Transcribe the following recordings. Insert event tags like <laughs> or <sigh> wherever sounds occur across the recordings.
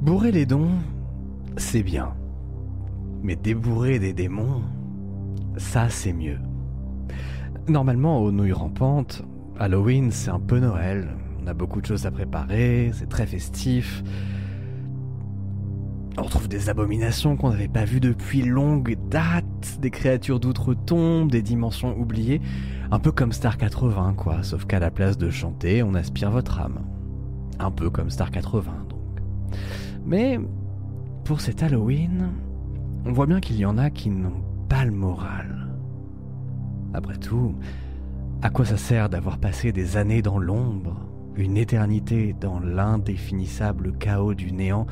Bourrer les dons, c'est bien. Mais débourrer des démons, ça c'est mieux. Normalement, aux nouilles rampantes, Halloween c'est un peu Noël. On a beaucoup de choses à préparer, c'est très festif. On retrouve des abominations qu'on n'avait pas vues depuis longue date, des créatures d'outre-tombe, des dimensions oubliées, un peu comme Star 80 quoi, sauf qu'à la place de chanter, on aspire votre âme. Un peu comme Star 80 donc. Mais pour cet Halloween, on voit bien qu'il y en a qui n'ont pas le moral. Après tout, à quoi ça sert d'avoir passé des années dans l'ombre, une éternité dans l'indéfinissable chaos du néant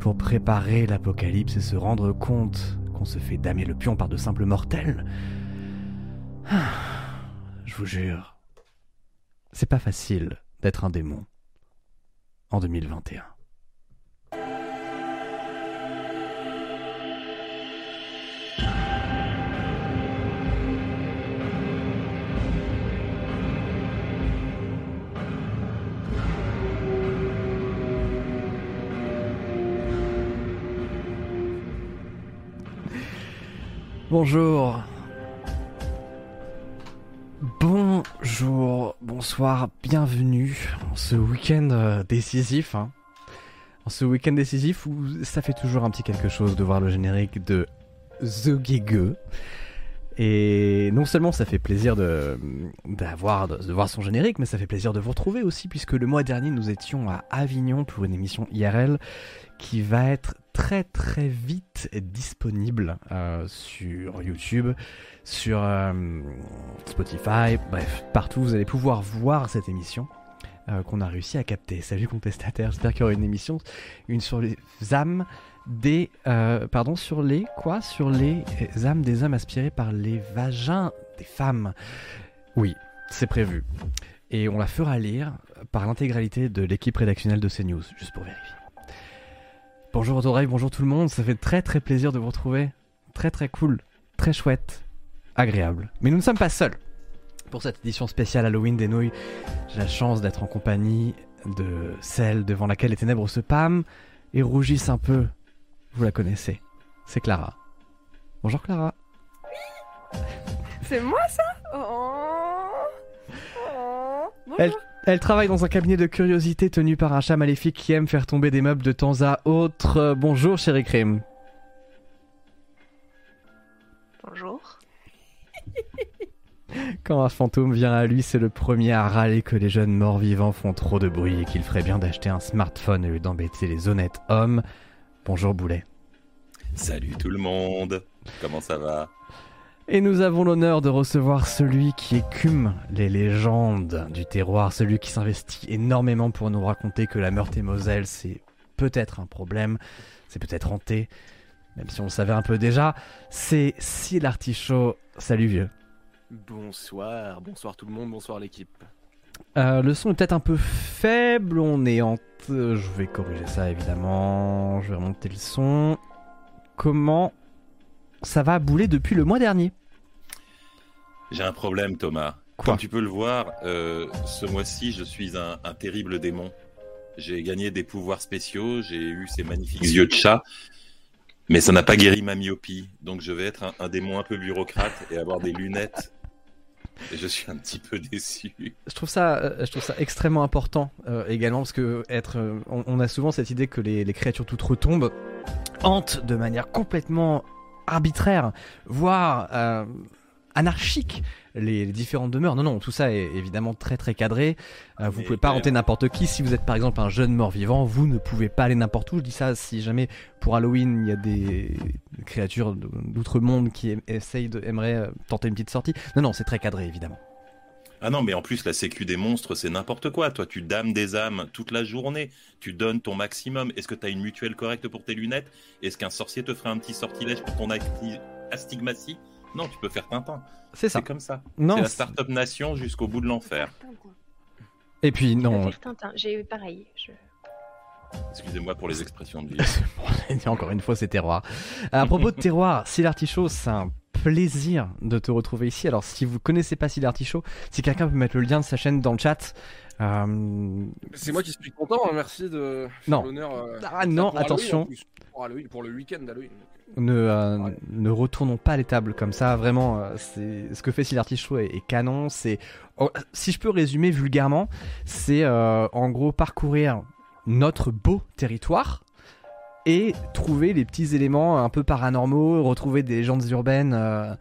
pour préparer l'apocalypse et se rendre compte qu'on se fait damer le pion par de simples mortels? Ah, Je vous jure, c'est pas facile d'être un démon en 2021. Bonjour. Bonjour, bonsoir, bienvenue en ce week-end euh, décisif. Hein. En ce week-end décisif où ça fait toujours un petit quelque chose de voir le générique de The Gege. Et non seulement ça fait plaisir de, de, voir son générique, mais ça fait plaisir de vous retrouver aussi, puisque le mois dernier nous étions à Avignon pour une émission IRL qui va être très très vite disponible euh, sur YouTube, sur euh, Spotify, bref, partout vous allez pouvoir voir cette émission. Euh, qu'on a réussi à capter. Salut contestataire, j'espère qu'il y aura une émission, une sur les âmes des, pardon, sur les quoi, sur les âmes des hommes aspirés par les vagins des femmes. Oui, c'est prévu. Et on la fera lire par l'intégralité de l'équipe rédactionnelle de CNews, juste pour vérifier. Bonjour Autorail, bonjour tout le monde, ça fait très très plaisir de vous retrouver. Très très cool, très chouette, agréable. Mais nous ne sommes pas seuls. Pour cette édition spéciale Halloween des nouilles, j'ai la chance d'être en compagnie de celle devant laquelle les ténèbres se pâment et rougissent un peu. Vous la connaissez, c'est Clara. Bonjour Clara. C'est moi ça? Oh. Oh. Bonjour. Elle travaille dans un cabinet de curiosité tenu par un chat maléfique qui aime faire tomber des meubles de temps à autre. Bonjour, chérie Crème. Bonjour. <laughs> Quand un fantôme vient à lui, c'est le premier à râler que les jeunes morts vivants font trop de bruit et qu'il ferait bien d'acheter un smartphone et d'embêter les honnêtes hommes. Bonjour, Boulet. Salut tout le monde. Comment ça va? Et nous avons l'honneur de recevoir celui qui écume les légendes du terroir, celui qui s'investit énormément pour nous raconter que la Meurthe-et-Moselle, c'est peut-être un problème, c'est peut-être hanté, même si on le savait un peu déjà. C'est Syl Artichaut. Salut vieux. Bonsoir, bonsoir tout le monde, bonsoir l'équipe. Euh, le son est peut-être un peu faible, on est en... Je vais corriger ça évidemment, je vais remonter le son. Comment ça va bouler depuis le mois dernier. J'ai un problème, Thomas. Comme tu peux le voir, euh, ce mois-ci, je suis un, terrible démon. J'ai gagné des pouvoirs spéciaux, j'ai eu ces magnifiques yeux de chat, mais ça n'a pas guéri ma myopie. Donc je vais être un, démon un peu bureaucrate et avoir des lunettes. Et je suis un petit peu déçu. Je trouve ça, euh, je trouve ça extrêmement important euh, également parce que être, on, a souvent cette idée que les, les créatures toutes retombent hantent de manière complètement arbitraire, voire euh, anarchique les, différentes demeures. Non, non, tout ça est évidemment très très cadré. Euh, vous pouvez pas rentrer n'importe qui. Si vous êtes par exemple un jeune mort-vivant, vous ne pouvez pas aller n'importe où. Je dis ça si jamais pour Halloween il y a des créatures d'outre-monde qui de, aimeraient euh, tenter une petite sortie. Non, non, c'est très cadré évidemment. Ah non, mais en plus, la sécu des monstres, c'est n'importe quoi. Toi, tu dames des âmes toute la journée. Tu donnes ton maximum. Est-ce que tu as une mutuelle correcte pour tes lunettes? Est-ce qu'un sorcier te ferait un petit sortilège pour ton astigmatie Non, tu peux faire Tintin. C'est ça. C'est comme ça. C'est la start-up nation jusqu'au bout de l'enfer. Et puis, non. J'ai pareil. Excusez-moi pour les expressions de <laughs> vie. Encore une fois, c'est terroir. À propos de terroir, si l'artichaut, c'est un plaisir de te retrouver ici. Alors, si vous connaissez pas Sil Artichaut, si quelqu'un peut mettre le lien de sa chaîne dans le chat, Euh, C'est moi qui suis content, hein, merci de Non. l'honneur. euh, Ah non, pour attention. Pour, Halloween, pour le week-end d'Halloween. ne, euh, Ouais. ne retournons pas les tables comme ça. Vraiment, c'est ce que fait Syl Artichaut est, est canon. C'est, oh, si je peux résumer vulgairement, c'est en gros parcourir notre beau territoire et trouver les petits éléments un peu paranormaux, retrouver des légendes urbaines. euh,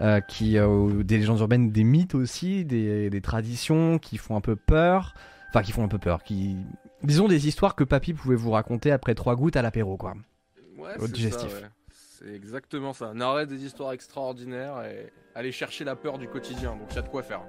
euh, qui euh, des légendes urbaines, des mythes aussi, des, des traditions qui font un peu peur, enfin qui font un peu peur, qui disons des histoires que Papy pouvait vous raconter après trois gouttes à l'apéro quoi. Ouais, Au c'est digestif. ça, ouais. C'est exactement ça. Narrer des histoires extraordinaires et aller chercher la peur du quotidien. Donc il y a de quoi faire.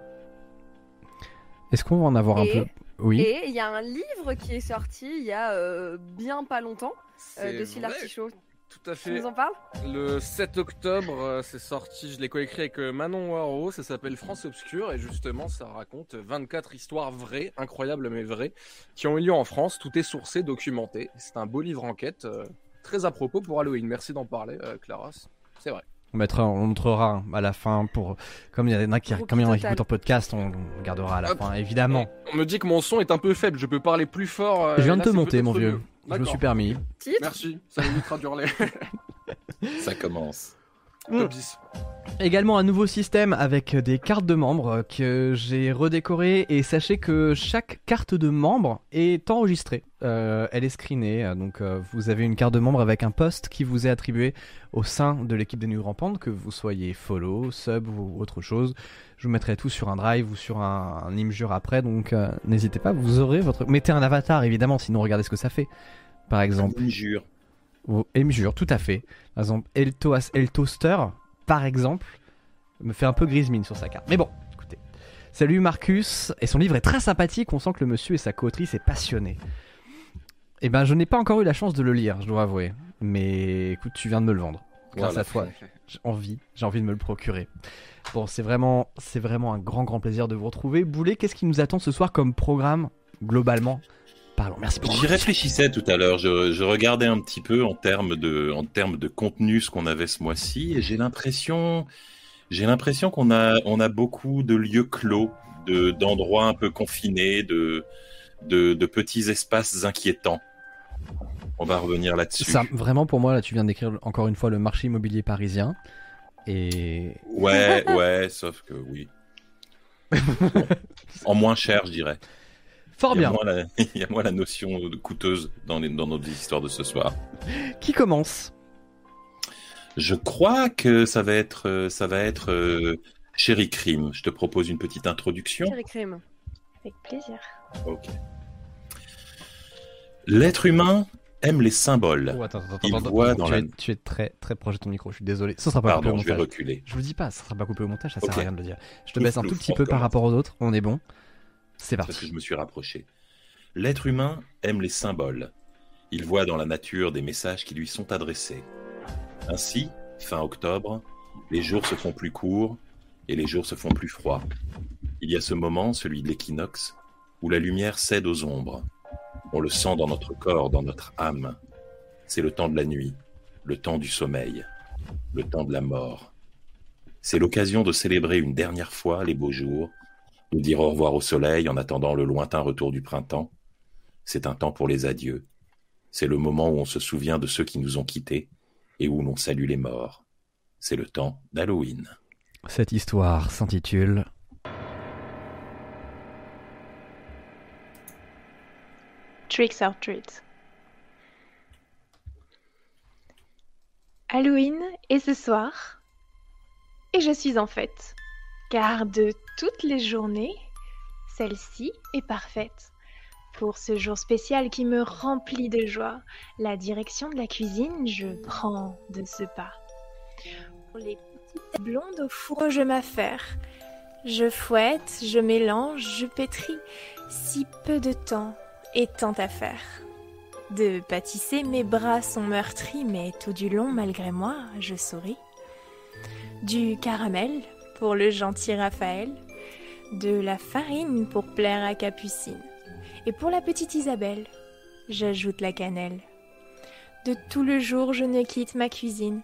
Est-ce qu'on va en avoir un peu? Oui. Et il y a un livre qui est sorti il y a euh, bien pas longtemps euh, de Syl vrai, Artichaut. Tout à Tu fait. nous en parles? Le 7 octobre, euh, c'est sorti, je l'ai coécrit avec euh, Manon Waro, ça s'appelle France Obscure, et justement, ça raconte 24 histoires vraies, incroyables mais vraies, qui ont eu lieu en France. Tout est sourcé, documenté. C'est un beau livre enquête, euh, très à propos pour Halloween. Merci d'en parler, euh, Clara. C'est vrai. On, mettra, on montrera à la fin pour. Comme il y en a qui, comme il y en a qui écoutent en podcast, on, on gardera à la Hop. fin, évidemment. On me dit que mon son est un peu faible, je peux parler plus fort. euh, Je viens de te monter, mon vieux. mieux. Je me suis permis. Titre Merci, ça m'évitera d'hurler. <laughs> Ça commence. Mm. Top 10. Également un nouveau système avec des cartes de membres que j'ai redécorées et sachez que chaque carte de membre est enregistrée. Euh, elle est screenée, donc euh, vous avez une carte de membre avec un post qui vous est attribué au sein de l'équipe des Nuits Panda, que vous soyez follow, sub ou autre chose. Je vous mettrai tout sur un drive ou sur un, un Imgur après, donc euh, n'hésitez pas, vous aurez votre... Mettez un avatar évidemment, sinon regardez ce que ça fait. Par exemple, Une jure. ou Imgur, tout à fait. Par exemple, El, Toas- El Toaster, par exemple, me fait un peu grise mine sur sa carte. Mais bon, écoutez. Salut Marcus, et son livre est très sympathique, on sent que le monsieur et sa co-autrice est passionné. Eh ben, je n'ai pas encore eu la chance de le lire, je dois avouer. Mais écoute, tu viens de me le vendre. Grâce Voilà. à toi, j'ai envie, j'ai envie de me le procurer. Bon, c'est vraiment, c'est vraiment un grand, grand plaisir de vous retrouver. Boulet, qu'est-ce qui nous attend ce soir comme programme, globalement? Merci J'y réfléchissais tout à l'heure. Je, je regardais un petit peu en termes de, en termes de contenu ce qu'on avait ce mois-ci, et j'ai l'impression, j'ai l'impression qu'on a, on a beaucoup de lieux clos, de, d'endroits un peu confinés, de, de, de petits espaces inquiétants. On va revenir là-dessus. Ça, vraiment, pour moi, là, tu viens d'écrire encore une fois le marché immobilier parisien. Et Ouais, ouais, sauf que oui. <laughs> en moins cher, je dirais. Fort Il y, a bien. moins la, <laughs> il y a moins la notion de coûteuse dans, les, dans notre histoire de ce soir. Qui commence? Je crois que ça va être, euh, ça va être euh, Chéri Crime. Je te propose une petite introduction. Chéri Crime. Avec plaisir. Ok. L'être humain aime les symboles. Oh, attends, attends, Il attends, voit attends, dans tu, la- es, tu es très très proche de ton micro, je suis désolé. Ça sera pas coupé au Pardon, je vais montage. reculer. Je vous dis pas, ça sera pas coupé au montage, ça sert Ok. à rien de le dire. Je te baisse un tout petit peu par rapport aux autres, on est bon. C'est Parce que je me suis rapproché. L'être humain aime les symboles. Il voit dans la nature des messages qui lui sont adressés. Ainsi, fin octobre, les jours se font plus courts et les jours se font plus froids. Il y a ce moment, celui de l'équinoxe, où la lumière cède aux ombres. On le sent dans notre corps, dans notre âme. C'est le temps de la nuit, le temps du sommeil, le temps de la mort. C'est l'occasion de célébrer une dernière fois les beaux jours, de dire au revoir au soleil en attendant le lointain retour du printemps. C'est un temps pour les adieux. C'est le moment où on se souvient de ceux qui nous ont quittés et où l'on salue les morts. C'est le temps d'Halloween. Cette histoire s'intitule Tricks or treats. Halloween est ce soir et je suis en fête. Car de toutes les journées, celle-ci est parfaite. Pour ce jour spécial qui me remplit de joie, la direction de la cuisine, je prends de ce pas. Pour les petites blondes au four, je m'affaire. Je fouette, je mélange, je pétris. Si peu de temps et tant à faire. De pâtisser, mes bras sont meurtris, mais tout du long, malgré moi, je souris. Du caramel pour le gentil Raphaël, de la farine pour plaire à Capucine, et pour la petite Isabelle, j'ajoute la cannelle. De tout le jour, je ne quitte ma cuisine,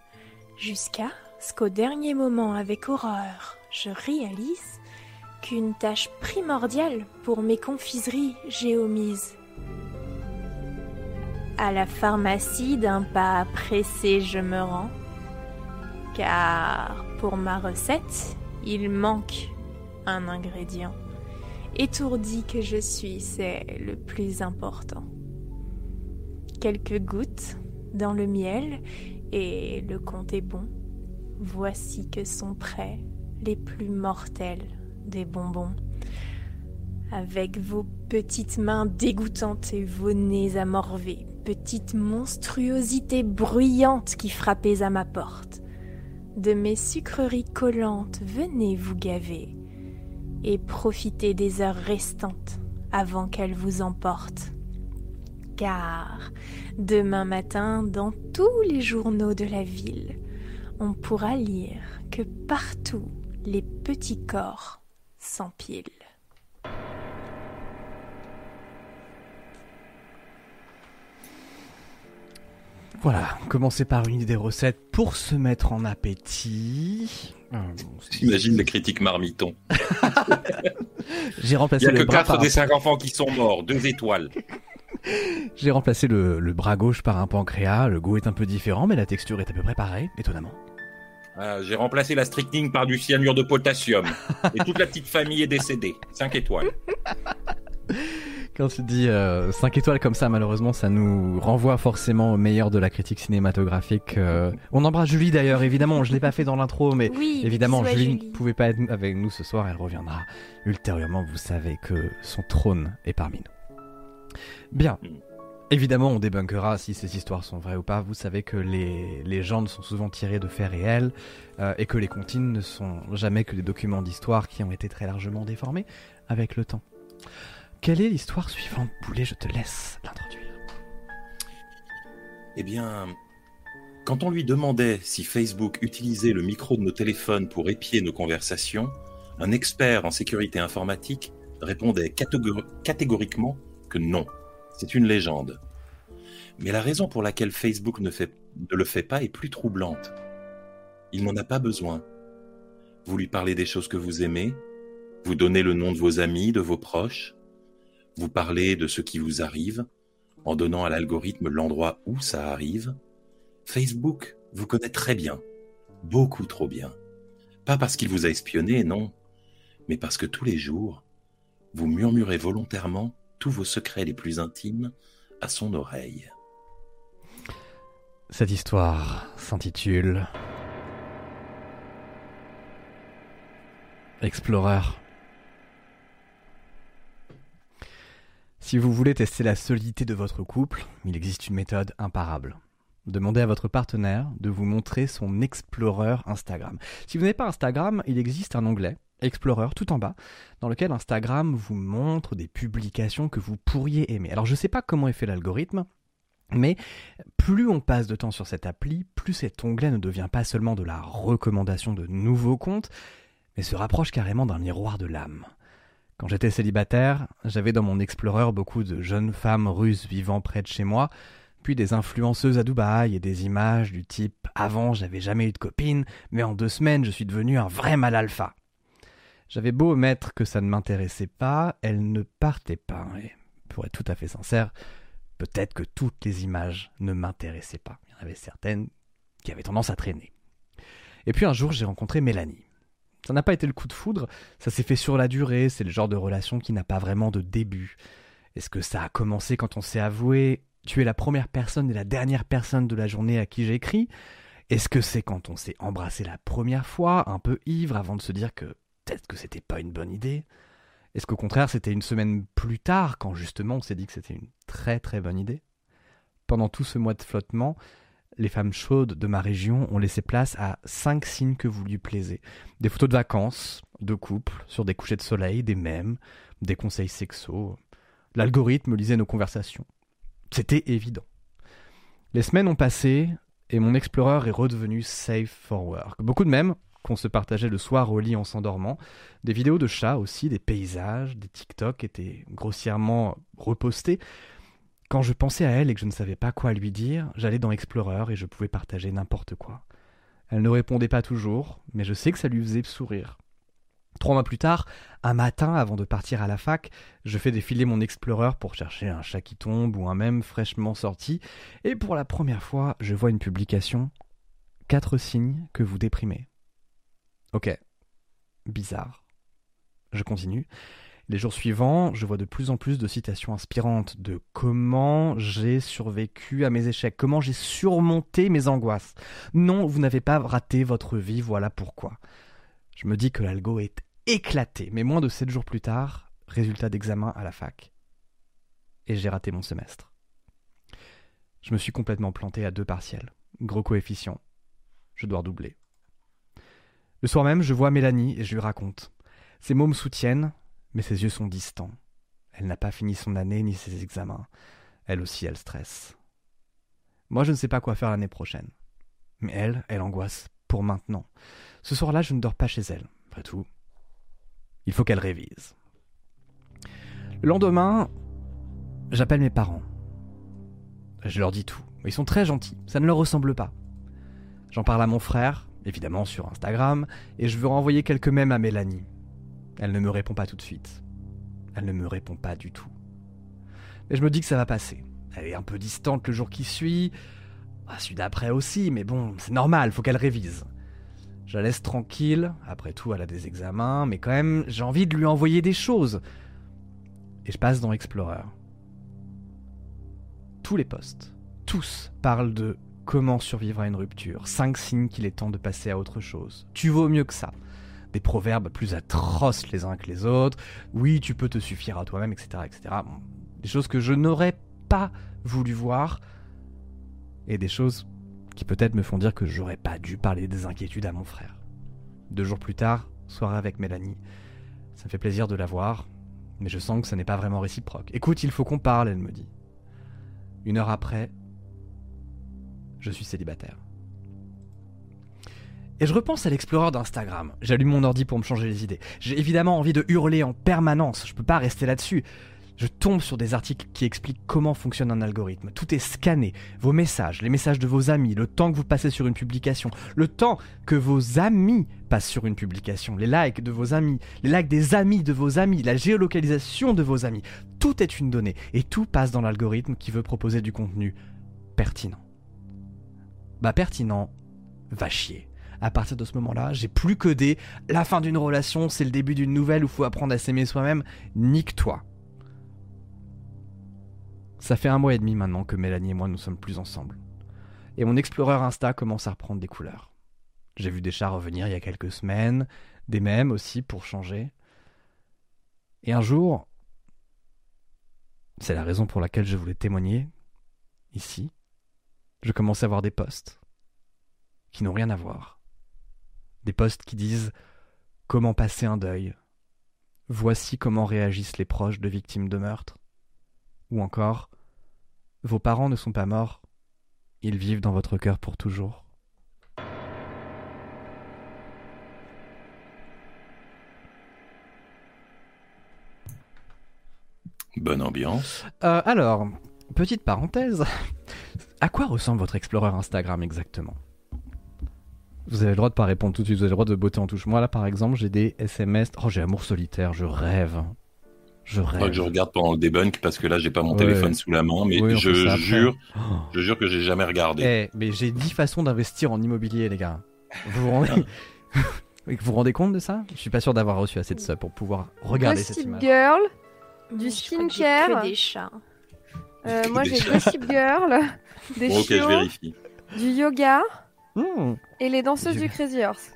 jusqu'à ce qu'au dernier moment, avec horreur, je réalise qu'une tâche primordiale pour mes confiseries j'ai omise. À la pharmacie d'un pas pressé je me rends, car pour ma recette, il manque un ingrédient. Étourdi que je suis, c'est le plus important. Quelques gouttes dans le miel et le compte est bon. Voici que sont prêts les plus mortels des bonbons. Avec vos petites mains dégoûtantes et vos nez amorvés, petites monstruosités bruyantes qui frappez à ma porte. De mes sucreries collantes, venez vous gaver et profitez des heures restantes avant qu'elles vous emportent. Car demain matin, dans tous les journaux de la ville, on pourra lire que partout les petits corps s'empilent. Voilà, commencer par une idée recette pour se mettre en appétit. J'imagine les critiques marmitons. <laughs> J'ai remplacé Il n'y a le que bras 4 par- des 5 enfants qui sont morts, deux étoiles. <laughs> J'ai remplacé le, le bras gauche par un pancréas. Le goût est un peu différent, mais la texture est à peu près pareille, étonnamment. Ah, J'ai remplacé la strychnine par du cyanure de potassium. Et toute la petite famille est décédée. 5 étoiles. <laughs> Quand tu dis 5 étoiles comme ça, malheureusement, ça nous renvoie forcément au meilleur de la critique cinématographique. euh. On embrasse Julie d'ailleurs, évidemment. Je l'ai pas fait dans l'intro, mais Oui, évidemment, Julie ne pouvait pas être avec nous ce soir. Elle reviendra ultérieurement. Vous savez que son trône est parmi nous. Bien. Mm. Évidemment, on débunkera si ces histoires sont vraies ou pas. Vous savez que les légendes sont souvent tirées de faits réels euh, et que les comptines ne sont jamais que des documents d'histoire qui ont été très largement déformés avec le temps. Quelle est l'histoire suivante, Boulet? Je te laisse l'introduire. Eh bien, quand on lui demandait si Facebook utilisait le micro de nos téléphones pour épier nos conversations, un expert en sécurité informatique répondait catégor- catégoriquement que non, c'est une légende. Mais la raison pour laquelle Facebook ne le fait pas est plus troublante. Il n'en a pas besoin. Vous lui parlez des choses que vous aimez, vous donnez le nom de vos amis, de vos proches, vous parlez de ce qui vous arrive, en donnant à l'algorithme l'endroit où ça arrive, Facebook vous connaît très bien, beaucoup trop bien. Pas parce qu'il vous a espionné, non, mais parce que tous les jours, vous murmurez volontairement tous vos secrets les plus intimes à son oreille. Cette histoire s'intitule Explorer. Si vous voulez tester la solidité de votre couple, il existe une méthode imparable. Demandez à votre partenaire de vous montrer son Explorer Instagram. Si vous n'avez pas Instagram, il existe un onglet, Explorer, tout en bas, dans lequel Instagram vous montre des publications que vous pourriez aimer. Alors je ne sais pas comment est fait l'algorithme, mais plus on passe de temps sur cette appli, plus cet onglet ne devient pas seulement de la recommandation de nouveaux comptes, mais se rapproche carrément d'un miroir de l'âme. Quand j'étais célibataire, j'avais dans mon Explorer beaucoup de jeunes femmes russes vivant près de chez moi, puis des influenceuses à Dubaï et des images du type Avant, j'avais jamais eu de copine, mais en deux semaines, je suis devenu un vrai mal alpha. J'avais beau mettre que ça ne m'intéressait pas, elles ne partaient pas. Et pour être tout à fait sincère, peut-être que toutes les images ne m'intéressaient pas. Il y en avait certaines qui avaient tendance à traîner. Et puis un jour, j'ai rencontré Mélanie. Ça n'a pas été le coup de foudre, ça s'est fait sur la durée, c'est le genre de relation qui n'a pas vraiment de début. Est-ce que ça a commencé quand on s'est avoué Tu es la première personne et la dernière personne de la journée à qui j'écris? Est-ce que c'est quand on s'est embrassé la première fois, un peu ivre, avant de se dire que peut-être que c'était pas une bonne idée? Est-ce qu'au contraire c'était une semaine plus tard, quand justement on s'est dit que c'était une très très bonne idée? Pendant tout ce mois de flottement, les femmes chaudes de ma région ont laissé place à cinq signes que vous lui plaisez. Des photos de vacances, de couple, sur des couchers de soleil, des mèmes, des conseils sexos. L'algorithme lisait nos conversations. C'était évident. Les semaines ont passé et mon Explorer est redevenu safe for work. Beaucoup de mèmes qu'on se partageait le soir au lit en s'endormant. Des vidéos de chats aussi, des paysages, des TikTok étaient grossièrement repostés. Quand je pensais à elle et que je ne savais pas quoi lui dire, j'allais dans Explorer et je pouvais partager n'importe quoi. Elle ne répondait pas toujours, mais je sais que ça lui faisait sourire. Trois mois plus tard, un matin, avant de partir à la fac, je fais défiler mon Explorer pour chercher un chat qui tombe ou un même fraîchement sorti, et pour la première fois, je vois une publication Quatre signes que vous déprimez. Ok. Bizarre. Je continue. Les jours suivants, je vois de plus en plus de citations inspirantes de comment j'ai survécu à mes échecs, comment j'ai surmonté mes angoisses. Non, vous n'avez pas raté votre vie, voilà pourquoi. Je me dis que l'algo est éclaté, mais moins de sept jours plus tard, résultat d'examen à la fac. Et j'ai raté mon semestre. Je me suis complètement planté à deux partiels. Gros coefficient. Je dois redoubler. Le soir même, je vois Mélanie et je lui raconte. Ses mots me soutiennent, mais ses yeux sont distants. Elle n'a pas fini son année ni ses examens. Elle aussi, elle stresse. Moi, je ne sais pas quoi faire l'année prochaine. Mais elle, elle angoisse pour maintenant. Ce soir-là, je ne dors pas chez elle. Après tout, il faut qu'elle révise. Le lendemain, j'appelle mes parents. Je leur dis tout. Ils sont très gentils, ça ne leur ressemble pas. J'en parle à mon frère, évidemment sur Instagram, et je veux renvoyer quelques mèmes à Mélanie. Elle ne me répond pas tout de suite. Elle ne me répond pas du tout. Mais je me dis que ça va passer. Elle est un peu distante le jour qui suit. Ah, celui d'après aussi, mais bon, c'est normal, faut qu'elle révise. Je la laisse tranquille, après tout elle a des examens, mais quand même j'ai envie de lui envoyer des choses. Et je passe dans Explorer. Tous les posts, tous parlent de comment survivre à une rupture, cinq signes qu'il est temps de passer à autre chose. Tu vaux mieux que ça des proverbes plus atroces les uns que les autres. Oui, tu peux te suffire à toi-même, etc., etc. des choses que je n'aurais pas voulu voir et des choses qui peut-être me font dire que j'aurais pas dû parler des inquiétudes à mon frère. Deux jours plus tard, soirée avec Mélanie. Ça me fait plaisir de la voir, mais je sens que ce n'est pas vraiment réciproque. Écoute, il faut qu'on parle, elle me dit. Une heure après, je suis célibataire. Et je repense à l'explorer d'Instagram. J'allume mon ordi pour me changer les idées. J'ai évidemment envie de hurler en permanence, je peux pas rester là-dessus. Je tombe sur des articles qui expliquent comment fonctionne un algorithme. Tout est scanné. Vos messages, les messages de vos amis, le temps que vous passez sur une publication, le temps que vos amis passent sur une publication, les likes de vos amis, les likes des amis de vos amis, la géolocalisation de vos amis. Tout est une donnée et tout passe dans l'algorithme qui veut proposer du contenu pertinent. Bah pertinent, va chier à partir de ce moment-là, j'ai plus que des la fin d'une relation, c'est le début d'une nouvelle où faut apprendre à s'aimer soi-même. Nique-toi. Ça fait un mois et demi maintenant que Mélanie et moi nous sommes plus ensemble. Et mon Explorer Insta commence à reprendre des couleurs. J'ai vu des chats revenir il y a quelques semaines, des mèmes aussi pour changer. Et un jour, c'est la raison pour laquelle je voulais témoigner ici, je commence à voir des posts qui n'ont rien à voir. Des posts qui disent Comment passer un deuil? Voici comment réagissent les proches de victimes de meurtre. Ou encore Vos parents ne sont pas morts, ils vivent dans votre cœur pour toujours. Bonne ambiance. Euh, alors, petite parenthèse, <laughs> à quoi ressemble votre Explorer Instagram exactement? Vous avez le droit de pas répondre tout de suite, vous avez le droit de botter en touche. Moi là par exemple, j'ai des SMS. Oh, j'ai amour solitaire, je rêve. Je rêve. que je regarde pendant le debunk parce que là j'ai pas mon téléphone sous la main, mais je jure, je jure que j'ai jamais regardé. Eh, mais j'ai 10 façons d'investir en immobilier, les gars. Vous vous rendez, <laughs> vous vous rendez compte de ça? Je suis pas sûr d'avoir reçu assez de ça pour pouvoir regarder cette image. Girl, du skincare. des chats. Euh, <laughs> moi j'ai Gossip Girl, des bon, ok, je vérifie. du yoga. Et les danseuses du Crazy Horse.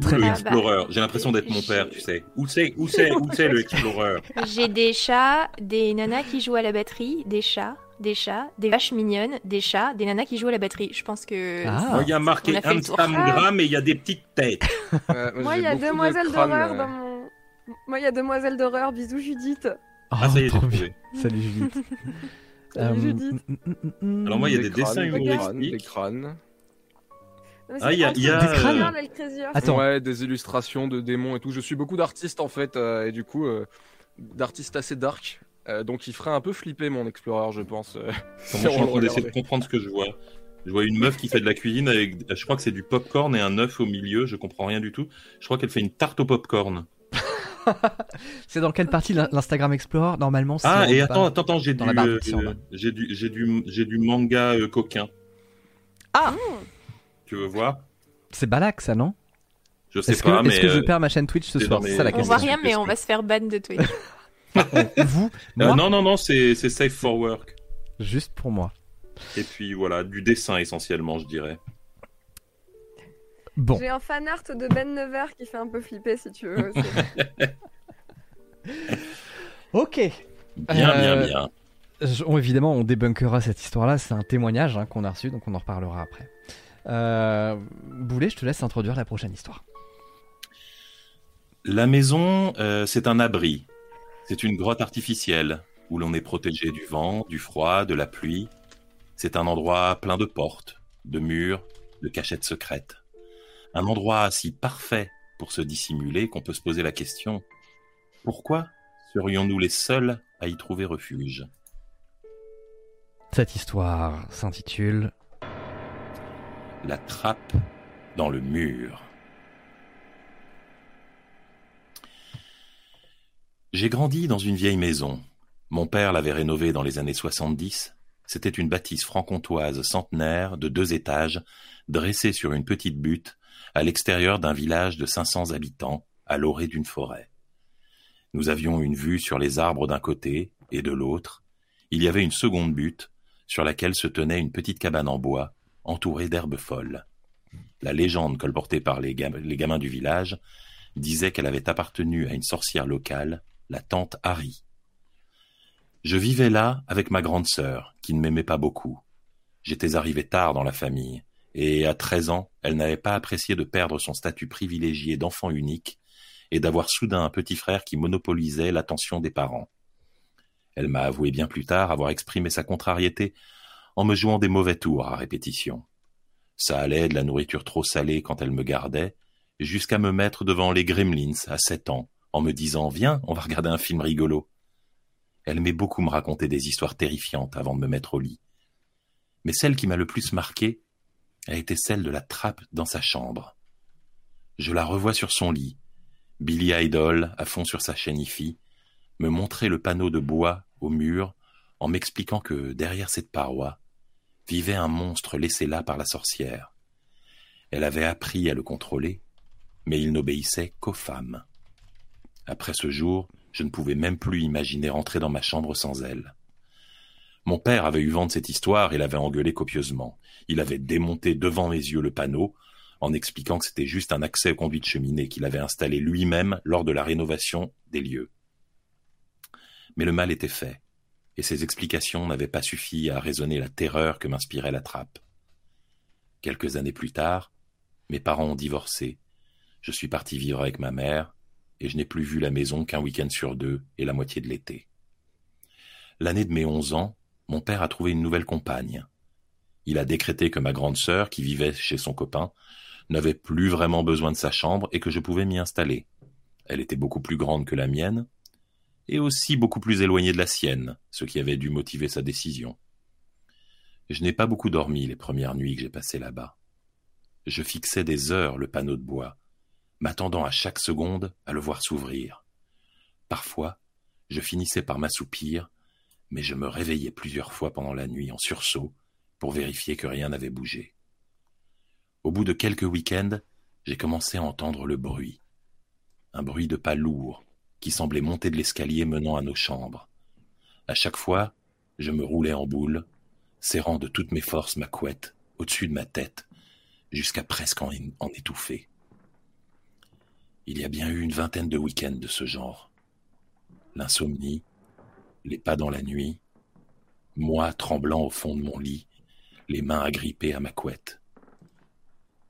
Très le Explorer? J'ai l'impression d'être mon père, tu sais. Où c'est, où c'est, où c'est le Explorer? <laughs> J'ai des chats, des nanas qui jouent à la batterie, des chats, des chats, des vaches mignonnes, des chats, des nanas qui jouent à la batterie. Je pense que. Ah. Il y a marqué Instagram et il y a des petites têtes. <laughs> moi, il y a Demoiselle d'horreur dans mon. Moi, il y a Demoiselle d'horreur. Bisous Judith. ah, ça y est, j'ai trouvé. Salut Judith. <laughs> Salut Judith. Alors moi, il y a des, dessins humoristiques. Des crânes. Ah, il y a, y a... des crânes. Attends. Ouais, des illustrations de démons et tout. Je suis beaucoup d'artistes en fait, euh, et du coup, euh, d'artistes assez dark. Euh, donc il ferait un peu flipper mon Explorer, je pense. <laughs> je suis en train d'essayer de comprendre ce que je vois. Je vois une meuf qui fait de la cuisine avec, je crois que c'est du popcorn et un œuf au milieu. Je comprends rien du tout. Je crois qu'elle fait une tarte au popcorn. <laughs> c'est dans quelle partie l'Instagram Explorer Normalement, Ah, et attends, attends, attends, j'ai du, euh, j'ai du, j'ai du, du manga euh, coquin. Ah Tu veux voir C'est Balak, ça, non? Je sais pas, mais. Est-ce que je euh, perds ma chaîne Twitch ce soir C'est ça la question. On voit rien, mais on va se faire ban de Twitch. <laughs> Vous Non, non, non, c'est Safe for Work. Juste pour moi. Et puis voilà, du dessin essentiellement, je dirais. Bon. J'ai un fan art de Ben Never qui fait un peu flipper si tu veux. <laughs> ok. Bien, bien, euh, bien. évidemment, on débunkera cette histoire-là. C'est un témoignage hein, qu'on a reçu, donc on en reparlera après. Euh, Boulet, je te laisse introduire la prochaine histoire. La maison, euh, c'est un abri. C'est une grotte artificielle où l'on est protégé du vent, du froid, de la pluie. C'est un endroit plein de portes, de murs, de cachettes secrètes. Un endroit si parfait pour se dissimuler qu'on peut se poser la question pourquoi serions-nous les seuls à y trouver refuge? Cette histoire s'intitule La trappe dans le mur. J'ai grandi dans une vieille maison. Mon père l'avait rénovée dans les années 70 c'était une bâtisse franc-comtoise centenaire de deux étages, dressée sur une petite butte, à l'extérieur d'un village de 500 habitants, à l'orée d'une forêt. Nous avions une vue sur les arbres d'un côté et de l'autre. Il y avait une seconde butte, sur laquelle se tenait une petite cabane en bois, entourée d'herbes folles. La légende colportée par les, les gamins du village disait qu'elle avait appartenu à une sorcière locale, la tante Harry. Je vivais là avec ma grande sœur, qui ne m'aimait pas beaucoup. J'étais arrivé tard dans la famille, et à treize ans, elle n'avait pas apprécié de perdre son statut privilégié d'enfant unique et d'avoir soudain un petit frère qui monopolisait l'attention des parents. Elle m'a avoué bien plus tard avoir exprimé sa contrariété en me jouant des mauvais tours à répétition. Ça allait de la nourriture trop salée quand elle me gardait, jusqu'à me mettre devant les Gremlins à sept ans, en me disant Viens, on va regarder un film rigolo. Elle aimait beaucoup me raconter des histoires terrifiantes avant de me mettre au lit. Mais celle qui m'a le plus marqué a été celle de la trappe dans sa chambre. Je la revois sur son lit, Billy Idol à fond sur sa chaîne IFI, me montrer le panneau de bois au mur en m'expliquant que derrière cette paroi vivait un monstre laissé là par la sorcière. Elle avait appris à le contrôler, mais il n'obéissait qu'aux femmes. Après ce jour, je ne pouvais même plus imaginer rentrer dans ma chambre sans elle. Mon père avait eu vent de cette histoire et l'avait engueulé copieusement. Il avait démonté devant mes yeux le panneau, en expliquant que c'était juste un accès au conduit de cheminée qu'il avait installé lui-même lors de la rénovation des lieux. Mais le mal était fait, et ses explications n'avaient pas suffi à raisonner la terreur que m'inspirait la trappe. Quelques années plus tard, mes parents ont divorcé. Je suis parti vivre avec ma mère, et je n'ai plus vu la maison qu'un week-end sur deux et la moitié de l'été. L'année de mes onze ans, mon père a trouvé une nouvelle compagne. Il a décrété que ma grande sœur, qui vivait chez son copain, n'avait plus vraiment besoin de sa chambre et que je pouvais m'y installer. Elle était beaucoup plus grande que la mienne, et aussi beaucoup plus éloignée de la sienne, ce qui avait dû motiver sa décision. Je n'ai pas beaucoup dormi les premières nuits que j'ai passées là-bas. Je fixais des heures le panneau de bois, m'attendant à chaque seconde à le voir s'ouvrir. Parfois, je finissais par m'assoupir, mais je me réveillais plusieurs fois pendant la nuit en sursaut pour vérifier que rien n'avait bougé. Au bout de quelques week-ends, j'ai commencé à entendre le bruit. Un bruit de pas lourd qui semblait monter de l'escalier menant à nos chambres. À chaque fois, je me roulais en boule, serrant de toutes mes forces ma couette au-dessus de ma tête, jusqu'à presque en, en étouffer. Il y a bien eu une vingtaine de week-ends de ce genre. L'insomnie, les pas dans la nuit, moi tremblant au fond de mon lit, les mains agrippées à ma couette.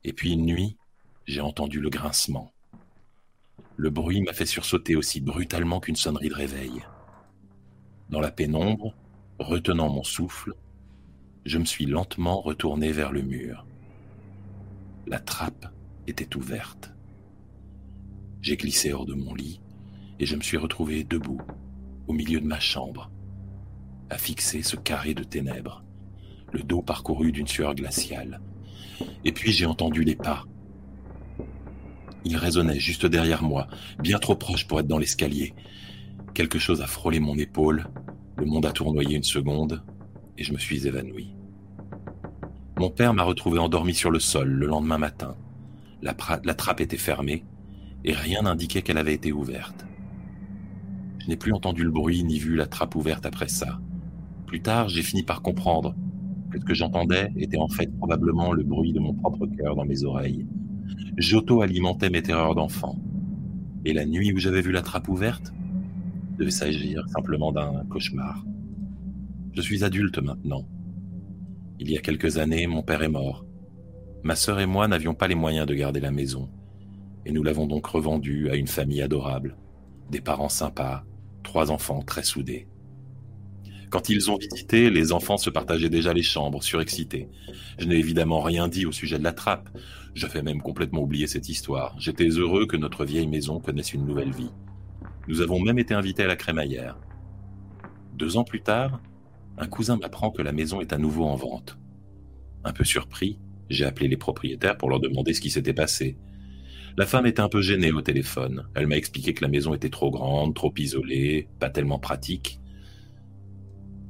Et puis une nuit, j'ai entendu le grincement. Le bruit m'a fait sursauter aussi brutalement qu'une sonnerie de réveil. Dans la pénombre, retenant mon souffle, je me suis lentement retourné vers le mur. La trappe était ouverte. J'ai glissé hors de mon lit et je me suis retrouvé debout, au milieu de ma chambre, à fixer ce carré de ténèbres, le dos parcouru d'une sueur glaciale. Et puis j'ai entendu les pas. Ils résonnaient juste derrière moi, bien trop proche pour être dans l'escalier. Quelque chose a frôlé mon épaule, le monde a tournoyé une seconde, et je me suis évanoui. Mon père m'a retrouvé endormi sur le sol le lendemain matin. La, la trappe était fermée, et rien n'indiquait qu'elle avait été ouverte. Je n'ai plus entendu le bruit ni vu la trappe ouverte après ça. Plus tard, j'ai fini par comprendre que ce que j'entendais était en fait probablement le bruit de mon propre cœur dans mes oreilles. J'auto-alimentais mes terreurs d'enfant. Et la nuit où j'avais vu la trappe ouverte, devait s'agir simplement d'un cauchemar. Je suis adulte maintenant. Il y a quelques années, mon père est mort. Ma sœur et moi n'avions pas les moyens de garder la maison, et nous l'avons donc revendue à une famille adorable, des parents sympas, trois enfants très soudés. Quand ils ont visité, les enfants se partageaient déjà les chambres, surexcités. Je n'ai évidemment rien dit au sujet de la trappe. Je fais même complètement oublier cette histoire. J'étais heureux que notre vieille maison connaisse une nouvelle vie. Nous avons même été invités à la crémaillère. Deux ans plus tard, un cousin m'apprend que la maison est à nouveau en vente. Un peu surpris, j'ai appelé les propriétaires pour leur demander ce qui s'était passé. La femme était un peu gênée au téléphone. Elle m'a expliqué que la maison était trop grande, trop isolée, pas tellement pratique.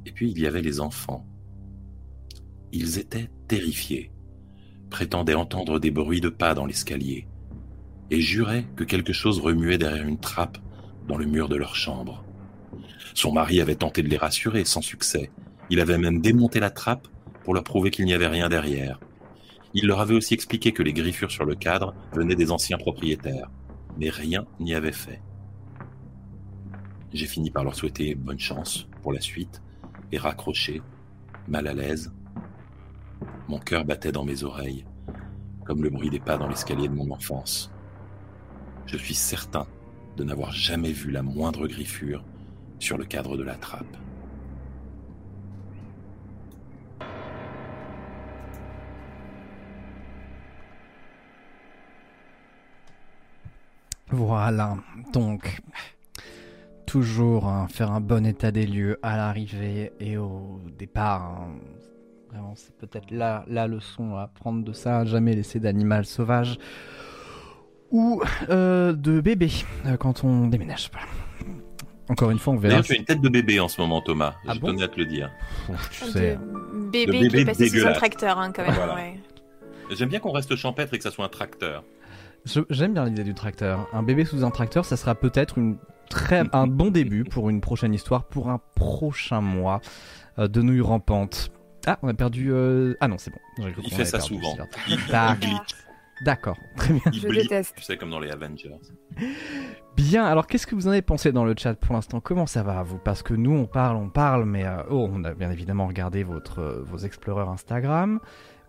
Et puis il y avait les enfants. Ils étaient terrifiés, prétendaient entendre des bruits de pas dans l'escalier, et juraient que quelque chose remuait derrière une trappe dans le mur de leur chambre. Son mari avait tenté de les rassurer, sans succès. Il avait même démonté la trappe pour leur prouver qu'il n'y avait rien derrière. Il leur avait aussi expliqué que les griffures sur le cadre venaient des anciens propriétaires, mais rien n'y avait fait. J'ai fini par leur souhaiter bonne chance pour la suite et raccroché, mal à l'aise. Mon cœur battait dans mes oreilles, comme le bruit des pas dans l'escalier de mon enfance. Je suis certain de n'avoir jamais vu la moindre griffure sur le cadre de la trappe. Voilà, donc toujours hein, faire un bon état des lieux à l'arrivée et au départ. Hein. Vraiment, c'est peut-être là la leçon à prendre de ça. Jamais laisser d'animal sauvage ou euh, de bébé euh, quand on déménage. Encore une fois, on verra. D'ailleurs, tu as une tête de bébé en ce moment, Thomas. Ah je bon tenais à te le dire. tu sais. bébé, bébé, qui est passé sous un tracteur, hein, quand même. J'aime bien qu'on reste champêtre et que ça soit un tracteur. J'aime bien l'idée du tracteur. Un bébé sous un tracteur, ça sera peut-être une très, un bon début pour une prochaine histoire, pour un prochain mois euh, de nouilles rampantes. Ah, on a perdu. Ah non, c'est bon. Il fait ça souvent. Il, glitch. D'accord, très bien. Je déteste. Tu sais, comme dans les Avengers. Bien, alors qu'est-ce que vous en avez pensé dans le chat pour l'instant? Comment ça va à vous? Parce que nous, on parle, on parle, mais euh, oh, on a bien évidemment regardé votre, euh, vos explorers Instagram.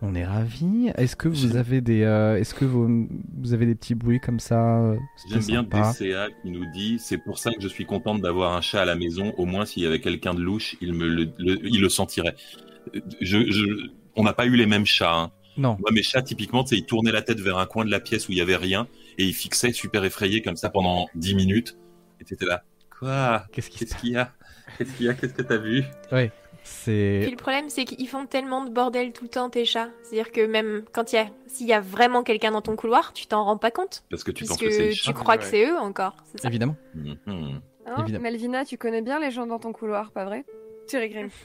On est ravis. Est-ce que vous avez des, euh, est-ce que vous, vous, avez des petits bruits comme ça? J'aime bien DCA qui nous dit c'est pour ça que je suis contente d'avoir un chat à la maison. Au moins, s'il y avait quelqu'un de louche, il me le, il le sentirait. Je, je, on n'a pas eu les mêmes chats. Hein. Non. Moi, mes chats, typiquement, ils tournaient la tête vers un coin de la pièce où il y avait rien et ils fixaient super effrayés comme ça pendant 10 minutes. Et t'étais là. Quoi? Qu'est-ce qu'il y a? Qu'est-ce qu'il y a? Qu'est-ce que t'as vu? Oui. C'est... Puis le problème, c'est qu'ils font tellement de bordel tout le temps, tes chats. C'est-à-dire que même quand il y a, s'il y a vraiment quelqu'un dans ton couloir, tu t'en rends pas compte. Parce que tu penses que c'est tu crois que c'est eux encore. Ça Évidemment. Hein, Évidemment. Melvina, tu connais bien les gens dans ton couloir, pas vrai? Thierry Grimm. <laughs>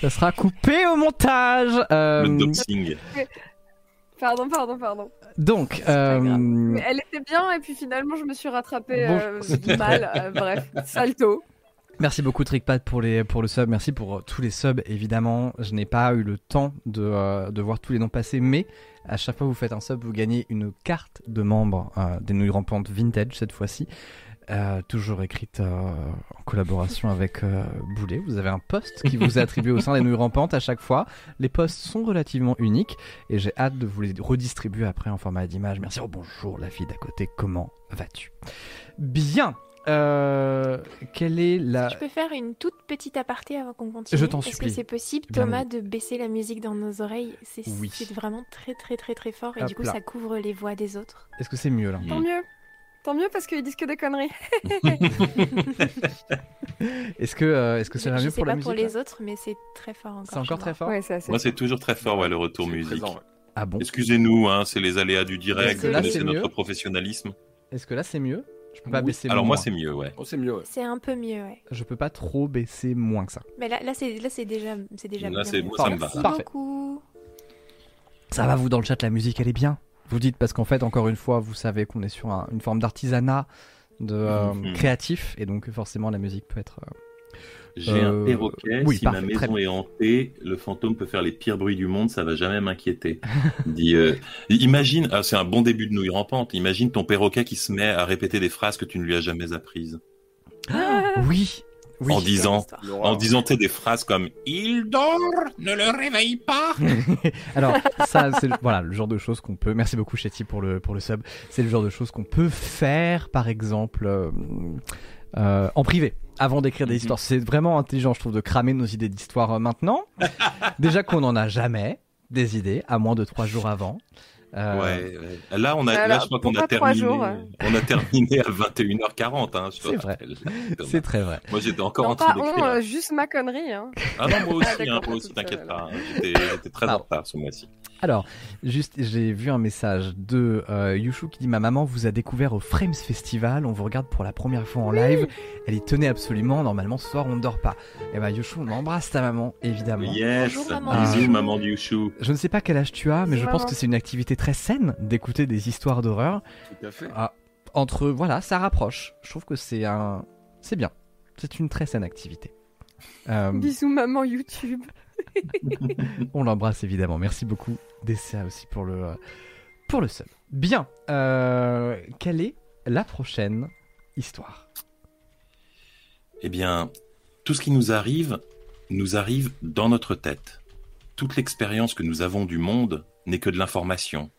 Ça sera coupé au montage. Euh... Le doxing. Pardon, pardon, pardon. Donc, euh... elle était bien et puis finalement je me suis rattrapé euh, mal. Euh, <laughs> bref, salto. Merci beaucoup Trickpad pour, les, pour le sub, merci pour tous les subs évidemment. Je n'ai pas eu le temps de, de, voir tous les noms passer, mais à chaque fois que vous faites un sub, vous gagnez une carte de membre des nouilles rampantes vintage cette fois-ci. Euh, toujours écrite euh, en collaboration avec euh, Boulet. Vous avez un poste qui vous est attribué au sein des nouilles rampantes à chaque fois. Les postes sont relativement uniques et j'ai hâte de vous les redistribuer après en format d'image. Merci. Oh, bonjour la fille d'à côté, comment vas-tu? Bien. quelle est la. Je peux faire une toute petite aparté avant qu'on continue. Je t'en supplie. Est-ce que c'est possible, Thomas, de baisser la musique dans nos oreilles? C'est vraiment très très très très fort et du coup ça couvre les voix des autres. Est-ce que c'est mieux là? Tant mieux. Tant mieux parce qu'ils disent que des conneries. <laughs> est-ce que euh, est-ce que ça va mieux pour la musique pas pour les autres, mais c'est très fort encore. C'est encore très fort. Moi, c'est toujours très fort, ouais, le retour musique. Ah bon Excusez-nous, hein, c'est les aléas du direct. c'est notre professionnalisme. Est-ce que là, c'est mieux Je peux pas baisser. Alors moi, c'est mieux, ouais. Oh, c'est mieux. Ouais. C'est un peu mieux, ouais. Je peux pas trop baisser moins que ça. Mais là, là, c'est là, c'est déjà, c'est déjà. Là, c'est moi, ça me va. Parfait. Beaucoup. Ça va vous dans le chat, la musique, elle est bien. Vous dites parce qu'en fait, encore une fois, vous savez qu'on est sur une forme d'artisanat, de euh, mhm. créatif, et donc forcément la musique peut être. Euh, J'ai un euh, perroquet. si ma maison est hantée, le fantôme peut faire les pires bruits du monde, ça va jamais m'inquiéter. <laughs> Imagine, ah, c'est un bon début de nouille rampante. Imagine ton perroquet qui se met à répéter des phrases que tu ne lui as jamais apprises. Ah, oui, en disant, en disant des phrases comme il dort, ne le réveille pas. <laughs> Alors ça, c'est voilà le genre de choses qu'on peut. Merci beaucoup Chetty pour le pour le sub. C'est le genre de choses qu'on peut faire, par exemple, euh, euh, en privé. Avant d'écrire des mhm. histoires, c'est vraiment intelligent, je trouve, de cramer nos idées d'histoire euh, maintenant. <laughs> Déjà qu'on n'en a jamais des idées, à moins de trois jours avant. Euh, ouais, Là, on a, là, je crois qu'on a terminé. On a terminé à 21h40. Hein, c'est vrai. <laughs> C'est très vrai. Moi, j'étais encore en train d'écrire. Euh, juste ma connerie. Hein. Ah non, moi aussi, hein, moi aussi, t'inquiète pas. Hein. J'étais très en retard ce mois-ci. Alors, juste, j'ai vu un message de euh, Yushu qui dit Ma maman vous a découvert au Frames Festival. On vous regarde pour la première fois en live. Elle y tenait absolument. Normalement, ce soir, on ne dort pas. Et eh bah, ben, Yushu, on embrasse ta maman, évidemment. Yes. Bonjour, maman. Bisous, maman de Yushu. Je ne sais pas quel âge tu as, mais je pense que c'est une activité très saine d'écouter des histoires d'horreur. Tout à fait. Ah, entre, voilà, ça rapproche. Je trouve que c'est un. C'est bien. C'est une très saine activité. Euh... Bisous, maman YouTube. <laughs> On l'embrasse évidemment. Merci beaucoup, DCA aussi pour le, pour le sub. Bien. Euh, quelle est la prochaine histoire? Eh bien, tout ce qui nous arrive nous arrive dans notre tête. Toute l'expérience que nous avons du monde n'est que de l'information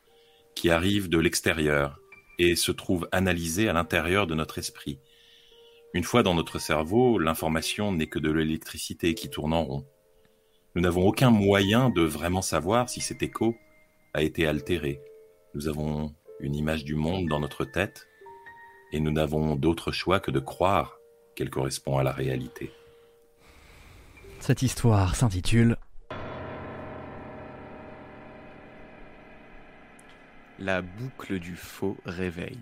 qui arrive de l'extérieur et se trouve analysée à l'intérieur de notre esprit. Une fois dans notre cerveau, l'information n'est que de l'électricité qui tourne en rond. Nous n'avons aucun moyen de vraiment savoir si cet écho a été altéré. Nous avons une image du monde dans notre tête et nous n'avons d'autre choix que de croire qu'elle correspond à la réalité. Cette histoire s'intitule La boucle du faux réveil.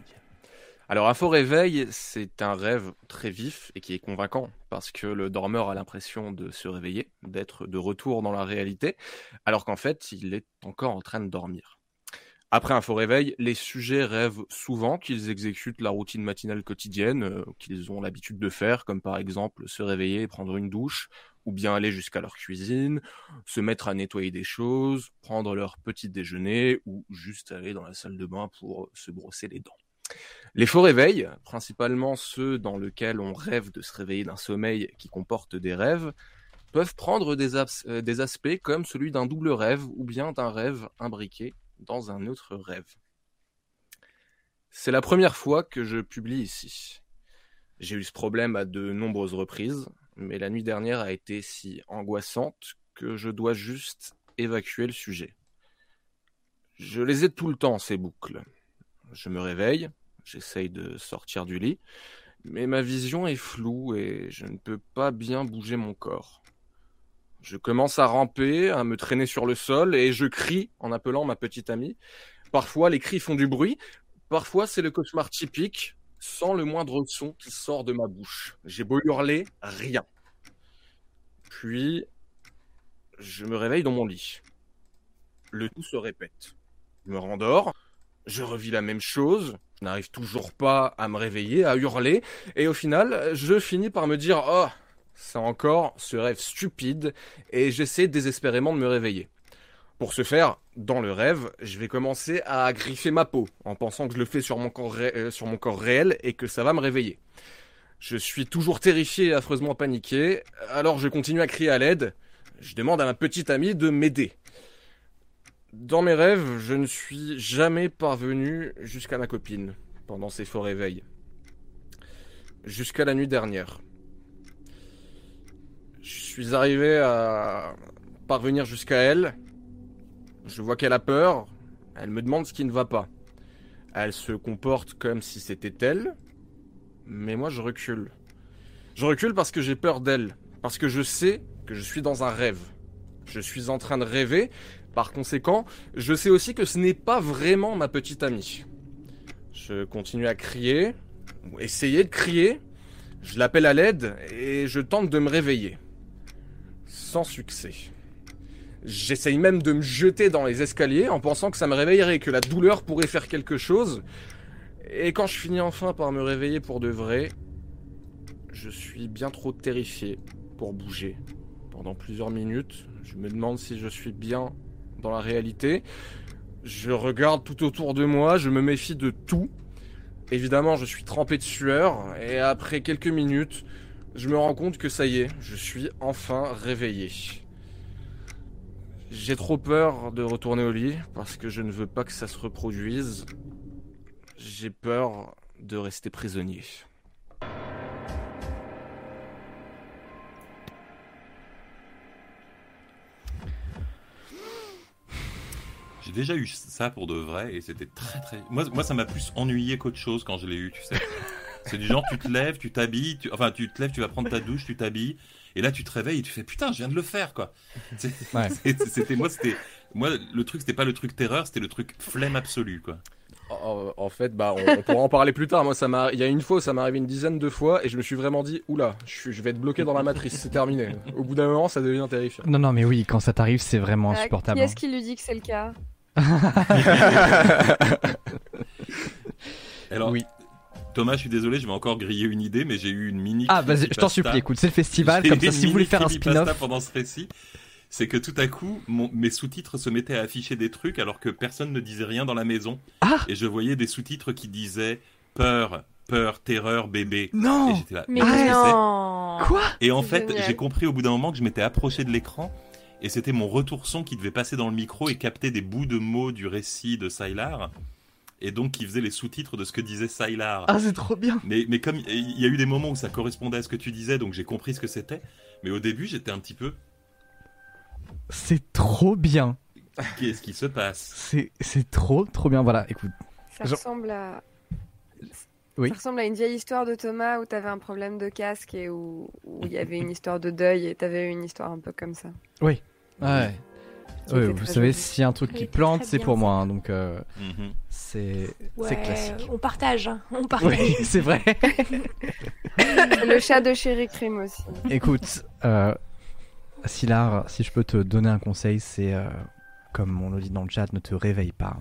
Alors un faux réveil, c'est un rêve très vif et qui est convaincant parce que le dormeur a l'impression de se réveiller, d'être de retour dans la réalité, alors qu'en fait il est encore en train de dormir. Après un faux réveil, les sujets rêvent souvent qu'ils exécutent la routine matinale quotidienne euh, qu'ils ont l'habitude de faire, comme par exemple se réveiller et prendre une douche, ou bien aller jusqu'à leur cuisine, se mettre à nettoyer des choses, prendre leur petit déjeuner, ou juste aller dans la salle de bain pour se brosser les dents. Les faux réveils, principalement ceux dans lesquels on rêve de se réveiller d'un sommeil qui comporte des rêves, peuvent prendre des, euh, des aspects comme celui d'un double rêve ou bien d'un rêve imbriqué dans un autre rêve. C'est la première fois que je publie ici. J'ai eu ce problème à de nombreuses reprises, mais la nuit dernière a été si angoissante que je dois juste évacuer le sujet. Je les ai tout le temps, ces boucles. Je me réveille, j'essaye de sortir du lit, mais ma vision est floue et je ne peux pas bien bouger mon corps. Je commence à ramper, à me traîner sur le sol et je crie en appelant ma petite amie. Parfois les cris font du bruit, parfois c'est le cauchemar typique, sans le moindre son qui sort de ma bouche. J'ai beau hurler, rien. Puis je me réveille dans mon lit. Le tout se répète. Je me rendors, je revis la même chose, je n'arrive toujours pas à me réveiller, à hurler, et au final, je finis par me dire Oh, c'est encore ce rêve stupide, et j'essaie désespérément de me réveiller. Pour ce faire, dans le rêve, je vais commencer à griffer ma peau, en pensant que je le fais sur mon corps, euh, sur mon corps réel et que ça va me réveiller. Je suis toujours terrifié et affreusement paniqué, alors je continue à crier à l'aide. Je demande à ma petite amie de m'aider. Dans mes rêves, je ne suis jamais parvenu jusqu'à ma copine pendant ces faux réveils. Jusqu'à la nuit dernière. Je suis arrivé à parvenir jusqu'à elle. Je vois qu'elle a peur. Elle me demande ce qui ne va pas. Elle se comporte comme si c'était elle, mais moi je recule. Je recule parce que j'ai peur d'elle, parce que je sais que je suis dans un rêve. Je suis en train de rêver, par conséquent, je sais aussi que ce n'est pas vraiment ma petite amie. Je continue à crier, ou essayer de crier, je l'appelle à l'aide et je tente de me réveiller. Sans succès. J'essaye même de me jeter dans les escaliers en pensant que ça me réveillerait, que la douleur pourrait faire quelque chose. Et quand je finis enfin par me réveiller pour de vrai, je suis bien trop terrifié pour bouger. Pendant plusieurs minutes, je me demande si je suis bien dans la réalité. Je regarde tout autour de moi, je me méfie de tout. Évidemment, je suis trempé de sueur, et après quelques minutes, je me rends compte que ça y est, je suis enfin réveillé. J'ai trop peur de retourner au lit parce que je ne veux pas que ça se reproduise. J'ai peur de rester prisonnier. J'ai déjà eu ça pour de vrai et c'était très très. Moi, moi ça m'a plus ennuyé qu'autre chose quand je l'ai eu, tu sais. C'est du genre, tu te lèves, tu t'habilles, enfin, tu te lèves, tu vas prendre ta douche, tu t'habilles, et là, tu te réveilles et tu fais putain, je viens de le faire, quoi. <laughs> <laughs> C'était moi, c'était moi, le truc, c'était pas le truc terreur, c'était le truc flemme absolue, quoi. En, fait, bah, on, pourra en parler plus tard. Moi, ça m'a, il y a une fois, ça m'est arrivé une dizaine de fois, et je me suis vraiment dit, oula, je, je vais être bloqué dans la matrice, c'est terminé. Au bout d'un moment, ça devient terrifiant. Non, non, mais oui, quand ça t'arrive, c'est vraiment euh, insupportable. Qui est-ce qui lui dit que c'est le cas? <laughs> Alors, oui. Thomas, je suis désolé, je vais encore griller une idée, mais j'ai eu une mini. Ah, vas-y, je t'en supplie, écoute, c'est le festival, comme ça, si vous voulez faire un spin-off. pendant ce récit, c'est que tout à coup, mes sous-titres se mettaient à afficher des trucs alors que personne ne disait rien dans la maison. Ah Et je voyais des sous-titres qui disaient peur, peur, terreur, bébé. Non Et j'étais là, mais non Quoi? Et en fait, j'ai compris au bout d'un moment que je m'étais approché de l'écran et c'était mon retour son qui devait passer dans le micro et capter des bouts de mots du récit de Sylar et donc qui faisait les sous-titres de ce que disait Sylar. Ah, c'est trop bien. Mais, mais comme il y a eu des moments où ça correspondait à ce que tu disais, donc j'ai compris ce que c'était. Mais au début, j'étais un petit peu. C'est trop bien. Qu'est-ce qui se passe? C'est c'est trop trop bien. Voilà, écoute. Ça ressemble à. Oui. Ça ressemble à une vieille histoire de Thomas où t'avais un problème de casque et où il y avait une histoire de deuil et t'avais une histoire un peu comme ça. Oui. Ouais. Oui, vous savez, s'il y a un truc qui plante, c'est pour moi. Hein, donc, euh, Mhm. c'est Ouais, classique. On partage, hein, on partage. Oui, <laughs> c'est vrai. <laughs> Le chat de Chéri Crime aussi. Écoute, euh, Silar, si je peux te donner un conseil, c'est euh, comme on le dit dans le chat, ne te réveille pas.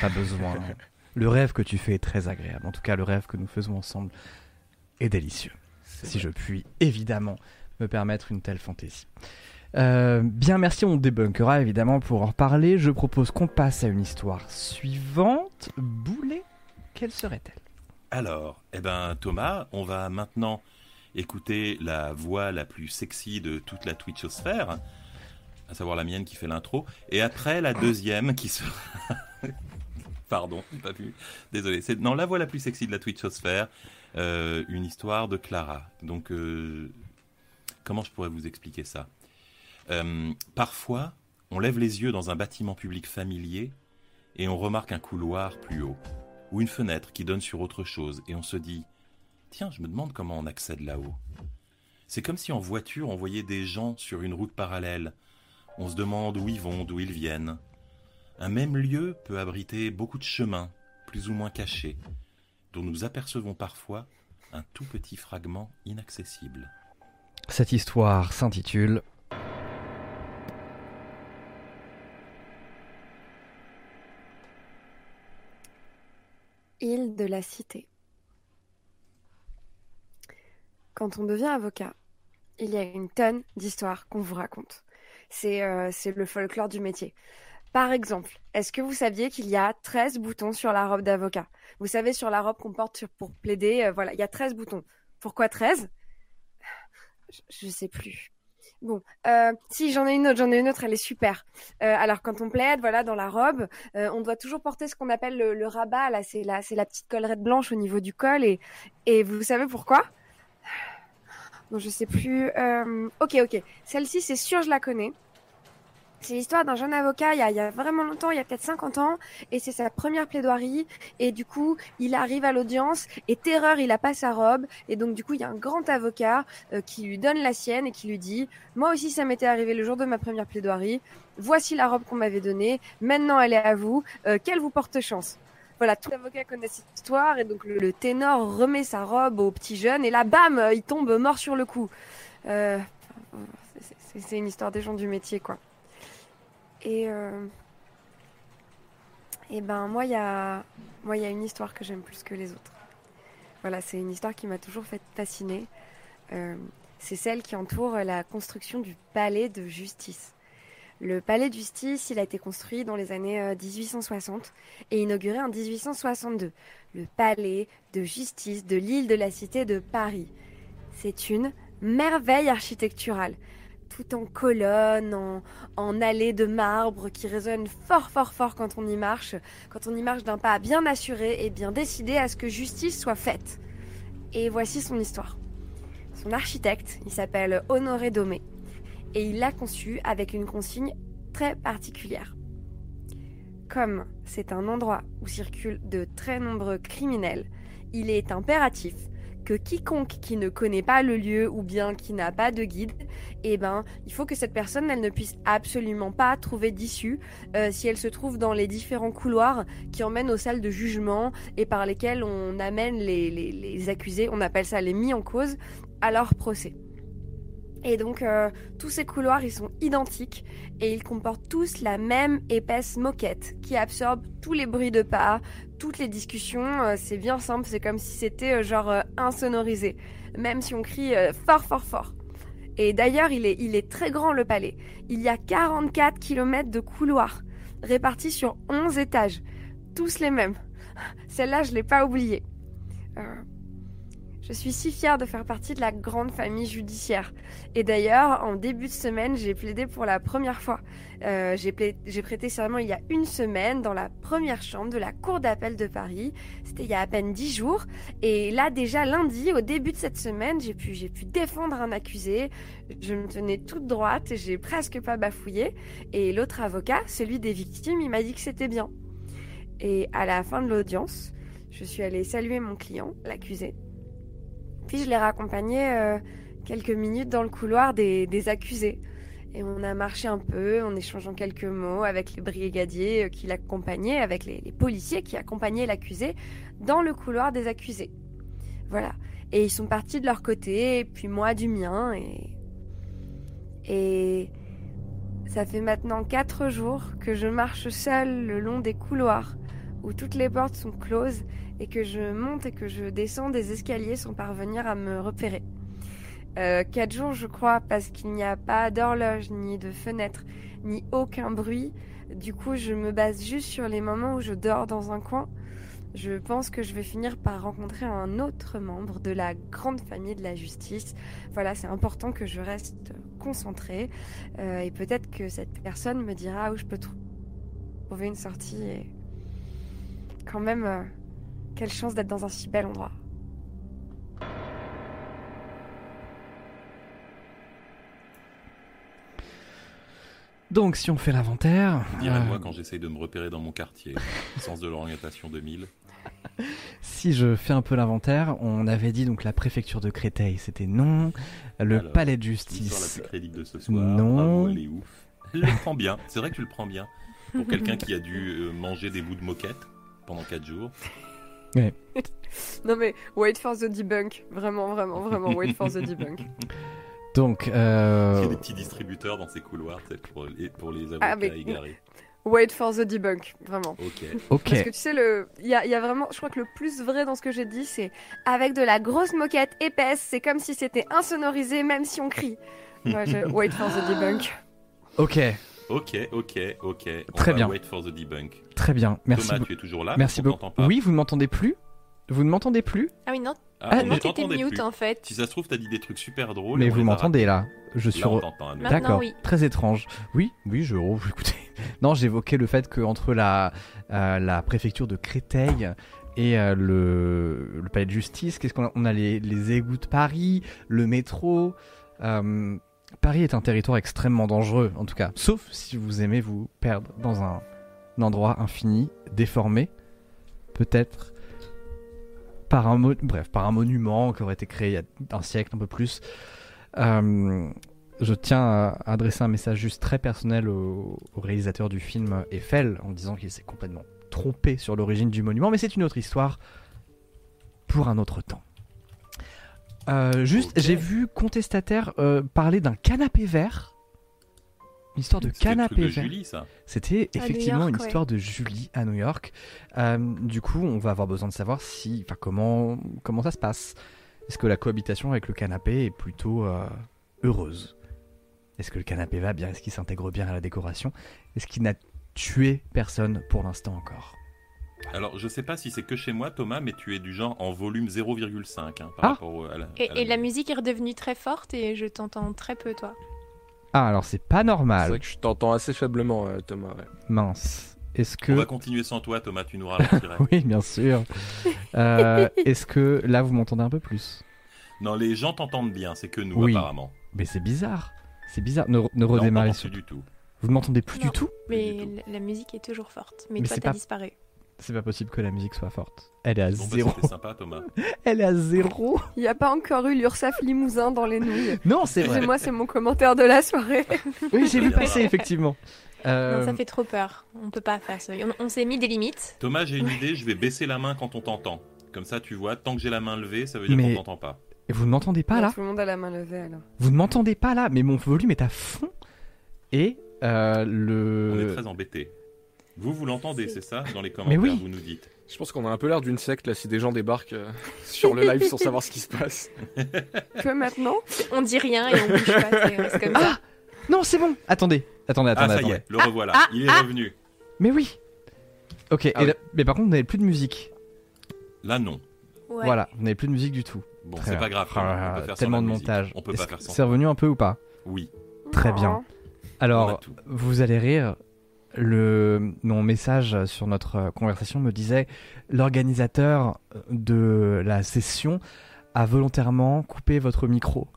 Pas besoin. <laughs> le rêve que tu fais est très agréable. En tout cas, le rêve que nous faisons ensemble est délicieux. Si je puis évidemment me permettre une telle fantaisie. Euh, bien, merci, on débunkera évidemment pour en reparler. Je propose qu'on passe à une histoire suivante. Boulet, quelle serait-elle? Alors, eh ben Thomas, on va maintenant écouter la voix la plus sexy de toute la Twitchosphère, à savoir la mienne qui fait l'intro, et après la deuxième qui sera... <laughs> Pardon, pas pu. Désolé. C'est non la voix la plus sexy de la Twitchosphère, euh, une histoire de Clara. Donc, euh, comment je pourrais vous expliquer ça? Euh, Parfois, on lève les yeux dans un bâtiment public familier et on remarque un couloir plus haut ou une fenêtre qui donne sur autre chose et on se dit Tiens, je me demande comment on accède là-haut. C'est comme si en voiture on voyait des gens sur une route parallèle. On se demande où ils vont, d'où ils viennent. Un même lieu peut abriter beaucoup de chemins, plus ou moins cachés, dont nous apercevons parfois un tout petit fragment inaccessible. Cette histoire s'intitule de la Cité. Quand on devient avocat, il y a une tonne d'histoires qu'on vous raconte. C'est euh, le folklore du métier. Par exemple, est-ce que vous saviez qu'il y a 13 boutons sur la robe d'avocat? Vous savez, sur la robe qu'on porte pour plaider, euh, voilà, il y a 13 boutons. Pourquoi 13 je, je sais plus. Bon, euh, si j'en ai une autre, j'en ai une autre, elle est super. Euh, alors quand on plaide, voilà, dans la robe, euh, on doit toujours porter ce qu'on appelle le, rabat. Là, c'est la, c'est la petite collerette blanche au niveau du col. Et, et vous savez pourquoi? Non, je sais plus. Ok, ok. Celle-ci, c'est sûr, je la connais. C'est l'histoire d'un jeune avocat il y, a, il y, a, vraiment longtemps, il y a peut-être 50 ans, et c'est sa première plaidoirie. Et du coup, il arrive à l'audience et terreur, il a pas sa robe. Et donc du coup, il y a un grand avocat euh, qui lui donne la sienne et qui lui dit "Moi aussi, ça m'était arrivé le jour de ma première plaidoirie. Voici la robe qu'on m'avait donnée. Maintenant, elle est à vous. Euh, qu'elle vous porte chance?" Voilà, tout l'avocat connaît cette histoire et donc le, le, ténor remet sa robe au petit jeune et là, bam, il tombe mort sur le coup. Euh, c'est une histoire des gens du métier, quoi. Et, euh, et ben moi, il y a, une histoire que j'aime plus que les autres. Voilà, c'est une histoire qui m'a toujours fait fasciner. Euh, c'est celle qui entoure la construction du palais de justice. Le palais de justice, il a été construit dans les années 1860 et inauguré en 1862. Le palais de justice de l'île de la Cité de Paris. C'est une merveille architecturale tout en colonnes, en, en allées de marbre qui résonnent fort fort fort quand on y marche, quand on y marche d'un pas bien assuré et bien décidé à ce que justice soit faite. Et voici son histoire. Son architecte, il s'appelle Honoré Domé, et il l'a conçu avec une consigne très particulière. Comme c'est un endroit où circulent de très nombreux criminels, il est impératif que quiconque qui ne connaît pas le lieu ou bien qui n'a pas de guide, eh ben, il faut que cette personne, elle ne puisse absolument pas trouver d'issue euh, si elle se trouve dans les différents couloirs qui emmènent aux salles de jugement et par lesquels on amène les, accusés, on appelle ça les mis en cause, à leur procès. Et donc euh, tous ces couloirs, ils sont identiques et ils comportent tous la même épaisse moquette qui absorbe tous les bruits de pas, toutes les discussions. Euh, c'est bien simple, c'est comme si c'était euh, genre insonorisé, même si on crie fort fort fort. Et d'ailleurs, il est, très grand le palais. Il y a 44 km de couloirs répartis sur 11 étages, tous les mêmes. Celle-là, je l'ai pas oubliée. Je suis si fière de faire partie de la grande famille judiciaire. Et d'ailleurs, en début de semaine, j'ai plaidé pour la première fois. Euh, j'ai prêté serment il y a une semaine dans la première chambre de la Cour d'appel de Paris. C'était il y a à peine dix jours. Et là, déjà lundi, au début de cette semaine, j'ai pu, pu défendre un accusé. Je me tenais toute droite j'ai presque pas bafouillé. Et l'autre avocat, celui des victimes, il m'a dit que c'était bien. Et à la fin de l'audience, je suis allée saluer mon client, l'accusé. Puis je l'ai raccompagné euh, quelques minutes dans le couloir des, accusés. Et on a marché un peu en échangeant quelques mots avec les brigadiers euh, qui l'accompagnaient, avec les, les, policiers qui accompagnaient l'accusé dans le couloir des accusés. Voilà. Et ils sont partis de leur côté, et puis moi du mien. Et, et ça fait maintenant quatre jours que je marche seule le long des couloirs où toutes les portes sont closes et que je monte et que je descends des escaliers sans parvenir à me repérer. Euh, quatre jours, je crois, parce qu'il n'y a pas d'horloge, ni de fenêtre, ni aucun bruit. Du coup, je me base juste sur les moments où je dors dans un coin. Je pense que je vais finir par rencontrer un autre membre de la grande famille de la justice. Voilà, c'est important que je reste concentrée. Euh, et peut-être que cette personne me dira où je peux trouver une sortie. Et quand même, euh, quelle chance d'être dans un si bel endroit. Donc, si on fait l'inventaire. Dirais-moi euh... quand j'essaye de me repérer dans mon quartier, sens de l'orientation 2000. <laughs> si je fais un peu l'inventaire, on avait dit donc la préfecture de Créteil, c'était non. Le Alors, palais de justice. la plus crédible de ce soir. Non. Bravo, elle est ouf. Elle le prend bien. C'est vrai que tu le prends bien. Pour quelqu'un qui a dû euh, manger des bouts de moquette pendant 4 jours. Ouais. <laughs> non mais wait for the debunk, vraiment vraiment vraiment wait for the debunk. <laughs> Donc, euh... il y a des petits distributeurs dans ces couloirs pour les, pour les avocats ah, mais... égarés. Wait for the debunk, vraiment. Ok. <laughs> Ok. Parce que tu sais, le, il y a, y a, vraiment, je crois que le plus vrai dans ce que j'ai dit, c'est avec de la grosse moquette épaisse, c'est comme si c'était insonorisé, même si on crie. Ouais, je... Wait for the debunk. Ok. Ok, ok, ok. On Très va bien. Wait for the debunk. Très bien. Merci. Thomas, tu es toujours là Merci beaucoup. Oui, vous ne m'entendez plus Vous ne m'entendez plus Ah oui, non. Ah, Ah, on non, ne t'étais mute plus. en fait. Si ça se trouve, t'as dit des trucs super drôles. Mais vous m'entendez là Je suis re- D'accord, oui. très étrange. Oui, oui, je oh, <laughs> écoutez. Non, j'évoquais le fait qu'entre la euh, la préfecture de Créteil et euh, le, le palais de justice, qu'est-ce qu'on a? On a les, les égouts de Paris, le métro. euh, Paris est un territoire extrêmement dangereux, en tout cas, sauf si vous aimez vous perdre dans un, endroit infini, déformé, peut-être par un, bref, par un monument qui aurait été créé il y a un siècle, un peu plus. Euh, je tiens à adresser un message juste très personnel au, réalisateur du film Eiffel en disant qu'il s'est complètement trompé sur l'origine du monument, mais c'est une autre histoire pour un autre temps. Euh, juste, j'ai vu contestataire euh, parler d'un canapé vert. Une histoire de canapé vert. C'était effectivement une histoire de Julie à New York. Euh, du coup, on va avoir besoin de savoir si, enfin, comment, comment ça se passe. Est-ce que la cohabitation avec le canapé est plutôt heureuse? Est-ce que le canapé va bien? Est-ce qu'il s'intègre bien à la décoration? Est-ce qu'il n'a tué personne pour l'instant encore? Alors, je sais pas si c'est que chez moi, Thomas, mais tu es du genre en volume 0,5 hein, par ah. rapport à la, et, la... musique est redevenue très forte et je t'entends très peu, toi. Ah, alors c'est pas normal. C'est vrai que je t'entends assez faiblement, euh, Thomas. Mince. Est-ce que... On va continuer sans toi, Thomas, tu nous ralentirais. <laughs> oui, bien sûr. Euh, est-ce que là, vous m'entendez un peu plus? Non, les gens t'entendent bien, c'est que nous, apparemment. Mais c'est bizarre. C'est bizarre. Ne, ne redémarrez sur... du tout. Vous ne m'entendez plus du tout? Mais la musique est toujours forte. Mais, toi, t'as disparu. C'est pas possible que la musique soit forte. Elle est à bah, zéro. sympa, Thomas. <laughs> Elle est à zéro. Il n'y a pas encore eu l'Ursaf Limousin dans les nouilles. Non, c'est vrai. Moi, c'est mon commentaire de la soirée. <laughs> oui, j'ai vu passer, effectivement. Non, ça fait trop peur. On peut pas faire ça. On, s'est mis des limites. Thomas, j'ai une idée. Je vais baisser la main quand on t'entend. Comme ça, tu vois, tant que j'ai la main levée, ça veut dire qu'on t'entend pas. Et vous ne m'entendez pas là Tout le monde a la main levée alors. Vous ne m'entendez pas là, mais mon volume est à fond. Et euh, le. On est très embêtés. Vous, vous l'entendez, c'est ça Dans les commentaires, oui. vous nous dites. Je pense qu'on a un peu l'air d'une secte là si des gens débarquent euh, <laughs> sur le live sans savoir ce qui se passe. <laughs> Que maintenant On dit rien et on bouge pas, c'est comme ça. Ah non, c'est bon. Attendez, attendez, attendez. Ah, ça y est, le revoilà. Ah, Il est ah. revenu. Mais oui. Ok, mais par contre, vous n'avez plus de musique. Là, non. Voilà, vous n'avez plus de musique du tout. Bon, c'est pas grave. on peut faire tellement de montage. On peut pas faire C'est revenu un peu ou pas? Oui. Très bien. Alors, vous allez rire, le, mon message sur notre conversation me disait l'organisateur de la session a volontairement coupé votre micro.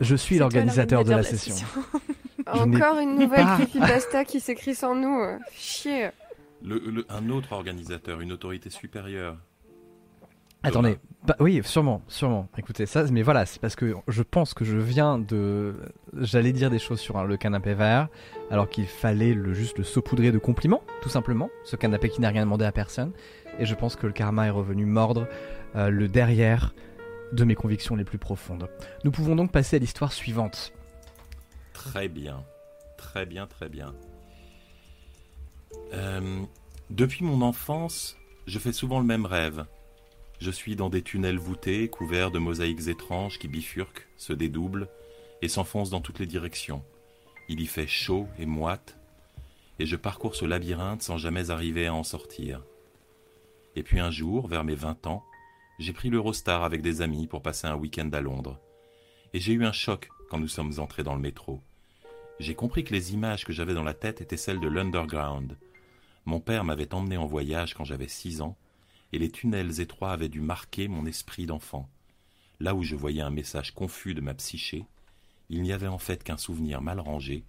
Je suis l'organisateur de la, session. <laughs> Encore une nouvelle creepypasta qui s'écrit sans nous. Chier. un autre organisateur, une autorité supérieure. Attendez, bah, oui, sûrement, sûrement. Écoutez, ça, mais voilà, c'est parce que je pense que je viens de. J'allais dire des choses sur le canapé vert, alors qu'il fallait le, juste le saupoudrer de compliments, tout simplement. Ce canapé qui n'a rien demandé à personne. Et je pense que le karma est revenu mordre euh, le derrière de mes convictions les plus profondes. Nous pouvons donc passer à l'histoire suivante. Très bien, très bien, très bien. Euh, depuis mon enfance, je fais souvent le même rêve je suis dans des tunnels voûtés, couverts de mosaïques étranges qui bifurquent, se dédoublent et s'enfoncent dans toutes les directions. Il y fait chaud et moite, et je parcours ce labyrinthe sans jamais arriver à en sortir. Et puis un jour, vers mes vingt ans, j'ai pris l'Eurostar avec des amis pour passer un week-end à Londres. Et j'ai eu un choc quand nous sommes entrés dans le métro. J'ai compris que les images que j'avais dans la tête étaient celles de l'underground. Mon père m'avait emmené en voyage quand j'avais six ans, et les tunnels étroits avaient dû marquer mon esprit d'enfant. Là où je voyais un message confus de ma psyché, il n'y avait en fait qu'un souvenir mal rangé,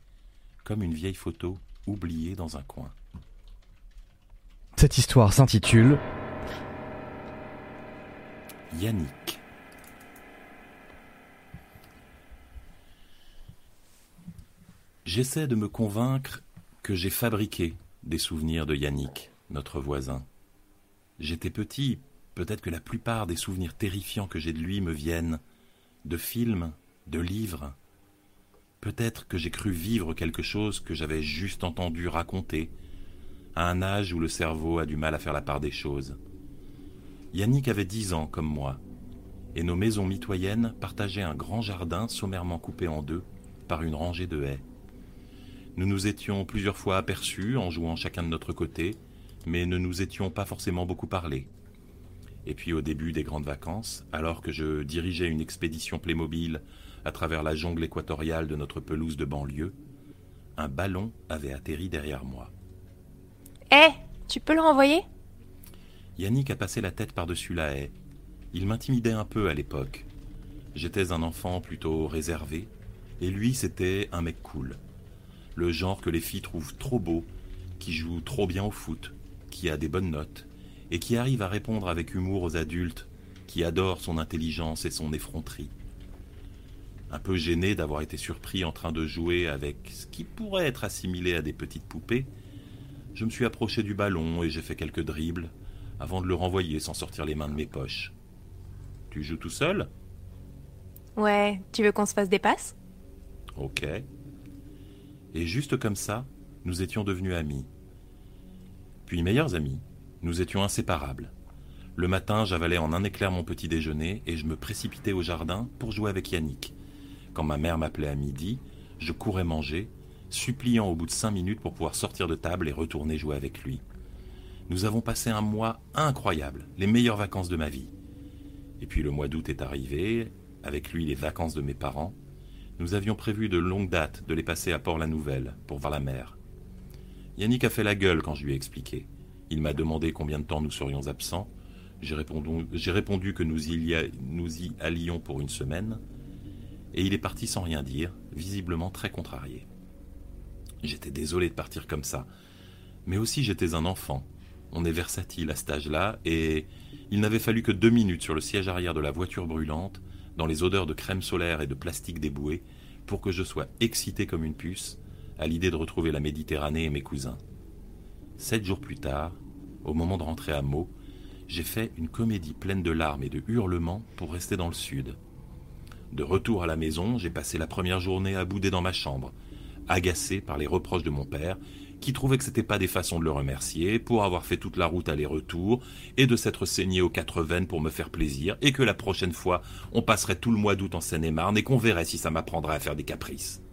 comme une vieille photo oubliée dans un coin. Cette histoire s'intitule Yannick. J'essaie de me convaincre que j'ai fabriqué des souvenirs de Yannick, notre voisin. J'étais petit, peut-être que la plupart des souvenirs terrifiants que j'ai de lui me viennent de films, de livres. Peut-être que j'ai cru vivre quelque chose que j'avais juste entendu raconter, à un âge où le cerveau a du mal à faire la part des choses. Yannick avait dix ans comme moi, et nos maisons mitoyennes partageaient un grand jardin sommairement coupé en deux par une rangée de haies. Nous nous étions plusieurs fois aperçus en jouant chacun de notre côté, mais ne nous étions pas forcément beaucoup parlé. Et puis au début des grandes vacances, alors que je dirigeais une expédition Playmobil à travers la jungle équatoriale de notre pelouse de banlieue, un ballon avait atterri derrière moi. Hé, tu peux le renvoyer? Yannick a passé la tête par-dessus la haie. Il m'intimidait un peu à l'époque. J'étais un enfant plutôt réservé, Et lui, c'était un mec cool. Le genre que les filles trouvent trop beau, qui joue trop bien au foot, qui a des bonnes notes, et qui arrive à répondre avec humour aux adultes, qui adorent son intelligence et son effronterie. Un peu gêné d'avoir été surpris en train de jouer avec ce qui pourrait être assimilé à des petites poupées, je me suis approché du ballon et j'ai fait quelques dribbles avant de le renvoyer sans sortir les mains de mes poches. Tu joues tout seul? Ouais, tu veux qu'on se fasse des passes? Ok. Et juste comme ça, nous étions devenus amis. Puis meilleurs amis. Nous étions inséparables. Le matin, j'avalais en un éclair mon petit déjeuner et je me précipitais au jardin pour jouer avec Yannick. Quand ma mère m'appelait à midi, je courais manger, suppliant au bout de cinq minutes pour pouvoir sortir de table et retourner jouer avec lui. Nous avons passé un mois incroyable, les meilleures vacances de ma vie. Et puis le mois d'août est arrivé, avec lui les vacances de mes parents. Nous avions prévu de longue date de les passer à Port-la-Nouvelle pour voir la mer. Yannick a fait la gueule quand je lui ai expliqué. Il m'a demandé combien de temps nous serions absents. J'ai répondu, que nous y, allions pour une semaine. Et il est parti sans rien dire, visiblement très contrarié. J'étais désolé de partir comme ça. Mais aussi j'étais un enfant. On est versatile à cet âge-là, et il n'avait fallu que deux minutes sur le siège arrière de la voiture brûlante, dans les odeurs de crème solaire et de plastique déboué, pour que je sois excité comme une puce à l'idée de retrouver la Méditerranée et mes cousins. Sept jours plus tard, au moment de rentrer à Meaux, j'ai fait une comédie pleine de larmes et de hurlements pour rester dans le sud. De retour à la maison, j'ai passé la première journée à bouder dans ma chambre, agacé par les reproches de mon père, qui trouvait que c'était pas des façons de le remercier pour avoir fait toute la route aller-retour et de s'être saigné aux quatre veines pour me faire plaisir et que la prochaine fois on passerait tout le mois d'août en Seine-et-Marne et qu'on verrait si ça m'apprendrait à faire des caprices.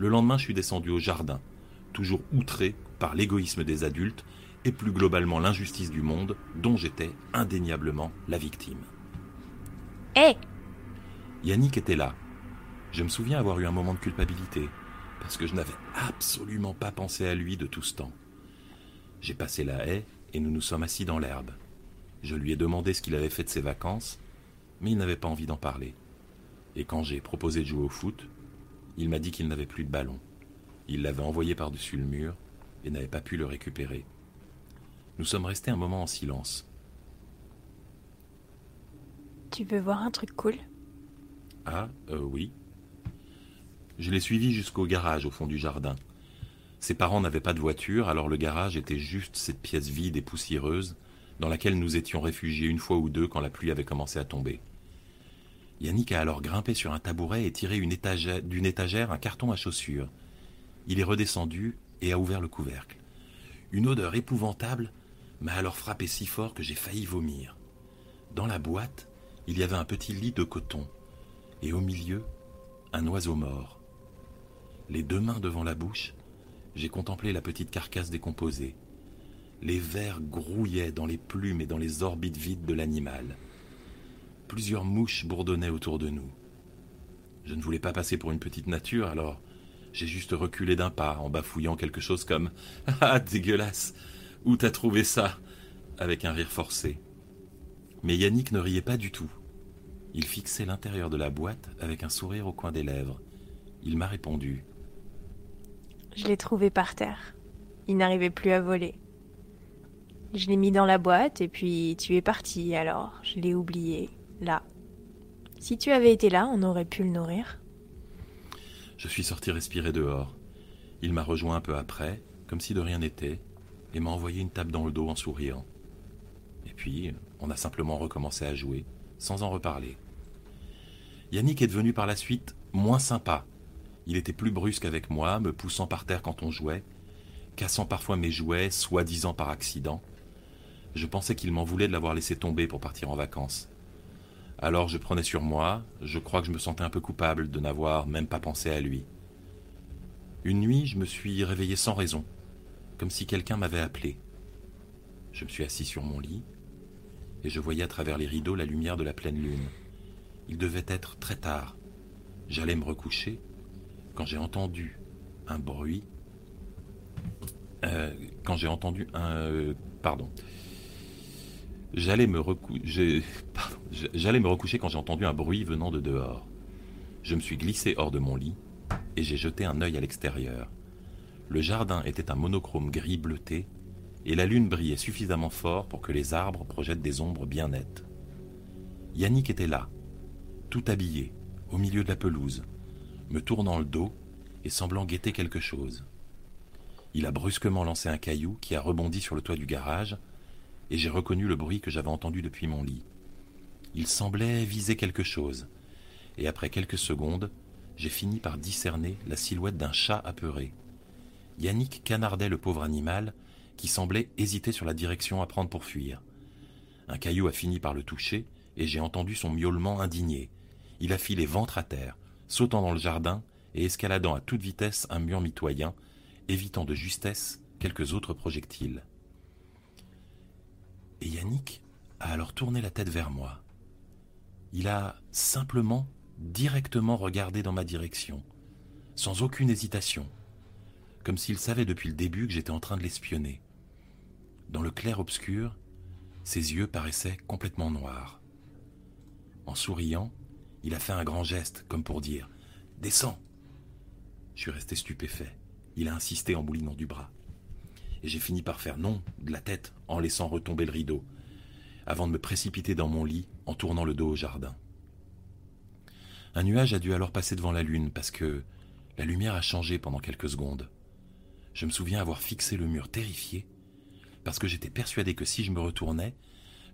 Le lendemain, je suis descendu au jardin, toujours outré par l'égoïsme des adultes et plus globalement l'injustice du monde dont j'étais indéniablement la victime. Hé Yannick était là. Je me souviens avoir eu un moment de culpabilité, parce que je n'avais absolument pas pensé à lui de tout ce temps. J'ai passé la haie et nous nous sommes assis dans l'herbe. Je lui ai demandé ce qu'il avait fait de ses vacances, mais il n'avait pas envie d'en parler. Et quand j'ai proposé de jouer au foot, il m'a dit qu'il n'avait plus de ballon. Il l'avait envoyé par-dessus le mur et n'avait pas pu le récupérer. Nous sommes restés un moment en silence. Tu veux voir un truc cool? Ah, euh, oui. Je l'ai suivi jusqu'au garage au fond du jardin. Ses parents n'avaient pas de voiture, alors le garage était juste cette pièce vide et poussiéreuse dans laquelle nous étions réfugiés une fois ou deux quand la pluie avait commencé à tomber. Yannick a alors grimpé sur un tabouret et tiré d'une étagère, un carton à chaussures. Il est redescendu et a ouvert le couvercle. Une odeur épouvantable m'a alors frappé si fort que j'ai failli vomir. Dans la boîte, il y avait un petit lit de coton, et au milieu, un oiseau mort. Les deux mains devant la bouche, j'ai contemplé la petite carcasse décomposée. Les vers grouillaient dans les plumes et dans les orbites vides de l'animal. Plusieurs mouches bourdonnaient autour de nous. Je ne voulais pas passer pour une petite nature, alors j'ai juste reculé d'un pas en bafouillant quelque chose comme Ah, dégueulasse Où t'as trouvé ça? avec un rire forcé. Mais Yannick ne riait pas du tout. Il fixait l'intérieur de la boîte avec un sourire au coin des lèvres. Il m'a répondu. Je l'ai trouvé par terre. Il n'arrivait plus à voler. Je l'ai mis dans la boîte et puis tu es parti alors. Je l'ai oublié, là. Si tu avais été là, on aurait pu le nourrir. Je suis sorti respirer dehors. Il m'a rejoint un peu après, comme si de rien n'était, et m'a envoyé une tape dans le dos en souriant. Et puis, on a simplement recommencé à jouer, sans en reparler. Yannick est devenu par la suite moins sympa. Il était plus brusque avec moi, me poussant par terre quand on jouait, cassant parfois mes jouets, soi-disant par accident. Je pensais qu'il m'en voulait de l'avoir laissé tomber pour partir en vacances. Alors je prenais sur moi, je crois que je me sentais un peu coupable de n'avoir même pas pensé à lui. Une nuit, je me suis réveillé sans raison, comme si quelqu'un m'avait appelé. Je me suis assis sur mon lit, et je voyais à travers les rideaux la lumière de la pleine lune. Il devait être très tard. J'allais me recoucher quand j'ai entendu un bruit. Euh, quand j'ai entendu un. Euh, pardon. J'allais me, recoucher, quand j'ai entendu un bruit venant de dehors. Je me suis glissé hors de mon lit et j'ai jeté un œil à l'extérieur. Le jardin était un monochrome gris bleuté et la lune brillait suffisamment fort pour que les arbres projettent des ombres bien nettes. Yannick était là, tout habillé, au milieu de la pelouse, me tournant le dos et semblant guetter quelque chose. Il a brusquement lancé un caillou qui a rebondi sur le toit du garage, et j'ai reconnu le bruit que j'avais entendu depuis mon lit. Il semblait viser quelque chose, et après quelques secondes, j'ai fini par discerner la silhouette d'un chat apeuré. Yannick canardait le pauvre animal, qui semblait hésiter sur la direction à prendre pour fuir. Un caillou a fini par le toucher, et j'ai entendu son miaulement indigné. Il a filé ventre à terre, sautant dans le jardin et escaladant à toute vitesse un mur mitoyen, évitant de justesse quelques autres projectiles. Et Yannick a alors tourné la tête vers moi. Il a simplement, directement regardé dans ma direction, sans aucune hésitation, comme s'il savait depuis le début que j'étais en train de l'espionner. Dans le clair-obscur, ses yeux paraissaient complètement noirs. En souriant, il a fait un grand geste, comme pour dire Descends Je suis resté stupéfait. Il a insisté en moulinant du bras. Et j'ai fini par faire non de la tête en laissant retomber le rideau, avant de me précipiter dans mon lit en tournant le dos au jardin. Un nuage a dû alors passer devant la lune parce que la lumière a changé pendant quelques secondes. Je me souviens avoir fixé le mur terrifié parce que j'étais persuadé que si je me retournais,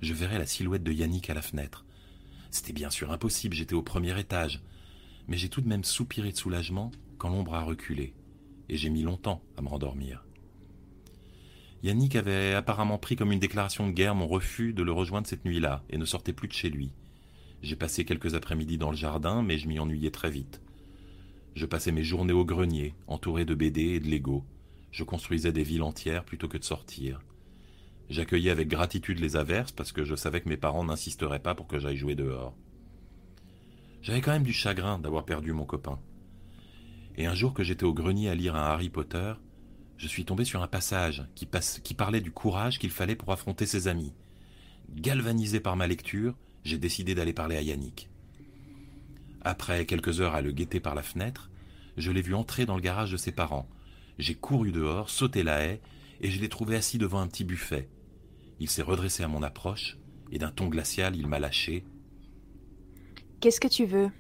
je verrais la silhouette de Yannick à la fenêtre. C'était bien sûr impossible, j'étais au premier étage, mais j'ai tout de même soupiré de soulagement quand l'ombre a reculé et j'ai mis longtemps à me rendormir. Yannick avait apparemment pris comme une déclaration de guerre mon refus de le rejoindre cette nuit-là et ne sortait plus de chez lui. J'ai passé quelques après-midi dans le jardin, mais je m'y ennuyais très vite. Je passais mes journées au grenier, entouré de BD et de Lego. Je construisais des villes entières plutôt que de sortir. J'accueillais avec gratitude les averses parce que je savais que mes parents n'insisteraient pas pour que j'aille jouer dehors. J'avais quand même du chagrin d'avoir perdu mon copain. Et un jour que j'étais au grenier à lire un Harry Potter, je suis tombé sur un passage qui, qui parlait du courage qu'il fallait pour affronter ses amis. Galvanisé par ma lecture, j'ai décidé d'aller parler à Yannick. Après quelques heures à le guetter par la fenêtre, je l'ai vu entrer dans le garage de ses parents. J'ai couru dehors, sauté la haie, et je l'ai trouvé assis devant un petit buffet. Il s'est redressé à mon approche, et d'un ton glacial, il m'a lâché. Qu'est-ce que tu veux?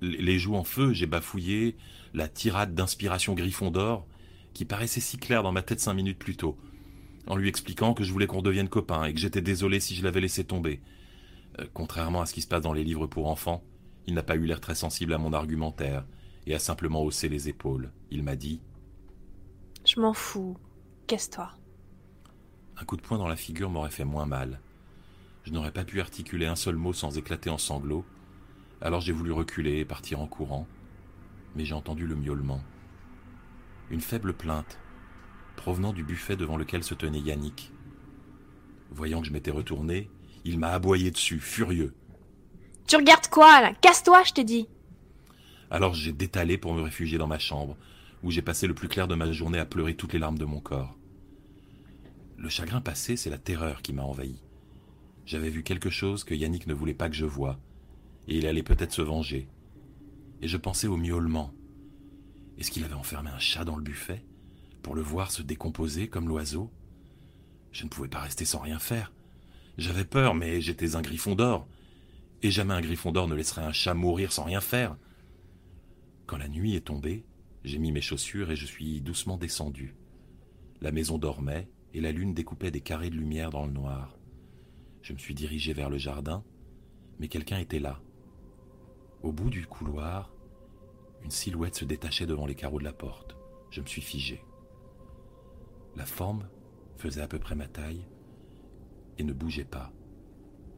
Les joues en feu, j'ai bafouillé la tirade d'inspiration Griffon d'or qui paraissait si claire dans ma tête cinq minutes plus tôt, en lui expliquant que je voulais qu'on devienne copains et que j'étais désolé si je l'avais laissé tomber. Euh, contrairement à ce qui se passe dans les livres pour enfants, il n'a pas eu l'air très sensible à mon argumentaire et a simplement haussé les épaules. Il m'a dit Je m'en fous. Casse-toi. Un coup de poing dans la figure m'aurait fait moins mal. Je n'aurais pas pu articuler un seul mot sans éclater en sanglots, alors j'ai voulu reculer et partir en courant, mais j'ai entendu le miaulement. Une faible plainte, provenant du buffet devant lequel se tenait Yannick. Voyant que je m'étais retourné, il m'a aboyé dessus, furieux. Tu regardes quoi, là Casse-toi, je t'ai dit Alors j'ai détalé pour me réfugier dans ma chambre, où j'ai passé le plus clair de ma journée à pleurer toutes les larmes de mon corps. Le chagrin passé, c'est la terreur qui m'a envahi. J'avais vu quelque chose que Yannick ne voulait pas que je voie, et il allait peut-être se venger. Et je pensais au miaulement. Est-ce qu'il avait enfermé un chat dans le buffet pour le voir se décomposer comme l'oiseau? Je ne pouvais pas rester sans rien faire. J'avais peur, mais j'étais un griffon d'or. Et jamais un griffon d'or ne laisserait un chat mourir sans rien faire. Quand la nuit est tombée, j'ai mis mes chaussures et je suis doucement descendu. La maison dormait et la lune découpait des carrés de lumière dans le noir. Je me suis dirigé vers le jardin, mais quelqu'un était là. Au bout du couloir, une silhouette se détachait devant les carreaux de la porte. Je me suis figé. La forme faisait à peu près ma taille et ne bougeait pas.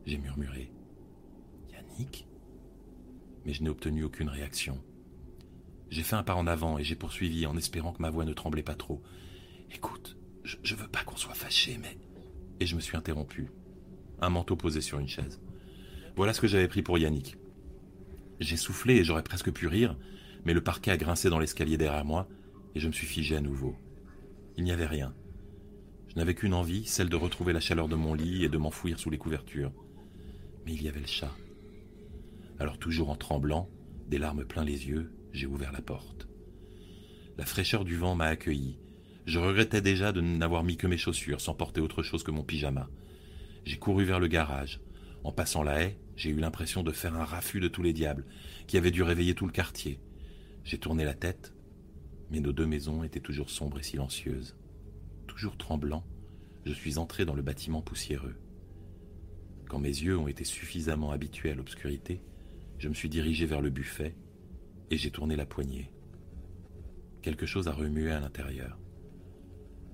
J'ai murmuré Yannick? Mais je n'ai obtenu aucune réaction. J'ai fait un pas en avant et j'ai poursuivi en espérant que ma voix ne tremblait pas trop. Écoute, je, je veux pas qu'on soit fâché, mais. Et je me suis interrompu. Un manteau posé sur une chaise. Voilà ce que j'avais pris pour Yannick. J'ai soufflé et j'aurais presque pu rire, mais le parquet a grincé dans l'escalier derrière moi et je me suis figé à nouveau. Il n'y avait rien. Je n'avais qu'une envie, celle de retrouver la chaleur de mon lit et de m'enfouir sous les couvertures. Mais il y avait le chat. Alors toujours en tremblant, Des larmes plein les yeux, j'ai ouvert la porte. La fraîcheur du vent m'a accueilli. Je regrettais déjà de n'avoir mis que mes chaussures sans porter autre chose que mon pyjama. J'ai couru vers le garage. En passant la haie, j'ai eu l'impression de faire un raffut de tous les diables, qui avaient dû réveiller tout le quartier. J'ai tourné la tête, mais nos deux maisons étaient toujours sombres et silencieuses. Toujours tremblant, je suis entré dans le bâtiment poussiéreux. Quand mes yeux ont été suffisamment habitués à l'obscurité, je me suis dirigé vers le buffet et j'ai tourné la poignée. Quelque chose a remué à l'intérieur.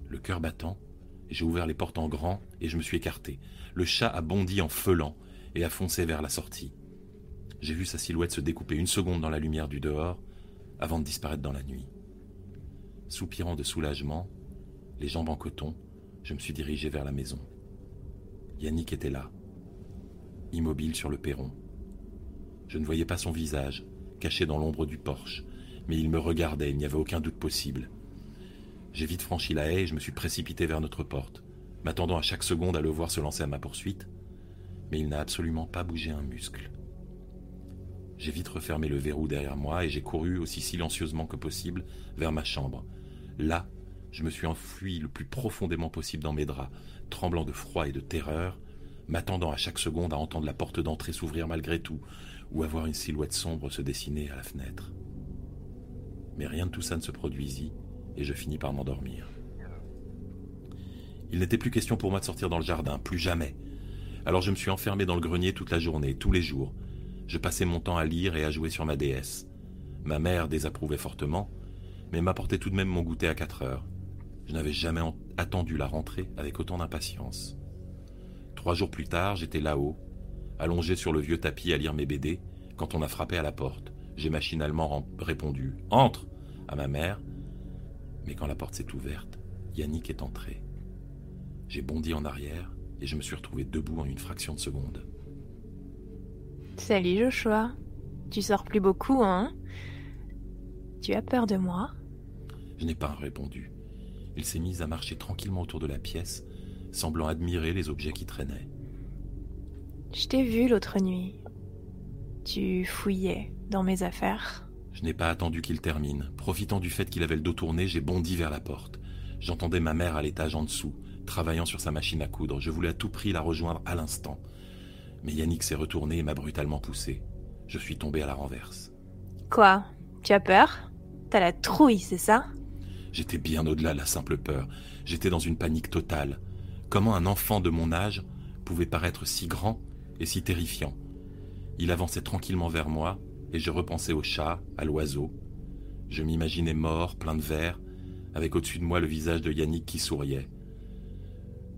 Le cœur battant, j'ai ouvert les portes en grand et je me suis écarté. Le chat a bondi en feulant et a foncé vers la sortie. J'ai vu sa silhouette se découper une seconde dans la lumière du dehors avant de disparaître dans la nuit. Soupirant de soulagement, les jambes en coton, je me suis dirigé vers la maison. Yannick était là, immobile sur le perron. Je ne voyais pas son visage, caché dans l'ombre du porche, mais il me regardait, il n'y avait aucun doute possible. J'ai vite franchi la haie et je me suis précipité vers notre porte, m'attendant à chaque seconde à le voir se lancer à ma poursuite, mais il n'a absolument pas bougé un muscle. J'ai vite refermé le verrou derrière moi et j'ai couru aussi silencieusement que possible vers ma chambre. Là, je me suis enfui le plus profondément possible dans mes draps, tremblant de froid et de terreur, m'attendant à chaque seconde à entendre la porte d'entrée s'ouvrir malgré tout, ou à voir une silhouette sombre se dessiner à la fenêtre. Mais rien de tout ça ne se produisit, et je finis par m'endormir. Il n'était plus question pour moi de sortir dans le jardin, plus jamais. Alors je me suis enfermé dans le grenier toute la journée, tous les jours. Je passais mon temps à lire et à jouer sur ma déesse. Ma mère désapprouvait fortement, mais m'apportait tout de même mon goûter à quatre heures. Je n'avais jamais attendu la rentrée avec autant d'impatience. Trois jours plus tard, j'étais là-haut, allongé sur le vieux tapis à lire mes BD, quand on a frappé à la porte. J'ai machinalement répondu Entre à ma mère, mais quand la porte s'est ouverte, Yannick est entré. J'ai bondi en arrière et je me suis retrouvé debout en une fraction de seconde. Salut Joshua. Tu sors plus beaucoup, hein? Tu as peur de moi? Je n'ai pas répondu. Il s'est mis à marcher tranquillement autour de la pièce, semblant admirer les objets qui traînaient. Je t'ai vu l'autre nuit. Tu fouillais dans mes affaires. Je n'ai pas attendu qu'il termine. Profitant du fait qu'il avait le dos tourné, j'ai bondi vers la porte. J'entendais ma mère à l'étage en dessous, travaillant sur sa machine à coudre. Je voulais à tout prix la rejoindre à l'instant. Mais Yannick s'est retourné et m'a brutalement poussé. Je suis tombé à la renverse. Quoi? Tu as peur? T'as la trouille, c'est ça? J'étais bien au-delà de la simple peur. J'étais dans une panique totale. Comment un enfant de mon âge pouvait paraître si grand et si terrifiant? Il avançait tranquillement vers moi, et je repensais au chat, à l'oiseau. Je m'imaginais mort, plein de verre, avec au-dessus de moi le visage de Yannick qui souriait.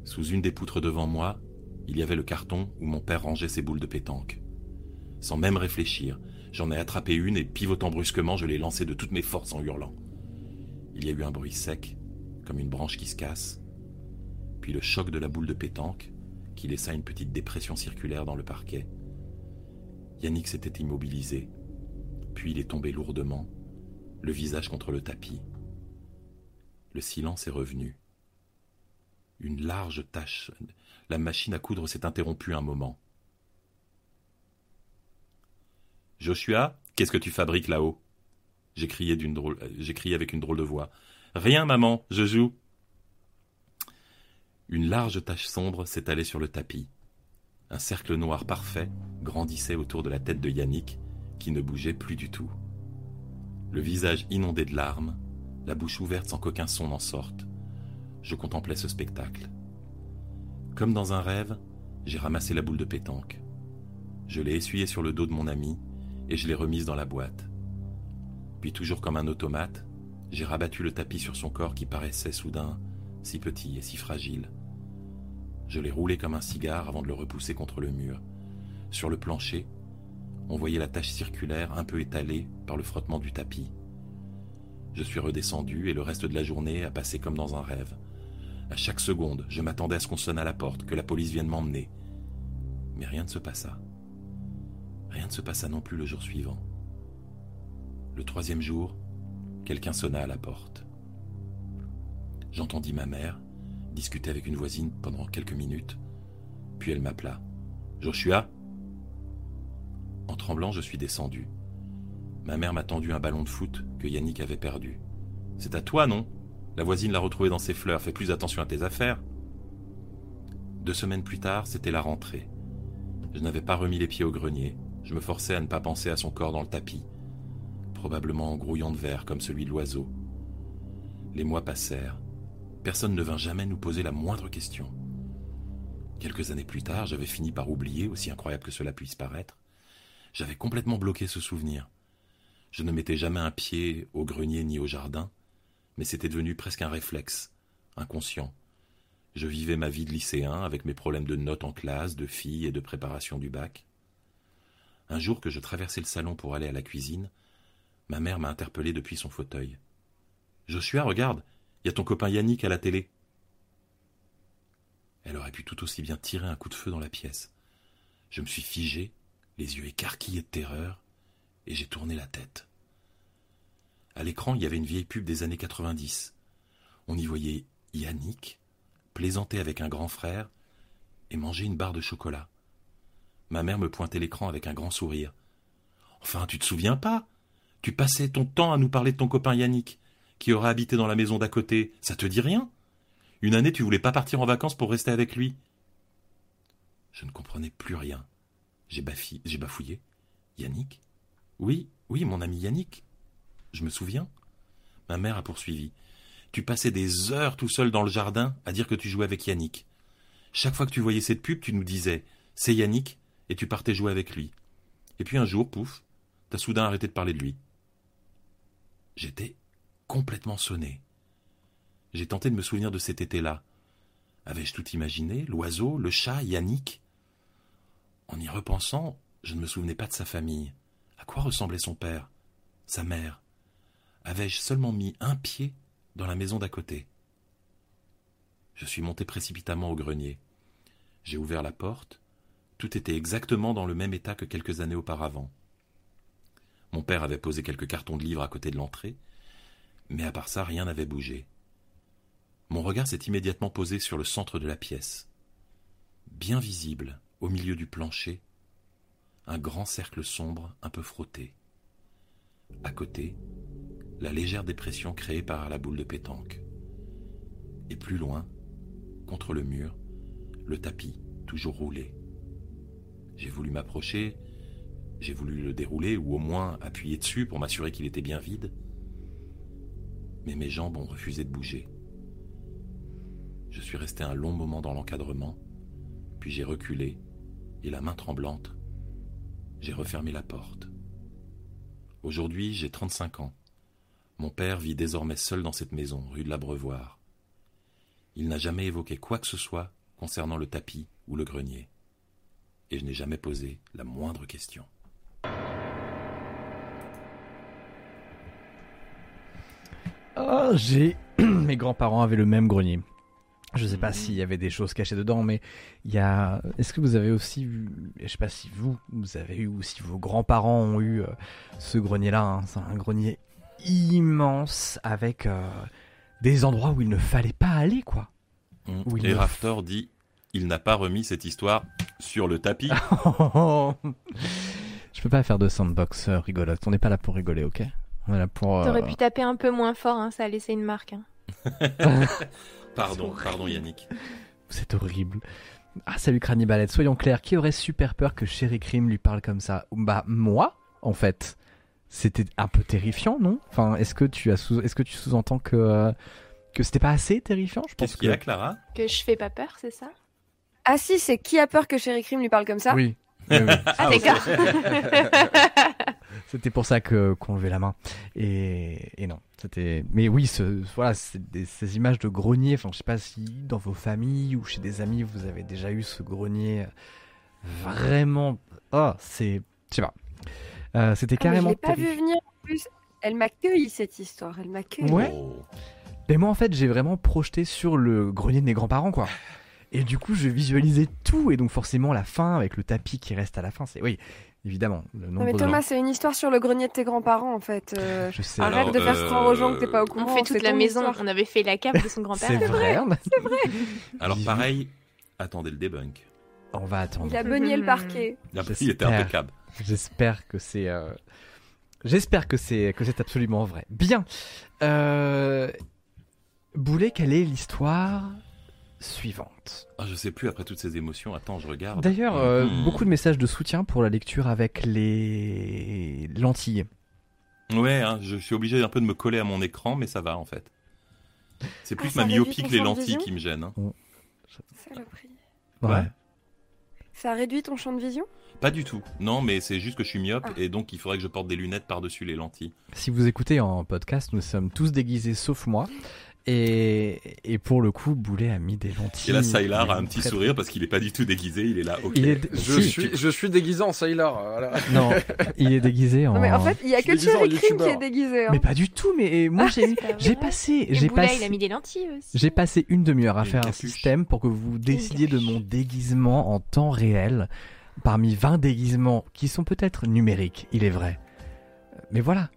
Sous une des poutres devant moi, il y avait le carton où mon père rangeait ses boules de pétanque. Sans même réfléchir, j'en ai attrapé une et pivotant brusquement, je l'ai lancée de toutes mes forces en hurlant. Il y a eu un bruit sec, comme une branche qui se casse, puis le choc de la boule de pétanque, qui laissa une petite dépression circulaire dans le parquet. Yannick s'était immobilisé, puis il est tombé lourdement, le visage contre le tapis. Le silence est revenu. Une large tache. La machine à coudre s'est interrompue un moment. Joshua, qu'est-ce que tu fabriques là-haut? J'ai crié, drôle... crié avec une drôle de voix. Rien, maman, je joue. Une large tache sombre s'étalait sur le tapis. Un cercle noir parfait grandissait autour de la tête de Yannick, qui ne bougeait plus du tout. Le visage inondé de larmes, la bouche ouverte sans qu'aucun son n'en sorte. Je contemplais ce spectacle. Comme dans un rêve, j'ai ramassé la boule de pétanque. Je l'ai essuyée sur le dos de mon ami et je l'ai remise dans la boîte. Puis toujours comme un automate, j'ai rabattu le tapis sur son corps qui paraissait soudain si petit et si fragile. Je l'ai roulé comme un cigare avant de le repousser contre le mur. Sur le plancher, on voyait la tache circulaire un peu étalée par le frottement du tapis. Je suis redescendu et le reste de la journée a passé comme dans un rêve. À chaque seconde, je m'attendais à ce qu'on sonne à la porte, que la police vienne m'emmener. Mais rien ne se passa. Rien ne se passa non plus le jour suivant. Le troisième jour, quelqu'un sonna à la porte. J'entendis ma mère discuter avec une voisine pendant quelques minutes, puis elle m'appela. Joshua En tremblant, je suis descendu. Ma mère m'a tendu un ballon de foot que Yannick avait perdu. C'est à toi, non? La voisine l'a retrouvé dans ses fleurs. Fais plus attention à tes affaires. Deux semaines plus tard, c'était la rentrée. Je n'avais pas remis les pieds au grenier. Je me forçais à ne pas penser à son corps dans le tapis, probablement grouillant de verre comme celui de l'oiseau. Les mois passèrent. Personne ne vint jamais nous poser la moindre question. Quelques années plus tard, j'avais fini par oublier, aussi incroyable que cela puisse paraître. J'avais complètement bloqué ce souvenir. Je ne mettais jamais un pied au grenier ni au jardin, mais c'était devenu presque un réflexe, inconscient. Je vivais ma vie de lycéen avec mes problèmes de notes en classe, de filles et de préparation du bac. Un jour que je traversais le salon pour aller à la cuisine, ma mère m'a interpellé depuis son fauteuil. Joshua, regarde, il y a ton copain Yannick à la télé. Elle aurait pu tout aussi bien tirer un coup de feu dans la pièce. Je me suis figé, les yeux écarquillés de terreur, et j'ai tourné la tête. À l'écran, il y avait une vieille pub des années 90. On y voyait Yannick plaisanter avec un grand frère et manger une barre de chocolat. Ma mère me pointait l'écran avec un grand sourire. Enfin, tu te souviens pas? Tu passais ton temps à nous parler de ton copain Yannick, qui aurait habité dans la maison d'à côté. Ça te dit rien? Une année, tu voulais pas partir en vacances pour rester avec lui? Je ne comprenais plus rien. J'ai bafouillé. Yannick? Oui, oui, mon ami Yannick. Je me souviens. Ma mère a poursuivi. Tu passais des heures tout seul dans le jardin à dire que tu jouais avec Yannick. Chaque fois que tu voyais cette pub, tu nous disais C'est Yannick, et tu partais jouer avec lui. Et puis un jour, pouf, t'as soudain arrêté de parler de lui. J'étais complètement sonné. J'ai tenté de me souvenir de cet été-là. Avais-je tout imaginé? L'oiseau, le chat, Yannick? En y repensant, je ne me souvenais pas de sa famille. À quoi ressemblait son père? Sa mère? Avais-je seulement mis un pied dans la maison d'à côté? Je suis monté précipitamment au grenier. J'ai ouvert la porte tout était exactement dans le même état que quelques années auparavant. Mon père avait posé quelques cartons de livres à côté de l'entrée, mais à part ça, rien n'avait bougé. Mon regard s'est immédiatement posé sur le centre de la pièce. Bien visible, au milieu du plancher, un grand cercle sombre un peu frotté. À côté, la légère dépression créée par la boule de pétanque. Et plus loin, contre le mur, le tapis toujours roulé. J'ai voulu m'approcher, j'ai voulu le dérouler ou au moins appuyer dessus pour m'assurer qu'il était bien vide. Mais mes jambes ont refusé de bouger. Je suis resté un long moment dans l'encadrement, puis j'ai reculé et la main tremblante, j'ai refermé la porte. Aujourd'hui, j'ai 35 ans. Mon père vit désormais seul dans cette maison, rue de l'Abreuvoir. Il n'a jamais évoqué quoi que ce soit concernant le tapis ou le grenier et je n'ai jamais posé la moindre question. Oh, j'ai. <clears throat> Mes grands-parents avaient le même grenier. Je ne sais pas mhm. s'il y avait des choses cachées dedans, mais il y a. Est-ce que vous avez aussi vu. Je sais pas si vous, vous avez eu ou si vos grands-parents ont eu euh, ce grenier-là. Hein. C'est un grenier immense avec euh, des endroits où il ne fallait pas aller, quoi. Mmh. Et Rafter dit il n'a pas remis cette histoire sur le tapis. <laughs> Je peux pas faire de sandbox rigolote. On n'est pas là pour rigoler, ok? On est là pour. Euh, T'aurais pu taper un peu moins fort, hein, ça a laissé une marque. Hein. <laughs> pardon, pardon Yannick. C'est horrible. Ah salut Cranibalette, soyons clairs, qui aurait super peur que Sherry Cream lui parle comme ça? Bah moi, en fait. C'était un peu terrifiant, non? Enfin, est-ce que tu as sous... est-ce que tu sous-entends que que c'était pas assez terrifiant? Je pense Qu'est-ce qu'il y a, Clara? Que je fais pas peur, c'est ça? Ah si, c'est qui a peur que Sherry Cream lui parle comme ça? Oui. <laughs> ah, <laughs> C'était pour ça que qu'on levait la main. Et, et non, c'était. Mais oui, ce, voilà, c'est ces images de grenier. Enfin, je sais pas si dans vos familles ou chez des amis vous avez déjà eu ce grenier vraiment. Oh, c'est, je sais pas. Euh, c'était ah, carrément. je l'ai pas vu venir en plus. Elle m'a cueilli cette histoire. Elle m'a cueilli. Ouais. Mais moi, en fait, j'ai vraiment projeté sur le grenier de mes grands-parents, quoi. Et du coup, je visualisais tout. Et donc, forcément, la fin, avec le tapis qui reste à la fin, c'est. Oui, évidemment. non, mais Thomas, c'est une histoire sur le grenier de tes grands-parents, en fait. Euh, je sais. Arrête de faire croire aux gens que t'es pas au courant. On fait toute la maison. On avait fait la cave de son <laughs> grand-père. c'est vrai. C'est vrai. Alors, pareil, attendez le debunk. On va attendre. Il a beugné le parquet. Il était impeccable. J'espère que c'est. Euh, J'espère que c'est que c'est absolument vrai. Bien. Euh... Boulet, quelle est l'histoire suivante? Ah, Je sais plus après toutes ces émotions. Attends, je regarde. D'ailleurs, euh, hmm. beaucoup de messages de soutien pour la lecture avec les lentilles. Ouais, hein, je suis obligé un peu de me coller à mon écran, mais ça va en fait. C'est plus ah, ma myopie que les lentilles qui me gênent. Hein. Ouais. Ça réduit ton champ de vision? Pas du tout. Non, mais c'est juste que je suis myope ah. et donc il faudrait que je porte des lunettes par-dessus les lentilles. Si vous écoutez en podcast, nous sommes tous déguisés sauf moi. Et, et, pour le coup, Boulet a mis des lentilles. Et là, Sailor a un petit sourire parce qu'il est pas du tout déguisé, il est là, ok. je, suis, je suis déguisé en Sailor. Non, il est déguisé en. Non, mais en fait, il y a que Thierry Crime qui est déguisé. Hein. Mais pas du tout, mais moi j'ai j'ai passé. J'ai passé. il a mis des lentilles aussi. J'ai passé une demi-heure à faire un système pour que vous décidiez de mon déguisement en temps réel parmi 20 déguisements qui sont peut-être numériques, il est vrai. Mais voilà,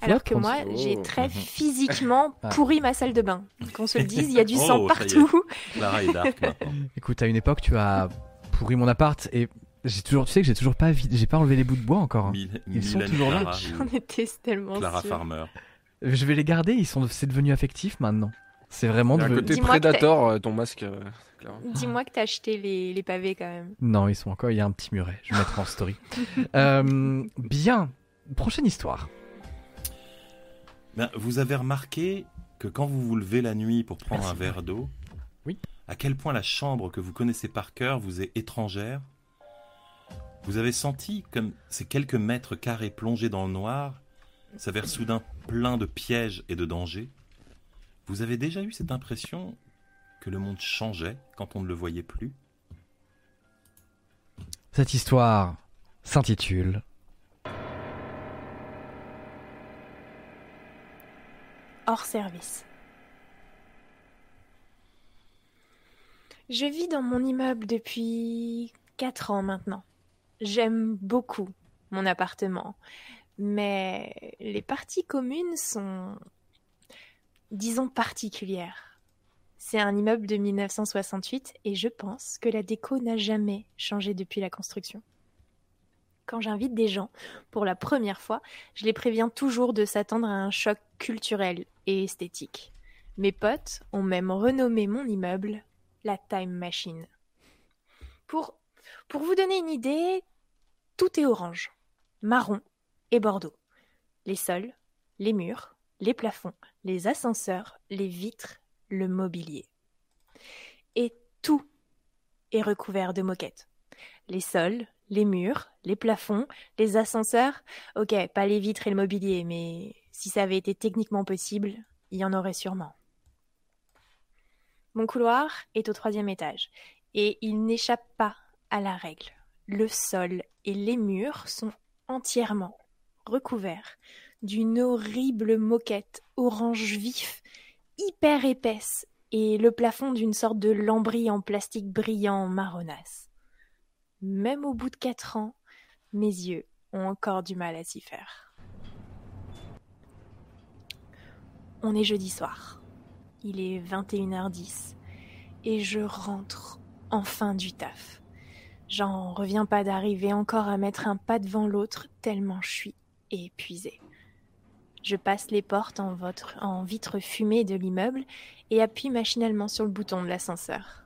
alors que moi, j'ai oh. très mhm. physiquement ah. pourri ma salle de bain. Qu'on se le dise, il y a du sang oh, partout. Clara est dark <laughs> Écoute, à une époque, tu as pourri mon appart et j'ai toujours, tu sais que j'ai toujours pas, j'ai pas enlevé les bouts de bois encore. Hein. ils sont toujours là. J'en étais tellement Clara Farmer. Je vais les garder. Ils sont, c'est devenu affectif maintenant. C'est vraiment devenu. côté Predator, euh, ton masque. Dis-moi que t'as acheté les, les, pavés quand même. Non, ils sont encore. Il y a un petit muret. Je vais mettre en story. <laughs> euh, bien. Prochaine histoire. Ben, vous avez remarqué que quand vous vous levez la nuit pour prendre un verre d'eau, oui. à quel point la chambre que vous connaissez par cœur vous est étrangère? Vous avez senti comme ces quelques mètres carrés plongés dans le noir s'avèrent soudain pleins de pièges et de dangers? Vous avez déjà eu cette impression que le monde changeait quand on ne le voyait plus Cette histoire s'intitule hors service. Je vis dans mon immeuble depuis 4 ans maintenant. J'aime beaucoup mon appartement, mais les parties communes sont, disons, particulières. C'est un immeuble de 1968 et je pense que la déco n'a jamais changé depuis la construction. Quand j'invite des gens pour la première fois, je les préviens toujours de s'attendre à un choc culturel et esthétique. Mes potes ont même renommé mon immeuble la Time Machine. Pour, pour vous donner une idée, tout est orange, marron et bordeaux. Les sols, les murs, les plafonds, les ascenseurs, les vitres, le mobilier. Et tout est recouvert de moquettes. Les sols, les murs, les plafonds, les ascenseurs. Ok, pas les vitres et le mobilier, mais si ça avait été techniquement possible, il y en aurait sûrement. Mon couloir est au troisième étage, et il n'échappe pas à la règle. Le sol et les murs sont entièrement recouverts d'une horrible moquette orange vif, hyper épaisse, et le plafond d'une sorte de lambris en plastique brillant marronasse. Même au bout de quatre ans, mes yeux ont encore du mal à s'y faire. On est jeudi soir. Il est 21h10 et je rentre enfin du taf. J'en reviens pas d'arriver encore à mettre un pas devant l'autre tellement je suis épuisée. Je passe les portes en, vitre fumée de l'immeuble et appuie machinalement sur le bouton de l'ascenseur.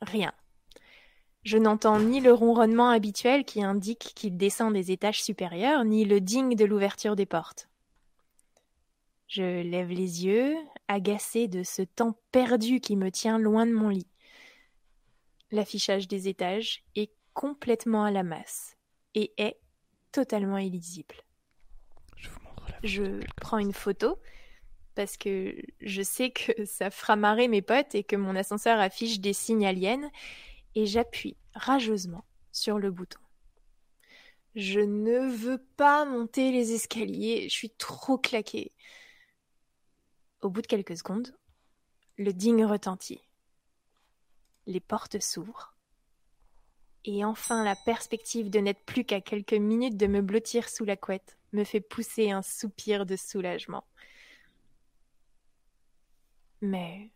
Rien. Je n'entends ni le ronronnement habituel qui indique qu'il descend des étages supérieurs, ni le ding de l'ouverture des portes. Je lève les yeux, agacé de ce temps perdu qui me tient loin de mon lit. L'affichage des étages est complètement à la masse et est totalement illisible. Je, je prends une photo parce que je sais que ça fera marrer mes potes et que mon ascenseur affiche des signes aliens et j'appuie rageusement sur le bouton. Je ne veux pas monter les escaliers, je suis trop claquée. Au bout de quelques secondes, le digne retentit. Les portes s'ouvrent. Et enfin la perspective de n'être plus qu'à quelques minutes de me blottir sous la couette me fait pousser un soupir de soulagement. Mais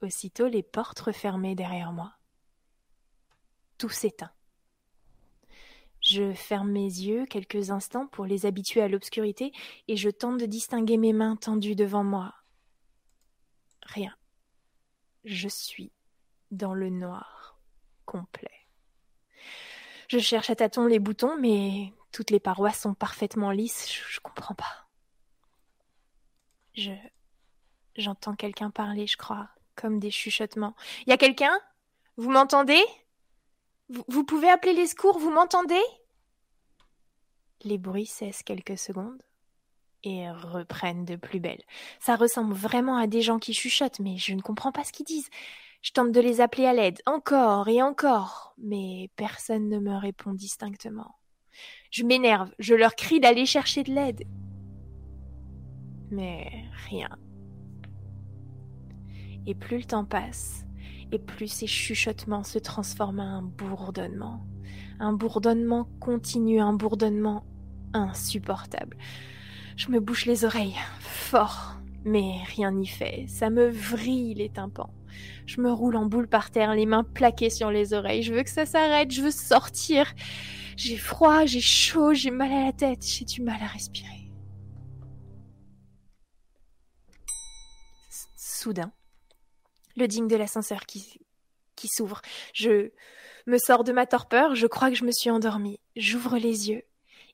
aussitôt les portes refermées derrière moi tout s'éteint. Je ferme mes yeux quelques instants pour les habituer à l'obscurité et je tente de distinguer mes mains tendues devant moi. Rien. Je suis dans le noir complet. Je cherche à tâtons les boutons, mais toutes les parois sont parfaitement lisses, je, comprends pas. Je. J'entends quelqu'un parler, je crois, comme des chuchotements. Y a quelqu'un? Vous m'entendez? Vous pouvez appeler les secours, vous m'entendez? Les bruits cessent quelques secondes et reprennent de plus belle. Ça ressemble vraiment à des gens qui chuchotent, mais je ne comprends pas ce qu'ils disent. Je tente de les appeler à l'aide, encore et encore, mais personne ne me répond distinctement. Je m'énerve, je leur crie d'aller chercher de l'aide. Mais rien. Et plus le temps passe, et plus ces chuchotements se transforment en un bourdonnement. Un bourdonnement continu, un bourdonnement insupportable. Je me bouche les oreilles, fort, mais rien n'y fait. Ça me vrille les tympans. Je me roule en boule par terre, les mains plaquées sur les oreilles. Je veux que ça s'arrête, je veux sortir. J'ai froid, j'ai chaud, j'ai mal à la tête, j'ai du mal à respirer. Soudain, le digne de l'ascenseur qui, s'ouvre. Je me sors de ma torpeur, je crois que je me suis endormie. J'ouvre les yeux.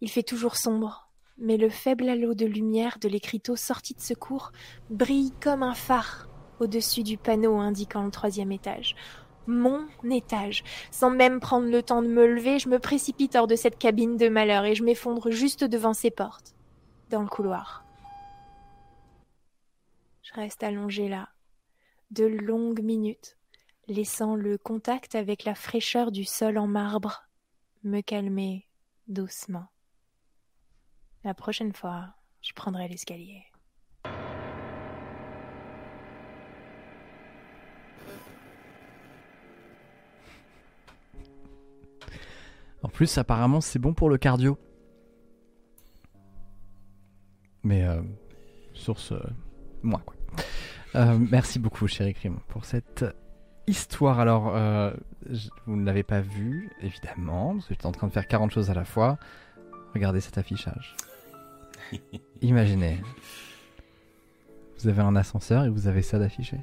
Il fait toujours sombre, mais le faible halo de lumière de l'écriteau sorti de secours brille comme un phare au-dessus du panneau indiquant le troisième étage. Mon étage. Sans même prendre le temps de me lever, je me précipite hors de cette cabine de malheur et je m'effondre juste devant ses portes, dans le couloir. Je reste allongée là, de longues minutes, laissant le contact avec la fraîcheur du sol en marbre me calmer doucement. La prochaine fois, je prendrai l'escalier. En plus, apparemment, c'est bon pour le cardio. Mais euh, source euh, moins quoi. Euh, merci beaucoup, chéri Crime, pour cette histoire. Alors, euh, je- vous ne l'avez pas vu, évidemment, parce que j'étais en train de faire 40 choses à la fois. Regardez cet affichage. <laughs> Imaginez. Vous avez un ascenseur et vous avez ça d'affiché.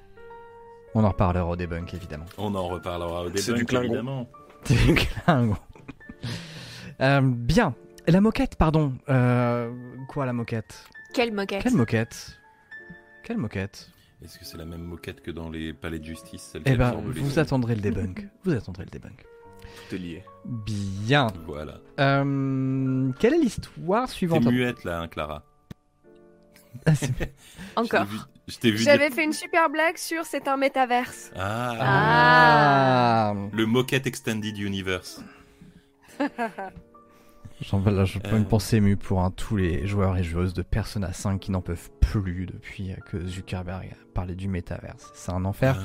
On en reparlera au debunk, évidemment. On en reparlera au <laughs> du Klingon. évidemment. C'est clair, gros. Euh, bien. La moquette, pardon. Euh, quoi, la moquette? Quelle moquette? Quelle moquette? Quelle moquette? Est-ce que c'est la même moquette que dans les palais de justice celle Eh ben, les vous attendrez le debunk. <laughs> vous attendrez le debunk. Tout est lié. Bien. Voilà. Euh, quelle est l'histoire T'es suivante muette là, hein, Clara. Ah, <laughs> Encore. Dire... J'avais fait une super blague sur c'est un métaverse. Ah, Ah. Le Moquette Extended Universe. <laughs> J'en là, je prends Euh. une pensée émue pour hein, tous les joueurs et joueuses de Persona 5 qui n'en peuvent plus depuis euh, que Zuckerberg a parlé du métaverse. C'est un enfer.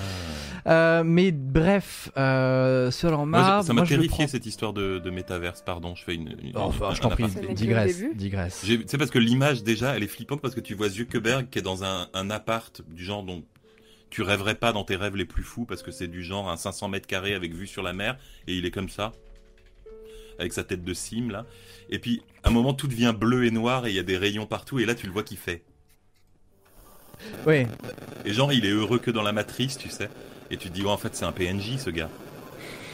Ah. Euh, mais bref, euh, seul en marre. ça m'a terrifié prends- cette histoire de, de métaverse, pardon, je fais une... une- Oh, enfin, un- je t'en prie, digresse, digresse. C'est parce que l'image déjà, elle est flippante parce que tu vois Zuckerberg qui est dans un, un appart du genre dont tu rêverais pas dans tes rêves les plus fous parce que c'est du genre un 500 mètres carrés avec vue sur la mer et il est comme ça avec sa tête de sim là. Et puis à un moment tout devient bleu et noir et il y a des rayons partout et là tu le vois qui fait. Oui, Et genre il est heureux que dans la matrice, tu sais. Et tu te dis oh, en fait c'est un PNJ ce gars.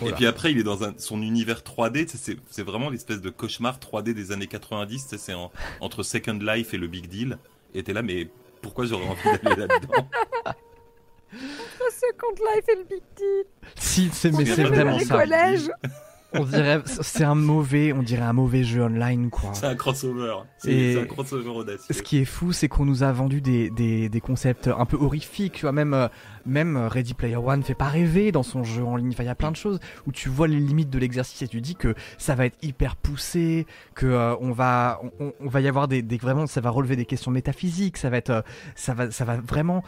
Et puis après, il est dans un, son univers 3D. tu sais, C'est vraiment l'espèce de cauchemar 3D des années 90. tu sais, C'est en- entre Second Life et le Big Deal. Et t'es là, mais pourquoi j'aurais envie d'aller là-dedans? <laughs> Second Life et le Big Deal. si, c'est vraiment ça. collèges. On dirait, c'est un mauvais, on dirait un mauvais jeu online quoi. C'est un crossover. C'est un crossover audacieux. Ce qui est fou, c'est qu'on nous a vendu des, des, des concepts un peu horrifiques, tu vois, même, euh, même euh, Ready Player One fait pas rêver dans son jeu en ligne. Enfin, il y a plein de choses où tu vois les limites de l'exercice et tu dis que ça va être hyper poussé, que euh, on va, on, on va y avoir des, des, vraiment, ça va relever des questions métaphysiques, ça va être, ça va, ça va vraiment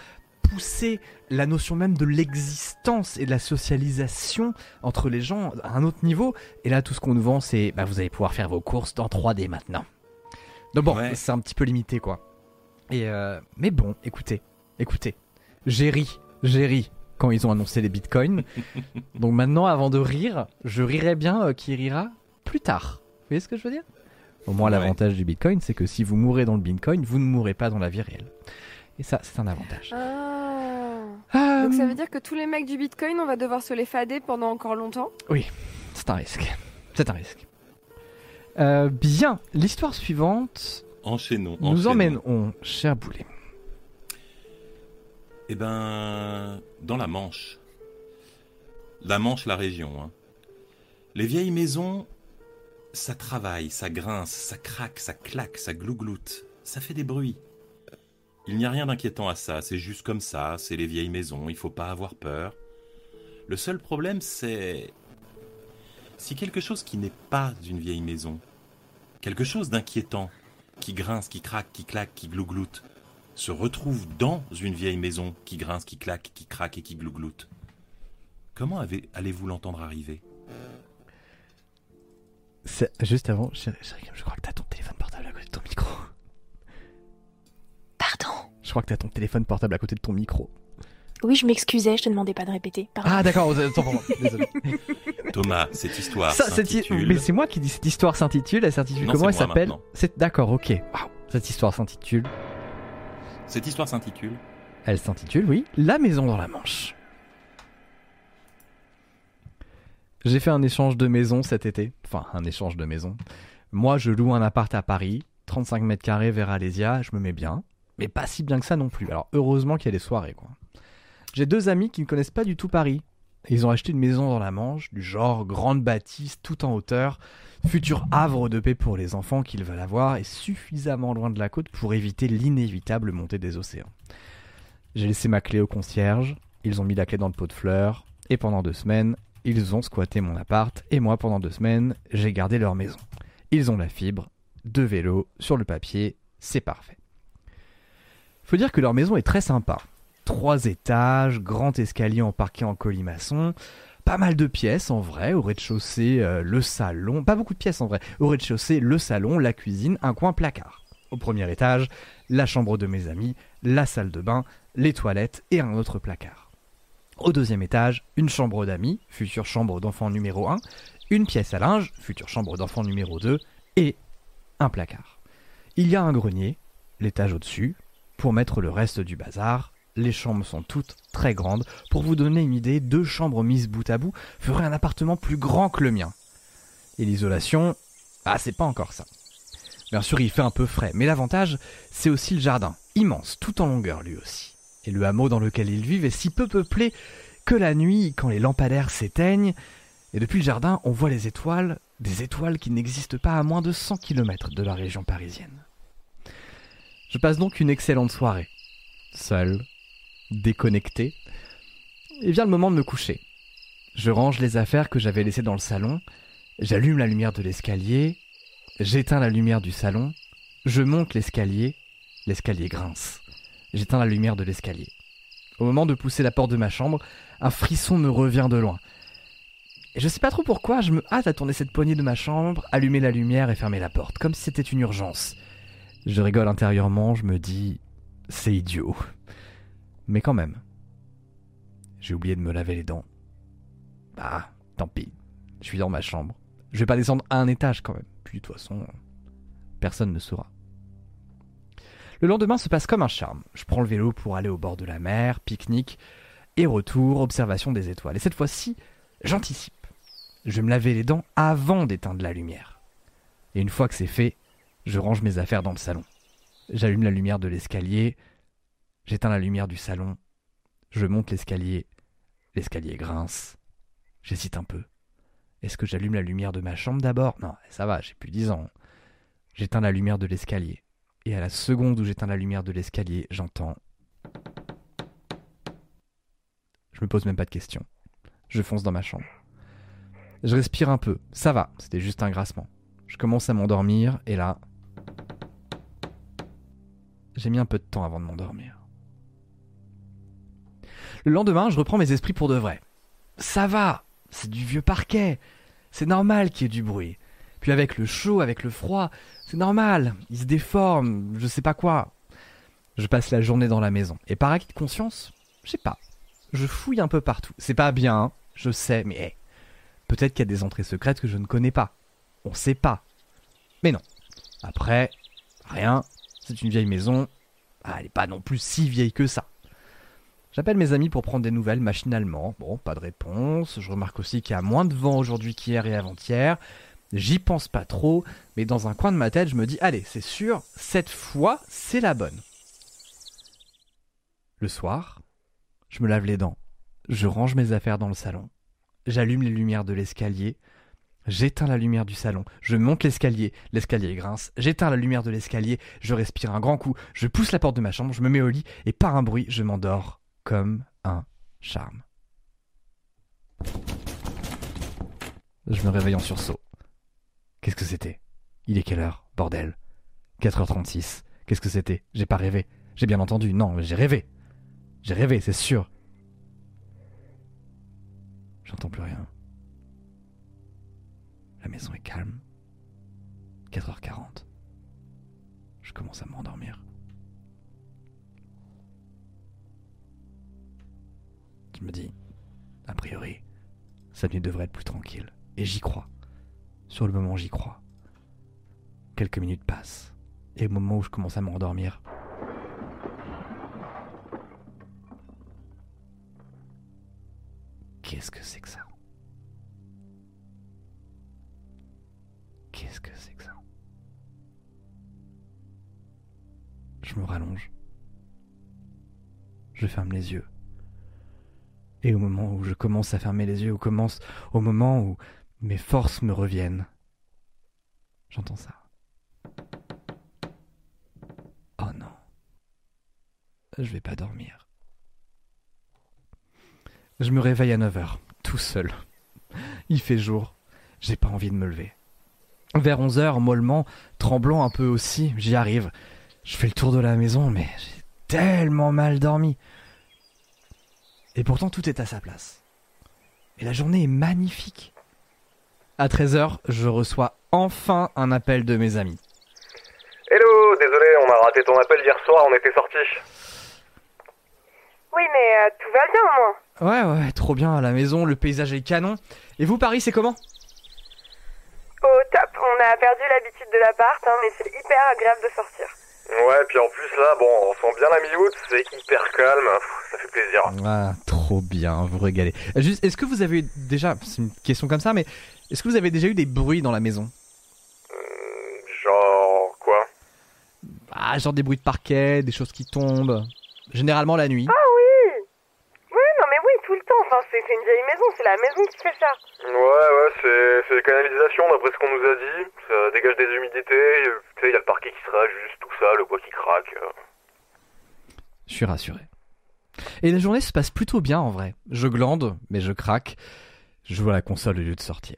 pousser la notion même de l'existence et de la socialisation entre les gens à un autre niveau. Et là, tout ce qu'on nous vend, c'est, bah, vous allez pouvoir faire vos courses dans 3D maintenant. Donc bon, Ouais. c'est un petit peu limité, quoi. Et euh, mais bon, écoutez, écoutez, j'ai ri, j'ai ri quand ils ont annoncé les bitcoins. <laughs> Donc maintenant, avant de rire, je rirai bien euh, qui rira plus tard. voyez ce que je veux dire? Au moins, l'avantage du Bitcoin, c'est que si vous mourrez dans le Bitcoin, vous ne mourrez pas dans la vie réelle. Et ça, c'est un avantage. Ah. Donc ça veut dire que tous les mecs du Bitcoin, on va devoir se les fader pendant encore longtemps Oui, c'est un risque. C'est un risque. Euh, bien, l'histoire suivante. Enchaînons. Nous emmènerons, cher Boulet. Eh ben, dans la Manche. La Manche, la région. Hein. Les vieilles maisons, ça travaille, ça grince, ça craque, ça claque, ça glougloute, ça fait des bruits. Il n'y a rien d'inquiétant à ça, c'est juste comme ça, c'est les vieilles maisons, il faut pas avoir peur. Le seul problème, c'est si quelque chose qui n'est pas une vieille maison, quelque chose d'inquiétant, qui grince, qui craque, qui claque, qui glougloute, se retrouve dans une vieille maison qui grince, qui claque, qui craque et qui glougloute. Comment allez-vous l'entendre arriver? Juste avant, je, crois que t'as ton téléphone portable à côté de ton micro. Je crois que t'as ton téléphone portable à côté de ton micro. Oui, je m'excusais, je te demandais pas de répéter. Ah d'accord, <laughs> désolé. Thomas, cette histoire s'intitule... Mais c'est moi qui dis cette histoire s'intitule, elle s'intitule comment elle s'appelle C'est D'accord, ok. Cette histoire s'intitule... Cette histoire s'intitule Elle s'intitule, oui, La maison dans la Manche. J'ai fait un échange de maison cet été. Enfin, un échange de maison. Moi, je loue un appart à Paris, 35 mètres carrés vers Alésia, je me mets bien. Mais pas si bien que ça non plus. Alors, heureusement qu'il y a des soirées, quoi. J'ai deux amis qui ne connaissent pas du tout Paris. Ils ont acheté une maison dans la Manche, du genre grande bâtisse, tout en hauteur, futur havre de paix pour les enfants qu'ils veulent avoir et suffisamment loin de la côte pour éviter l'inévitable montée des océans. J'ai laissé ma clé au concierge, ils ont mis la clé dans le pot de fleurs, et pendant deux semaines, ils ont squatté mon appart, et moi pendant deux semaines, j'ai gardé leur maison. Ils ont la fibre, deux vélos, sur le papier, c'est parfait. Faut dire que leur maison est très sympa. Trois étages, grand escalier en parquet en colimaçon, pas mal de pièces en vrai. Au rez-de-chaussée, euh, le salon. Pas beaucoup de pièces en vrai. Au rez-de-chaussée, le salon, la cuisine, un coin placard. Au premier étage, la chambre de mes amis, la salle de bain, les toilettes et un autre placard. Au deuxième étage, une chambre d'amis, future chambre d'enfant numéro 1, une pièce à linge, future chambre d'enfant numéro 2, et un placard. Il y a un grenier, l'étage au-dessus, pour mettre le reste du bazar, les chambres sont toutes très grandes. Pour vous donner une idée, deux chambres mises bout à bout feraient un appartement plus grand que le mien. Et l'isolation, ah c'est pas encore ça. Bien sûr, il fait un peu frais, mais l'avantage, c'est aussi le jardin, immense, tout en longueur lui aussi. Et le hameau dans lequel ils vivent est si peu peuplé que la nuit, quand les lampadaires s'éteignent, et depuis le jardin, on voit les étoiles, des étoiles qui n'existent pas à moins de 100 km de la région parisienne. Je passe donc une excellente soirée, seul, déconnecté. Et vient le moment de me coucher. Je range les affaires que j'avais laissées dans le salon, j'allume la lumière de l'escalier, j'éteins la lumière du salon, je monte l'escalier, l'escalier grince. J'éteins la lumière de l'escalier. Au moment de pousser la porte de ma chambre, un frisson me revient de loin. Et je sais pas trop pourquoi, je me hâte à tourner cette poignée de ma chambre, allumer la lumière et fermer la porte, comme si c'était une urgence. Je rigole intérieurement, je me dis, c'est idiot. Mais quand même. J'ai oublié de me laver les dents. Bah, tant pis. Je suis dans ma chambre. Je vais pas descendre un étage quand même. Puis de toute façon, personne ne saura. Le lendemain se passe comme un charme. Je prends le vélo pour aller au bord de la mer, pique-nique, et retour, observation des étoiles. Et cette fois-ci, j'anticipe. Je me laver les dents avant d'éteindre la lumière. Et une fois que c'est fait, je range mes affaires dans le salon. J'allume la lumière de l'escalier, J'éteins la lumière du salon. Je monte l'escalier. L'escalier grince. J'hésite un peu. Est-ce que j'allume la lumière de ma chambre d'abord? Non, ça va, j'ai plus dix ans. J'éteins la lumière de l'escalier. Et à la seconde où j'éteins la lumière de l'escalier, j'entends. Je me pose même pas de questions. Je fonce dans ma chambre. Je respire un peu. Ça va, c'était juste un grassement. Je commence à m'endormir et là. J'ai mis un peu de temps avant de m'endormir. Le lendemain, je reprends mes esprits pour de vrai. Ça va, c'est du vieux parquet. C'est normal qu'il y ait du bruit. Puis avec le chaud, avec le froid, c'est normal. Il se déforme, je sais pas quoi. Je passe la journée dans la maison. Et par acquis de conscience, je sais pas. Je fouille un peu partout. C'est pas bien, je sais, mais peut-être qu'il y a des entrées secrètes que je ne connais pas. On sait pas. Mais non. Après, rien. C'est une vieille maison. Ah, elle n'est pas non plus si vieille que ça. J'appelle mes amis pour prendre des nouvelles machinalement. Bon, pas de réponse. Je remarque aussi qu'il y a moins de vent aujourd'hui qu'hier et avant-hier. J'y pense pas trop, mais dans un coin de ma tête, je me dis allez, c'est sûr, cette fois, c'est la bonne. Le soir, je me lave les dents. Je range mes affaires dans le salon. J'allume les lumières de l'escalier. J'éteins la lumière du salon, je monte l'escalier, l'escalier grince, j'éteins la lumière de l'escalier, je respire un grand coup, je pousse la porte de ma chambre, je me mets au lit et par un bruit, je m'endors comme un charme. Je me réveille en sursaut. Qu'est-ce que c'était? Il est quelle heure? Bordel. 4h36. Qu'est-ce que c'était? J'ai pas rêvé. J'ai bien entendu. Non, j'ai rêvé. J'ai rêvé, c'est sûr. J'entends plus rien. La maison est calme. 4h40. Je commence à m'endormir. Je me dis, a priori, cette nuit devrait être plus tranquille. Et j'y crois. Sur le moment, j'y crois. Quelques minutes passent. Et au moment où je commence à m'endormir, qu'est-ce que c'est que ça? Qu'est-ce que c'est que ça? Je me rallonge. Je ferme les yeux. Et au moment où je commence à fermer les yeux, commence, au moment où mes forces me reviennent, j'entends ça. Oh non. Je vais pas dormir. Je me réveille à 9h, tout seul. Il fait jour. J'ai pas envie de me lever. Vers 11h, mollement, tremblant un peu aussi, j'y arrive. Je fais le tour de la maison, mais j'ai tellement mal dormi. Et pourtant, tout est à sa place. Et la journée est magnifique. À 13h, je reçois enfin un appel de mes amis. Hello, désolé, on a raté ton appel hier soir, on était sortis. Oui, mais euh, tout va bien au moins. Ouais, ouais, trop bien à la maison, le paysage est canon. Et vous, Paris, c'est comment? Au top, on a perdu l'habitude de l'appart, hein, mais c'est hyper agréable de sortir. Ouais, puis en plus là, bon, on sent bien la mi-août, c'est hyper calme, pff, ça fait plaisir. Ah, trop bien, vous régalez. Euh, Juste, est-ce que vous avez eu déjà, c'est une question comme ça, mais est-ce que vous avez déjà eu des bruits dans la maison? Hum, Genre quoi? Ah, genre des bruits de parquet, des choses qui tombent. Généralement la nuit. Ah oui Oui, non mais oui, tout le temps. Enfin, c'est une vieille maison, c'est la maison qui fait ça. Ouais, ouais, c'est c'est les canalisations d'après ce qu'on nous a dit. Ça dégage des humidités, euh, tu sais, il y a le parquet qui se rajuste, tout ça, le bois qui craque. euh. Je suis rassuré. Et la journée se passe plutôt bien en vrai. Je glande, mais je craque. Je joue à la console au lieu de sortir.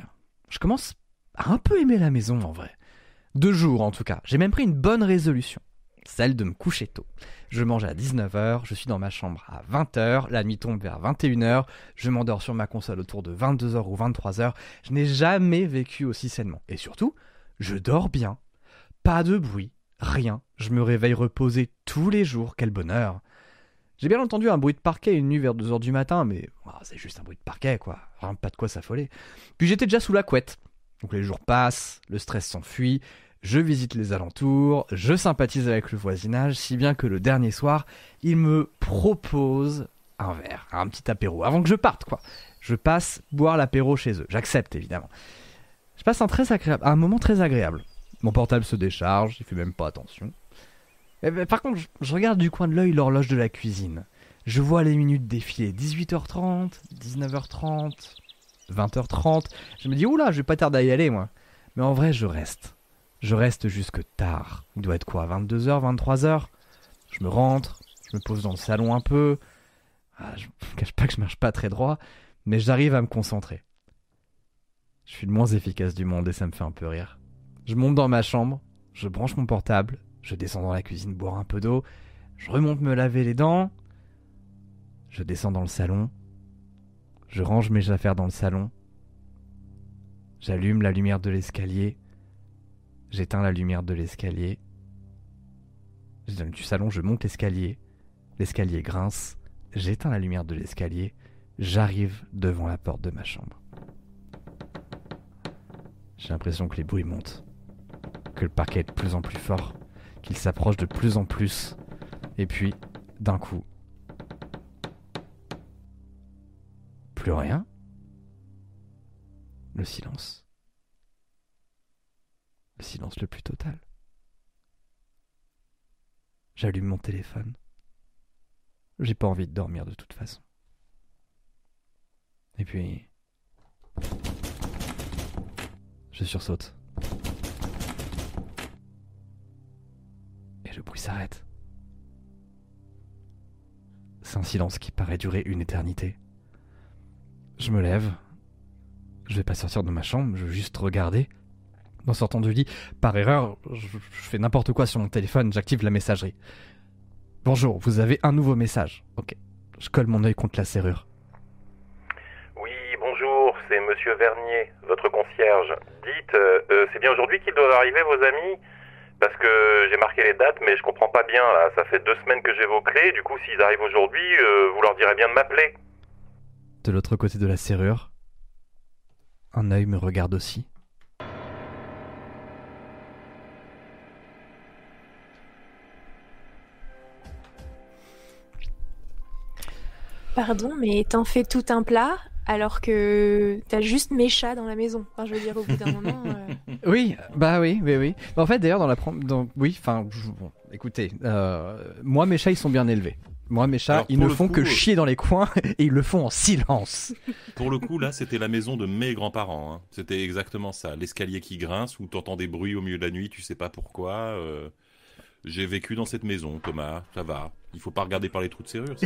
Je commence à un peu aimer la maison en vrai. Deux jours en tout cas. J'ai même pris une bonne résolution. Celle de me coucher tôt. Je mange à 19h, je suis dans ma chambre à 20h, la nuit tombe vers 21h, je m'endors sur ma console autour de 22h ou 23h. Je n'ai jamais vécu aussi sainement. Et surtout, je dors bien. Pas de bruit, rien. Je me réveille reposé tous les jours, quel bonheur. J'ai bien entendu un bruit de parquet une nuit vers 2h du matin, mais ah, c'est juste un bruit de parquet, quoi. Pas de quoi s'affoler. Puis j'étais déjà sous la couette. Donc les jours passent, le stress s'enfuit, je visite les alentours, je sympathise avec le voisinage, si bien que le dernier soir, il me propose un verre, un petit apéro, avant que je parte, quoi. Je passe boire l'apéro chez eux. J'accepte, évidemment. Je passe un, très agréable, un moment très agréable. Mon portable se décharge, il fait même pas attention. Eh ben, par contre, je, regarde du coin de l'œil l'horloge de la cuisine. Je vois les minutes défiler. 18h30, 19h30, 20h30. Je me dis, oula, je vais pas tarder à y aller, moi. Mais en vrai, je reste. Je reste jusque tard. Il doit être quoi 22h, 23h Je me rentre, je me pose dans le salon un peu. Ah, je ne <laughs> cache pas que je marche pas très droit, mais j'arrive à me concentrer. Je suis le moins efficace du monde et ça me fait un peu rire. Je monte dans ma chambre, je branche mon portable, je descends dans la cuisine boire un peu d'eau, je remonte me laver les dents, je descends dans le salon, je range mes affaires dans le salon, j'allume la lumière de l'escalier, j'éteins la lumière de l'escalier, du salon, je monte l'escalier, l'escalier grince, j'éteins la lumière de l'escalier, j'arrive devant la porte de ma chambre. J'ai l'impression que les bruits montent, que le parquet est de plus en plus fort, qu'il s'approche de plus en plus, et puis, d'un coup, plus rien. Le silence. Le silence le plus total. J'allume mon téléphone. J'ai pas envie de dormir de toute façon. Et puis... Je sursaute. Et le bruit s'arrête. C'est un silence qui paraît durer une éternité. Je me lève. Je vais pas sortir de ma chambre, je vais juste regarder. En sortant du lit, par erreur, je, je fais n'importe quoi sur mon téléphone, j'active la messagerie. Bonjour, vous avez un nouveau message. Ok. Je colle mon œil contre la serrure. Oui, bonjour, c'est Monsieur Vernier, votre concierge. Dites, euh, euh, c'est bien aujourd'hui qu'ils doivent arriver, vos amis? Parce que j'ai marqué les dates, mais je comprends pas bien, là. Ça fait deux semaines que j'évoquerai, du coup, s'ils arrivent aujourd'hui, euh, vous leur direz bien de m'appeler. De l'autre côté de la serrure, un œil me regarde aussi. Pardon, mais t'en fais tout un plat alors que t'as juste mes chats dans la maison. Enfin, je veux dire, au bout d'un moment. euh, <laughs> Oui, bah oui, oui, oui. En fait, d'ailleurs, dans la dans, oui, enfin, bon, écoutez, euh, moi, mes chats, ils sont bien élevés. Moi, mes chats, Alors, ils ne font coup, que euh, chier dans les coins <laughs> et ils le font en silence. Pour le coup, là, c'était la maison de mes grands-parents. hein. C'était exactement ça. L'escalier qui grince, où t'entends des bruits au milieu de la nuit, tu sais pas pourquoi. euh, J'ai vécu dans cette maison, Thomas. Ça va. Il faut pas regarder par les trous de serrure. <laughs>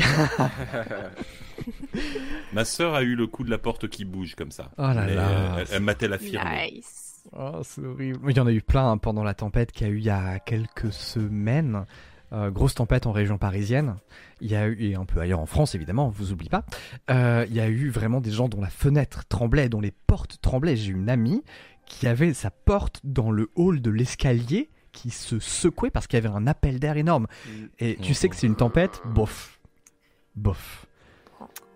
Ma sœur a eu le coup de la porte qui bouge comme ça. Oh là Mais, là. elle, elle m'a-t-elle affirmé Nice. Oh, c'est horrible. Il y en a eu plein hein, pendant la tempête qu'il y a eu il y a quelques semaines. Euh, grosse tempête en région parisienne. Il y a eu, et un peu ailleurs en France évidemment, vous oubliez pas. Euh, il y a eu vraiment des gens dont la fenêtre tremblait, dont les portes tremblaient. J'ai une amie qui avait sa porte dans le hall de l'escalier qui se secouait parce qu'il y avait un appel d'air énorme. Et tu sais que c'est une tempête, bof. Bof.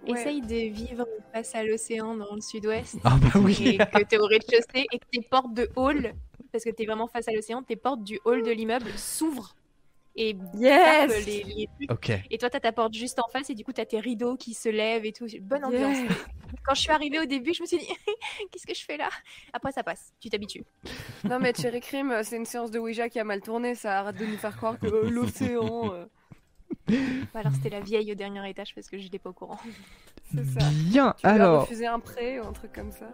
Ouais. Essaye de vivre face à l'océan dans le sud-ouest. Ah bah oui. Et que t'es au rez-de-chaussée et que tes portes de hall, parce que t'es vraiment face à l'océan, tes portes du hall de l'immeuble s'ouvrent. Et Yes les, les trucs. Et toi, t'as ta porte juste en face et du coup, t'as tes rideaux qui se lèvent et tout. Bonne ambiance. Yeah. Quand je suis arrivée au début, je me suis dit, <laughs> qu'est-ce que je fais là? Après, ça passe. Tu t'habitues. Non mais Cherry Cream, euh, c'est une séance de Ouija qui a mal tourné, ça arrête de nous faire croire que euh, l'océan, euh, <laughs> Bah, alors, c'était la vieille au dernier étage parce que j'étais pas au courant. <laughs> c'est ça. Bien. Tu Alors, refusé un prêt ou un truc comme ça?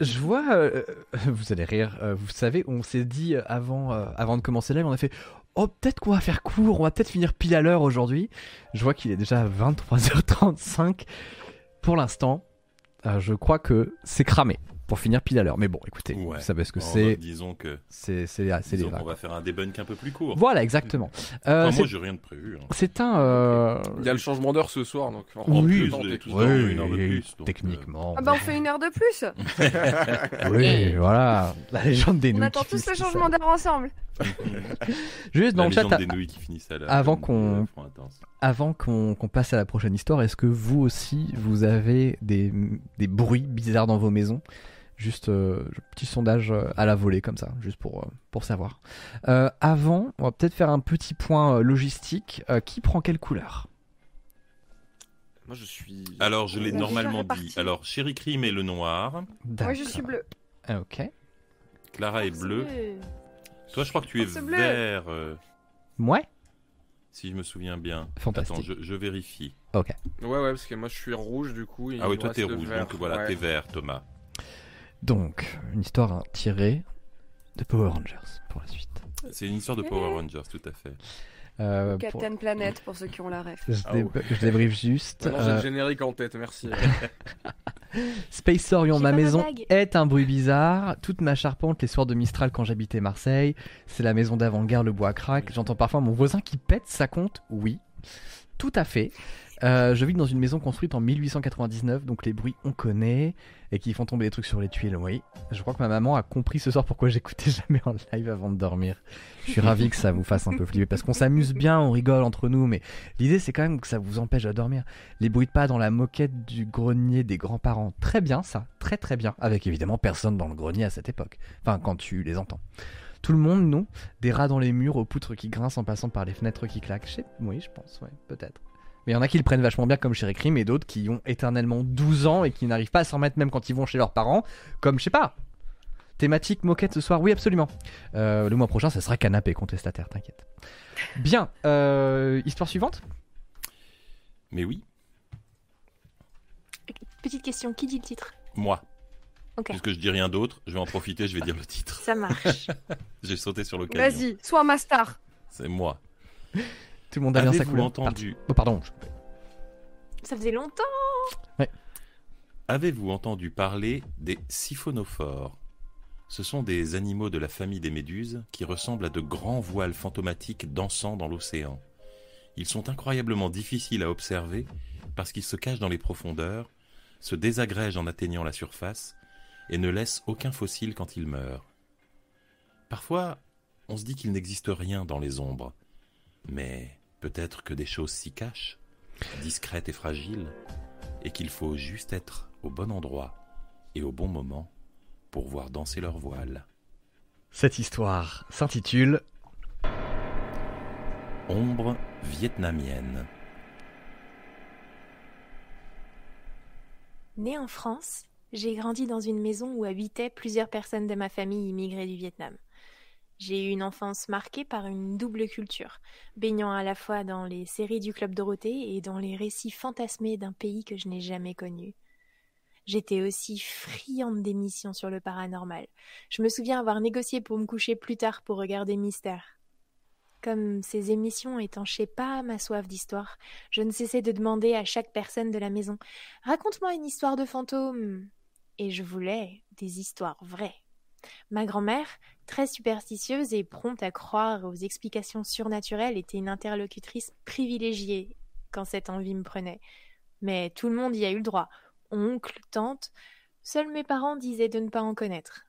Je vois, euh, vous allez rire, euh, vous savez, on s'est dit euh, avant, euh, avant de commencer live, on a fait Oh, peut-être qu'on va faire court, on va peut-être finir pile à l'heure aujourd'hui. Je vois qu'il est déjà 23h35 pour l'instant. euh, je crois que c'est cramé pour finir pile à l'heure. Mais bon, écoutez, Ouais. vous savez ce que c'est. disons que. C'est c'est c'est les vagues. va faire un debunk un peu plus court. Voilà, exactement. <laughs> Euh, Enfin, moi, j'ai rien de prévu. hein. c'est un. euh, Il y a le changement d'heure ce soir, donc en Oui. plus, ça, seul. une heure de plus, donc, techniquement. Ah bah on fait une heure de plus <laughs> Oui, voilà. La légende des On nouilles attend qui tous le changement d'heure ensemble <laughs> Juste dans le chat, légende des nouilles qui finissent à la avant qu'on-. Avant qu'on qu'on passe à la prochaine histoire, est-ce que vous aussi, vous avez des, des bruits bizarres dans vos maisons? Juste euh, petit sondage euh, à la volée comme ça, juste pour, euh, pour savoir. Euh, avant, on va peut-être faire un petit point logistique. Euh, qui prend quelle couleur? Moi, je suis. Alors, je l'ai normalement dit. Alors, Chéri Crime est le noir, Moi je suis bleu. Ah, ok. Clara est bleue. Toi, je crois que tu es Force bleue. vert, euh, Ouais si je me souviens bien. Fantastique. Attends, je, je vérifie. Ouais, ouais, parce que moi, je suis rouge, du coup. Ah oui, toi, t'es rouge, vert. donc voilà, Ouais. t'es vert, Thomas. Donc, une histoire tirée de Power Rangers pour la suite. C'est une histoire de Power Rangers, tout à fait. Euh, pour- Captain Planet pour ceux qui ont la ref. Je, Ah dé- ouais. je débriefe juste. J'ai Euh, le générique en tête, merci. <laughs> Space Orion, ma maison est un bruit bizarre. Toute ma charpente, les soirs de Mistral quand j'habitais Marseille. C'est la maison d'avant-garde, le bois craque. J'entends parfois mon voisin qui pète sa compte. Oui, tout à fait. Euh, je vis dans une maison construite en 1899, donc les bruits on connaît et qui font tomber des trucs sur les tuiles. Oui, je crois que ma maman a compris ce soir pourquoi j'écoutais <laughs> jamais en live avant de dormir. Je suis ravi que ça vous fasse un peu flipper parce qu'on s'amuse bien, on rigole entre nous, mais l'idée c'est quand même que ça vous empêche de dormir. Les bruits de pas dans la moquette du grenier des grands-parents, très bien ça, très très bien, avec évidemment personne dans le grenier à cette époque. Enfin, quand tu les entends. Tout le monde, nous Des rats dans les murs, aux poutres qui grincent en passant par les fenêtres qui claquent. Oui, je pense, ouais, peut-être. Mais il y en a qui le prennent vachement bien comme chez Crime et d'autres qui ont éternellement 12 ans et qui n'arrivent pas à s'en remettre même quand ils vont chez leurs parents. Comme, je sais pas. Thématique moquette ce soir, oui, absolument. Euh, le mois prochain, ça sera canapé contestataire, t'inquiète. Bien, euh, histoire suivante Mais oui, Petite question, qui dit le titre? Moi. Puisque je dis rien d'autre, je vais en profiter, je vais dire le titre. Ça marche. <laughs> J'ai sauté sur l'occasion. Vas-y, sois ma star. C'est moi. Tout le monde a bien sa Avez-vous couleur. entendu, Oh, pardon. je- Ça faisait longtemps. avez-vous entendu parler des siphonophores? Ce sont des animaux de la famille des méduses qui ressemblent à de grands voiles fantomatiques dansant dans l'océan. Ils sont incroyablement difficiles à observer parce qu'ils se cachent dans les profondeurs, se désagrègent en atteignant la surface et ne laissent aucun fossile quand ils meurent. Parfois, on se dit qu'il n'existe rien dans les ombres, mais peut-être que des choses s'y cachent, discrètes et fragiles, et qu'il faut juste être au bon endroit et au bon moment pour voir danser leur voile. Cette histoire s'intitule Ombre vietnamienne. Née en France, j'ai grandi dans une maison où habitaient plusieurs personnes de ma famille immigrées du Vietnam. J'ai eu une enfance marquée par une double culture, baignant à la fois dans les séries du Club Dorothée et dans les récits fantasmés d'un pays que je n'ai jamais connu. J'étais aussi friande d'émissions sur le paranormal. Je me souviens avoir négocié pour me coucher plus tard pour regarder Mystère. Comme ces émissions étanchaient pas ma soif d'histoire, je ne cessais de demander à chaque personne de la maison Raconte-moi une histoire de fantôme. Et je voulais des histoires vraies. Ma grand-mère, très superstitieuse et prompte à croire aux explications surnaturelles, était une interlocutrice privilégiée quand cette envie me prenait. Mais tout le monde y a eu le droit. Oncle, tante, seuls mes parents disaient de ne pas en connaître.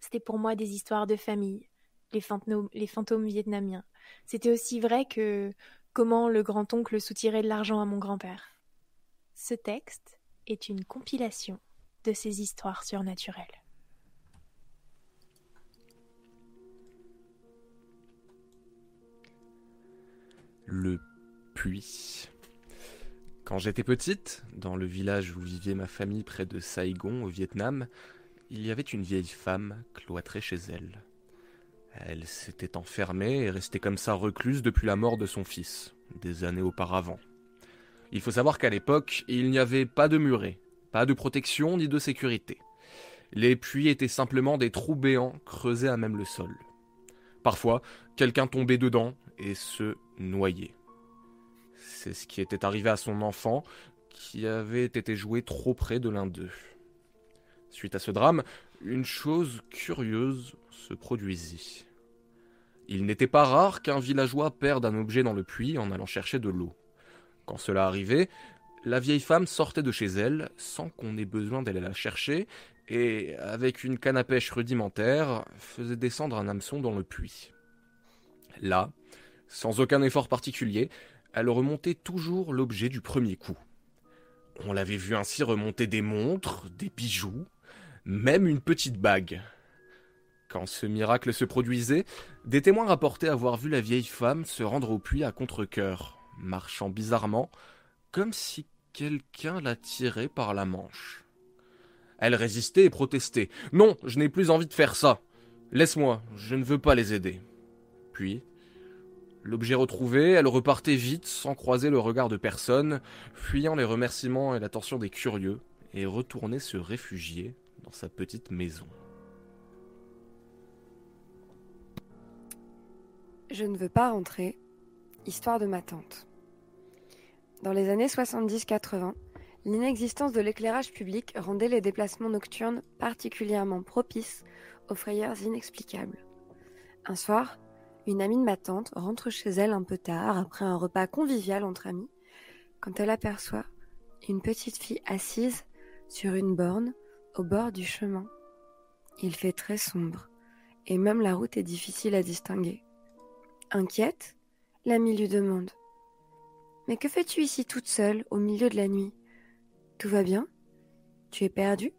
C'était pour moi des histoires de famille, les, fantômes, les fantômes vietnamiens. C'était aussi vrai que comment le grand-oncle soutirait de l'argent à mon grand-père. Ce texte est une compilation de ces histoires surnaturelles. Le puits. Quand j'étais petite, dans le village où vivait ma famille près de Saigon, au Vietnam, il y avait une vieille femme cloîtrée chez elle. Elle s'était enfermée et restait comme ça recluse depuis la mort de son fils, des années auparavant. Il faut savoir qu'à l'époque, il n'y avait pas de muret, pas de protection ni de sécurité. Les puits étaient simplement des trous béants creusés à même le sol. Parfois, quelqu'un tombait dedans et se noyait. C'est ce qui était arrivé à son enfant, qui avait été joué trop près de l'un d'eux. Suite à ce drame, une chose curieuse se produisit. Il n'était pas rare qu'un villageois perde un objet dans le puits en allant chercher de l'eau. Quand cela arrivait, la vieille femme sortait de chez elle sans qu'on ait besoin d'aller la chercher et, avec une canne à pêche rudimentaire, faisait descendre un hameçon dans le puits. Là, sans aucun effort particulier, elle remontait toujours l'objet du premier coup. On l'avait vu ainsi remonter des montres, des bijoux, même une petite bague. Quand ce miracle se produisait, des témoins rapportaient avoir vu la vieille femme se rendre au puits à contre-coeur, marchant bizarrement, comme si quelqu'un la tirait par la manche. Elle résistait et protestait. Non, je n'ai plus envie de faire ça. Laisse-moi, je ne veux pas les aider. Puis, l'objet retrouvé, elle repartait vite sans croiser le regard de personne, fuyant les remerciements et l'attention des curieux, et retournait se réfugier dans sa petite maison. Je ne veux pas rentrer. Histoire de ma tante. Dans les années 70-80, l'inexistence de l'éclairage public rendait les déplacements nocturnes particulièrement propices aux frayeurs inexplicables. Un soir, une amie de ma tante rentre chez elle un peu tard après un repas convivial entre amis. Quand elle aperçoit une petite fille assise sur une borne au bord du chemin. Il fait très sombre et même la route est difficile à distinguer. Inquiète, l'amie lui demande Mais que fais-tu ici toute seule au milieu de la nuit? Tout va bien? Tu es perdue?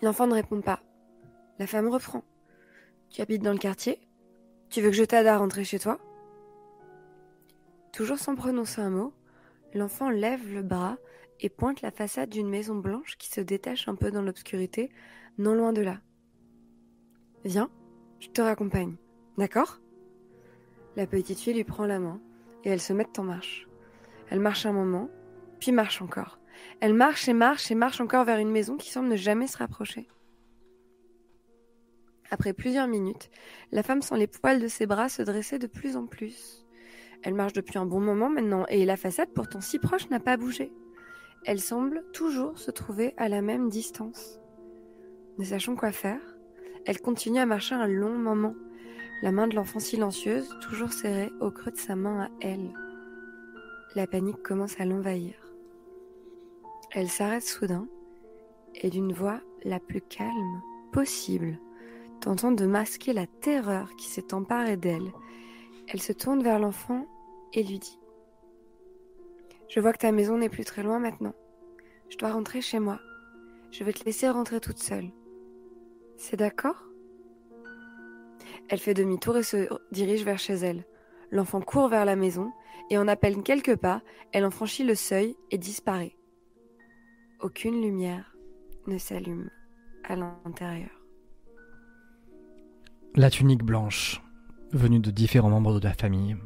L'enfant ne répond pas. La femme reprend. Tu habites dans le quartier? Tu veux que je t'aide à rentrer chez toi? Toujours sans prononcer un mot, l'enfant lève le bras et pointe la façade d'une maison blanche qui se détache un peu dans l'obscurité, non loin de là. Viens, je te raccompagne, d'accord? La petite fille lui prend la main et elles se mettent en marche. Elle marche un moment, puis marche encore. Elle marche et marche et marche encore vers une maison qui semble ne jamais se rapprocher. Après plusieurs minutes, la femme sent les poils de ses bras se dresser de plus en plus. Elle marche depuis un bon moment maintenant, et la façade, pourtant si proche, n'a pas bougé. Elle semble toujours se trouver à la même distance. Ne sachant quoi faire, elle continue à marcher un long moment, la main de l'enfant silencieuse toujours serrée au creux de sa main à elle. La panique commence à l'envahir. Elle s'arrête soudain et d'une voix la plus calme possible, tentant de masquer la terreur qui s'est emparée d'elle, elle se tourne vers l'enfant et lui dit Je vois que ta maison n'est plus très loin maintenant. Je dois rentrer chez moi. Je vais te laisser rentrer toute seule. C'est d'accord? Elle fait demi-tour et se dirige vers chez elle. L'enfant court vers la maison et en à quelques pas, elle en franchit le seuil et disparaît. Aucune lumière ne s'allume à l'intérieur. La tunique blanche, venue de différents membres de la famille.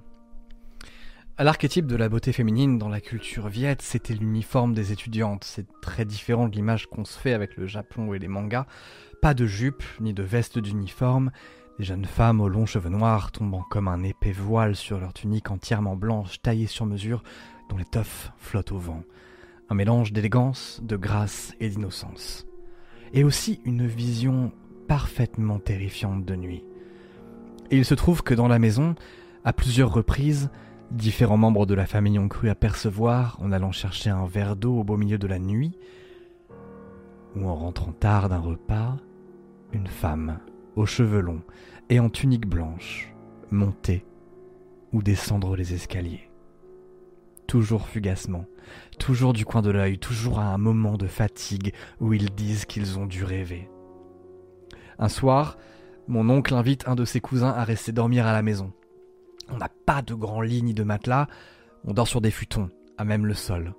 À l'archétype de la beauté féminine dans la culture viette, c'était l'uniforme des étudiantes. C'est très différent de l'image qu'on se fait avec le Japon et les mangas. Pas de jupe ni de veste d'uniforme. Les jeunes femmes aux longs cheveux noirs tombant comme un épais voile sur leur tunique entièrement blanche taillée sur mesure dont l'étoffe flotte au vent. Un mélange d'élégance, de grâce et d'innocence. Et aussi une vision parfaitement terrifiante de nuit. Et il se trouve que dans la maison, à plusieurs reprises, différents membres de la famille ont cru apercevoir, en allant chercher un verre d'eau au beau milieu de la nuit, ou en rentrant tard d'un repas, une femme, aux cheveux longs et en tunique blanche, monter ou descendre les escaliers. Toujours fugacement, toujours du coin de l'œil, toujours à un moment de fatigue où ils disent qu'ils ont dû rêver. Un soir, mon oncle invite un de ses cousins à rester dormir à la maison. On n'a pas de grands lits ni de matelas, on dort sur des futons, à même le sol.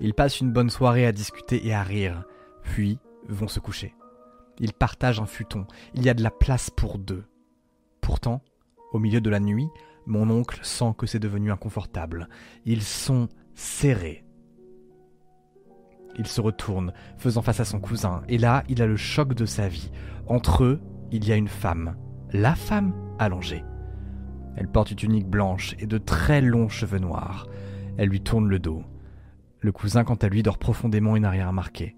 Ils passent une bonne soirée à discuter et à rire, puis vont se coucher. Ils partagent un futon, il y a de la place pour deux. Pourtant, au milieu de la nuit, mon oncle sent que c'est devenu inconfortable. Ils sont serrés. Il se retourne, faisant face à son cousin, et là, il a le choc de sa vie. Entre eux, il y a une femme, la femme allongée. Elle porte une tunique blanche et de très longs cheveux noirs. Elle lui tourne le dos. Le cousin, quant à lui, dort profondément et n'a rien remarqué.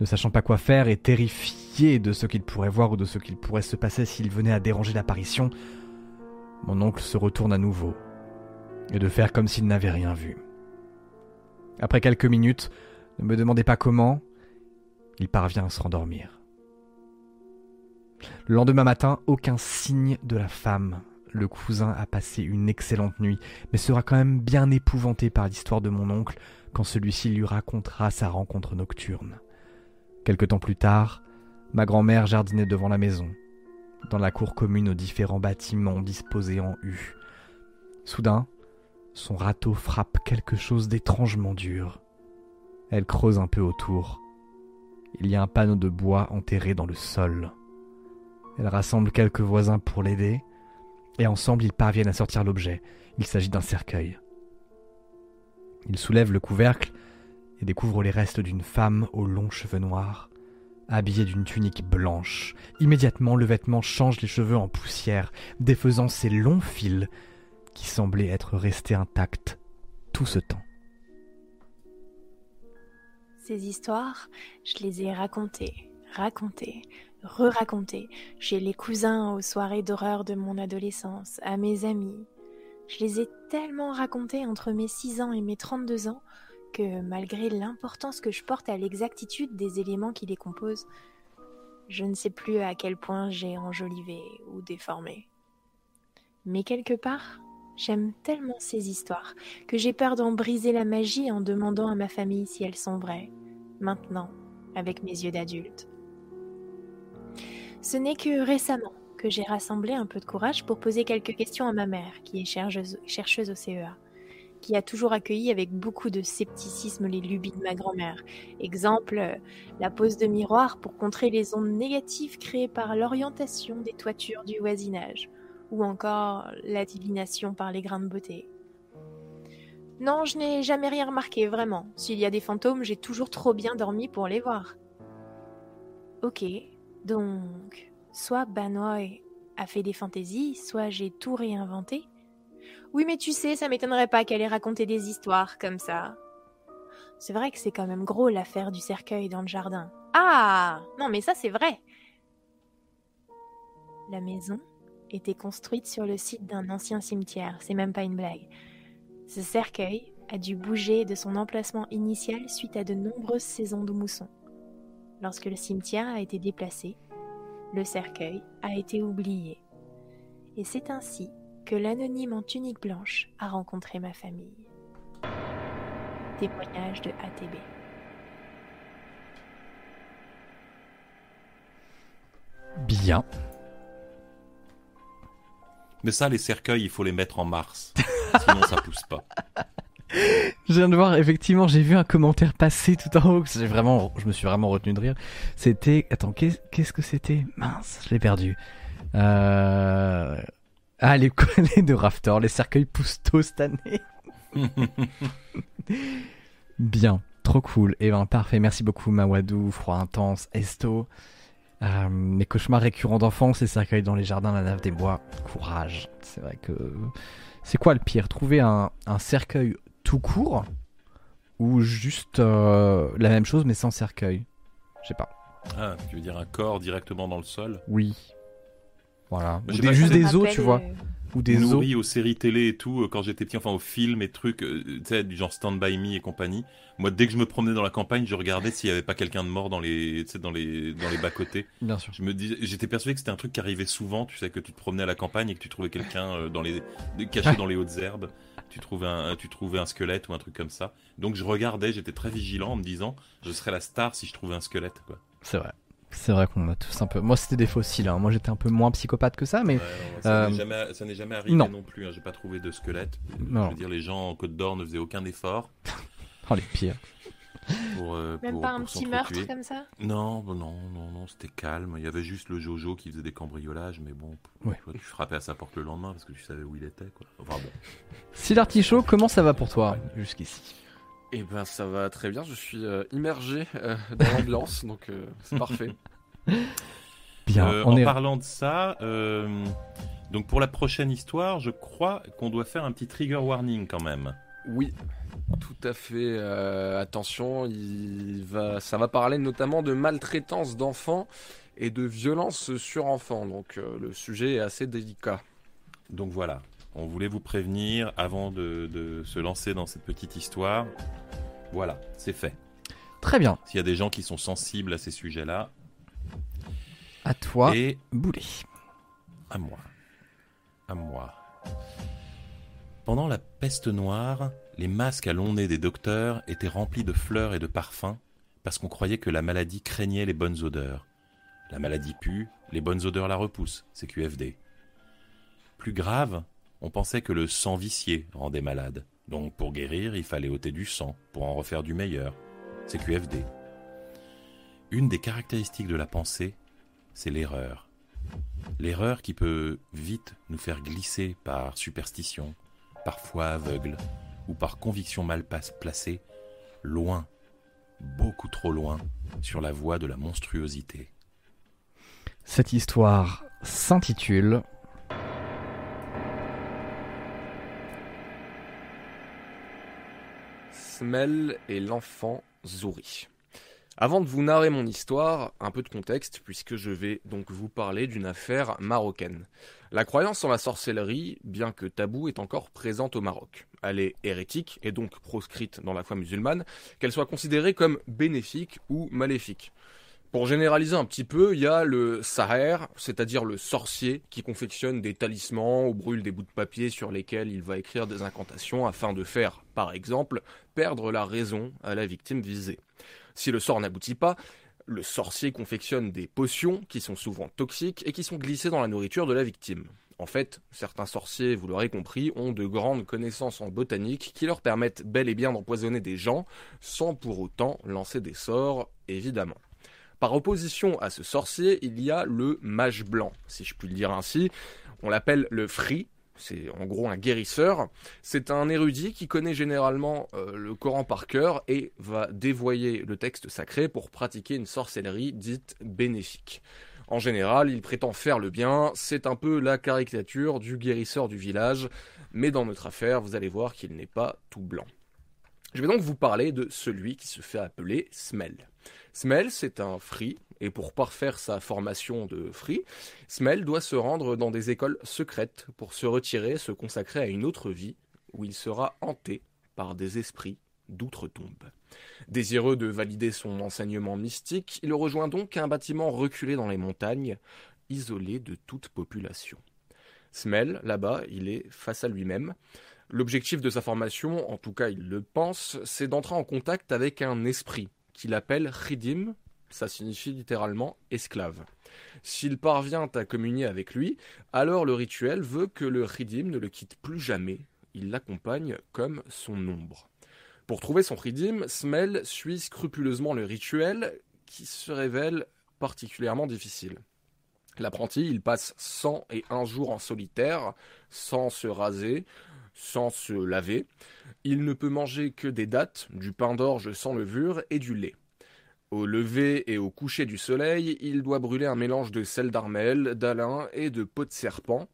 Ne sachant pas quoi faire et terrifié de ce qu'il pourrait voir ou de ce qu'il pourrait se passer s'il venait à déranger l'apparition, mon oncle se retourne à nouveau, et de faire comme s'il n'avait rien vu. Après quelques minutes, ne me demandez pas comment, il parvient à se rendormir. Le lendemain matin, aucun signe de la femme. Le cousin a passé une excellente nuit, mais sera quand même bien épouvanté par l'histoire de mon oncle quand celui-ci lui racontera sa rencontre nocturne. Quelque temps plus tard, ma grand-mère jardinait devant la maison, dans la cour commune aux différents bâtiments disposés en U. Soudain, son râteau frappe quelque chose d'étrangement dur. Elle creuse un peu autour. Il y a un panneau de bois enterré dans le sol. Elle rassemble quelques voisins pour l'aider, et ensemble ils parviennent à sortir l'objet. Il s'agit d'un cercueil. Ils soulèvent le couvercle et découvrent les restes d'une femme aux longs cheveux noirs, habillée d'une tunique blanche. Immédiatement, le vêtement change les cheveux en poussière, défaisant ses longs fils qui semblaient être restés intacts tout ce temps. Ces histoires, je les ai racontées, racontées, re-racontées chez les cousins aux soirées d'horreur de mon adolescence, à mes amis. Je les ai tellement racontées entre mes 6 ans et mes 32 ans que malgré l'importance que je porte à l'exactitude des éléments qui les composent, je ne sais plus à quel point j'ai enjolivé ou déformé. Mais quelque part, j'aime tellement ces histoires que j'ai peur d'en briser la magie en demandant à ma famille si elles sont vraies, maintenant, avec mes yeux d'adulte. Ce n'est que récemment que j'ai rassemblé un peu de courage pour poser quelques questions à ma mère, qui est chercheuse, au CEA, qui a toujours accueilli avec beaucoup de scepticisme les lubies de ma grand-mère. Exemple, euh, la pose de miroir pour contrer les ondes négatives créées par l'orientation des toitures du voisinage, ou encore la divination par les grains de beauté. Non, je n'ai jamais rien remarqué, vraiment. S'il y a des fantômes, j'ai toujours trop bien dormi pour les voir. Ok, donc, soit Banoy a fait des fantaisies, soit j'ai tout réinventé. Oui, mais tu sais, ça m'étonnerait pas qu'elle ait raconté des histoires comme ça. C'est vrai que c'est quand même gros l'affaire du cercueil dans le jardin. Ah Non, mais ça c'est vrai. La maison était construite sur le site d'un ancien cimetière, c'est même pas une blague. Ce cercueil a dû bouger de son emplacement initial suite à de nombreuses saisons de mousson. Lorsque le cimetière a été déplacé, le cercueil a été oublié. Et c'est ainsi que l'anonyme en tunique blanche a rencontré ma famille. Témoignage de ATB. Bien. Mais ça, les cercueils, il faut les mettre en mars. Sinon, ça pousse pas. <laughs> Je viens de voir, effectivement, j'ai vu un commentaire passer tout en haut. J'ai vraiment, je me suis vraiment retenu de rire. C'était, attends, qu'est-ce que c'était? Mince, je l'ai perdu. Euh... Ah, les collets de Raftor, les cercueils poussent tôt cette année. <laughs> Bien, trop cool. Et eh ben parfait, merci beaucoup Mawadou, Froid Intense, Esto. Euh, mes cauchemars récurrents d'enfance, les cercueils dans les jardins, la nave des bois. Courage. C'est vrai que. C'est quoi le pire? Trouver un, cercueil tout court ou juste euh, la même chose mais sans cercueil? Je sais pas. Ah, tu veux dire un corps directement dans le sol? Oui. Voilà. Ou juste des os, tu vois. Euh, ou des nourris aux séries télé et tout, euh, quand j'étais petit, enfin aux films et trucs, euh, tu sais, du genre Stand By Me et compagnie. Moi, dès que je me promenais dans la campagne, je regardais s'il y avait pas quelqu'un de mort dans les, dans les, dans les bas-côtés. Bien sûr. Je me disais, j'étais persuadé que c'était un truc qui arrivait souvent, tu sais, que tu te promenais à la campagne et que tu trouvais quelqu'un euh, dans les, caché dans les hautes herbes. Tu trouvais un, tu trouvais un squelette ou un truc comme ça. Donc je regardais, j'étais très vigilant en me disant, je serais la star si je trouvais un squelette, quoi. C'est vrai. C'est vrai qu'on a tous un peu. Moi, c'était des fossiles. Hein. Moi, j'étais un peu moins psychopathe que ça, mais. ça n'est euh, jamais, jamais, arrivé non, plus. Hein. J'ai pas trouvé de squelette. Je veux dire, les gens en Côte d'Or ne faisaient aucun effort. <laughs> oh, les pires. Pour, euh, Même pas un petit meurtre comme ça Non, non, non, non, c'était calme. Il y avait juste le Jojo qui faisait des cambriolages, mais bon, tu frappais à sa porte le lendemain parce que tu savais où il était. Quoi. Enfin bon. Si l'artichaut, comment ça va pour toi jusqu'ici? Eh ben ça va très bien, je suis euh, immergé euh, dans l'ambiance, <laughs> donc euh, c'est parfait. Bien, en parlant de ça, donc pour la prochaine histoire, je crois qu'on doit faire un petit trigger warning quand même. Oui, tout à fait. attention, il va, ça va parler notamment de maltraitance d'enfants et de violence sur enfants, donc le sujet est assez délicat. Donc voilà, on voulait vous prévenir avant de, se lancer dans cette petite histoire. Voilà, c'est fait. Très bien. S'il y a des gens qui sont sensibles à ces sujets-là. À toi, et Boulet. À moi. À moi. Pendant la peste noire, les masques à long nez des docteurs étaient remplis de fleurs et de parfums parce qu'on croyait que la maladie craignait les bonnes odeurs. La maladie pue, les bonnes odeurs la repoussent, c'est QFD. Plus grave, on pensait que le sang vicié rendait malade. Donc pour guérir, il fallait ôter du sang pour en refaire du meilleur. C'est QFD. Une des caractéristiques de la pensée, c'est l'erreur. L'erreur qui peut vite nous faire glisser par superstition, parfois aveugle, ou par conviction mal placée, loin, beaucoup trop loin, sur la voie de la monstruosité. Cette histoire s'intitule Smell et l'enfant Zouri. Avant de vous narrer mon histoire, un peu de contexte, puisque je vais donc vous parler d'une affaire marocaine. La croyance en la sorcellerie, bien que taboue, est encore présente au Maroc. Elle est hérétique et donc proscrite dans la foi musulmane, qu'elle soit considérée comme bénéfique ou maléfique. Pour généraliser un petit peu, il y a le saher, c'est-à-dire le sorcier qui confectionne des talismans ou brûle des bouts de papier sur lesquels il va écrire des incantations afin de faire, par exemple, perdre la raison à la victime visée. Si le sort n'aboutit pas, Le sorcier confectionne des potions qui sont souvent toxiques et qui sont glissées dans la nourriture de la victime. En fait, certains sorciers, vous l'aurez compris, ont de grandes connaissances en botanique qui leur permettent bel et bien d'empoisonner des gens sans pour autant lancer des sorts, évidemment. Par opposition à ce sorcier, il y a le mage blanc, si je puis le dire ainsi. On l'appelle le free, c'est en gros un guérisseur. C'est un érudit qui connaît généralement euh, le Coran par cœur et va dévoyer le texte sacré pour pratiquer une sorcellerie dite bénéfique. En général, il prétend faire le bien, c'est un peu la caricature du guérisseur du village, mais dans notre affaire, vous allez voir qu'il n'est pas tout blanc. Je vais donc vous parler de celui qui se fait appeler Smell. Smell, c'est un free, et pour parfaire sa formation de free, Smell doit se rendre dans des écoles secrètes pour se retirer, se consacrer à une autre vie, où il sera hanté par des esprits d'outre-tombe. Désireux de valider son enseignement mystique, il rejoint donc un bâtiment reculé dans les montagnes, isolé de toute population. Smell, là-bas, il est face à lui-même. L'objectif de sa formation, en tout cas il le pense, c'est d'entrer en contact avec un esprit, qu'il appelle Chidim, ça signifie littéralement esclave. S'il parvient à communier avec lui, alors le rituel veut que le Chidim ne le quitte plus jamais, il l'accompagne comme son ombre. Pour trouver son Chidim, Smel suit scrupuleusement le rituel qui se révèle particulièrement difficile. L'apprenti, il passe 101 jours en solitaire, sans se raser, sans se laver. Il ne peut manger que des dattes, du pain d'orge sans levure et du lait. Au lever et au coucher du soleil, il doit brûler un mélange de sel d'armel, d'alun et de peau de serpent.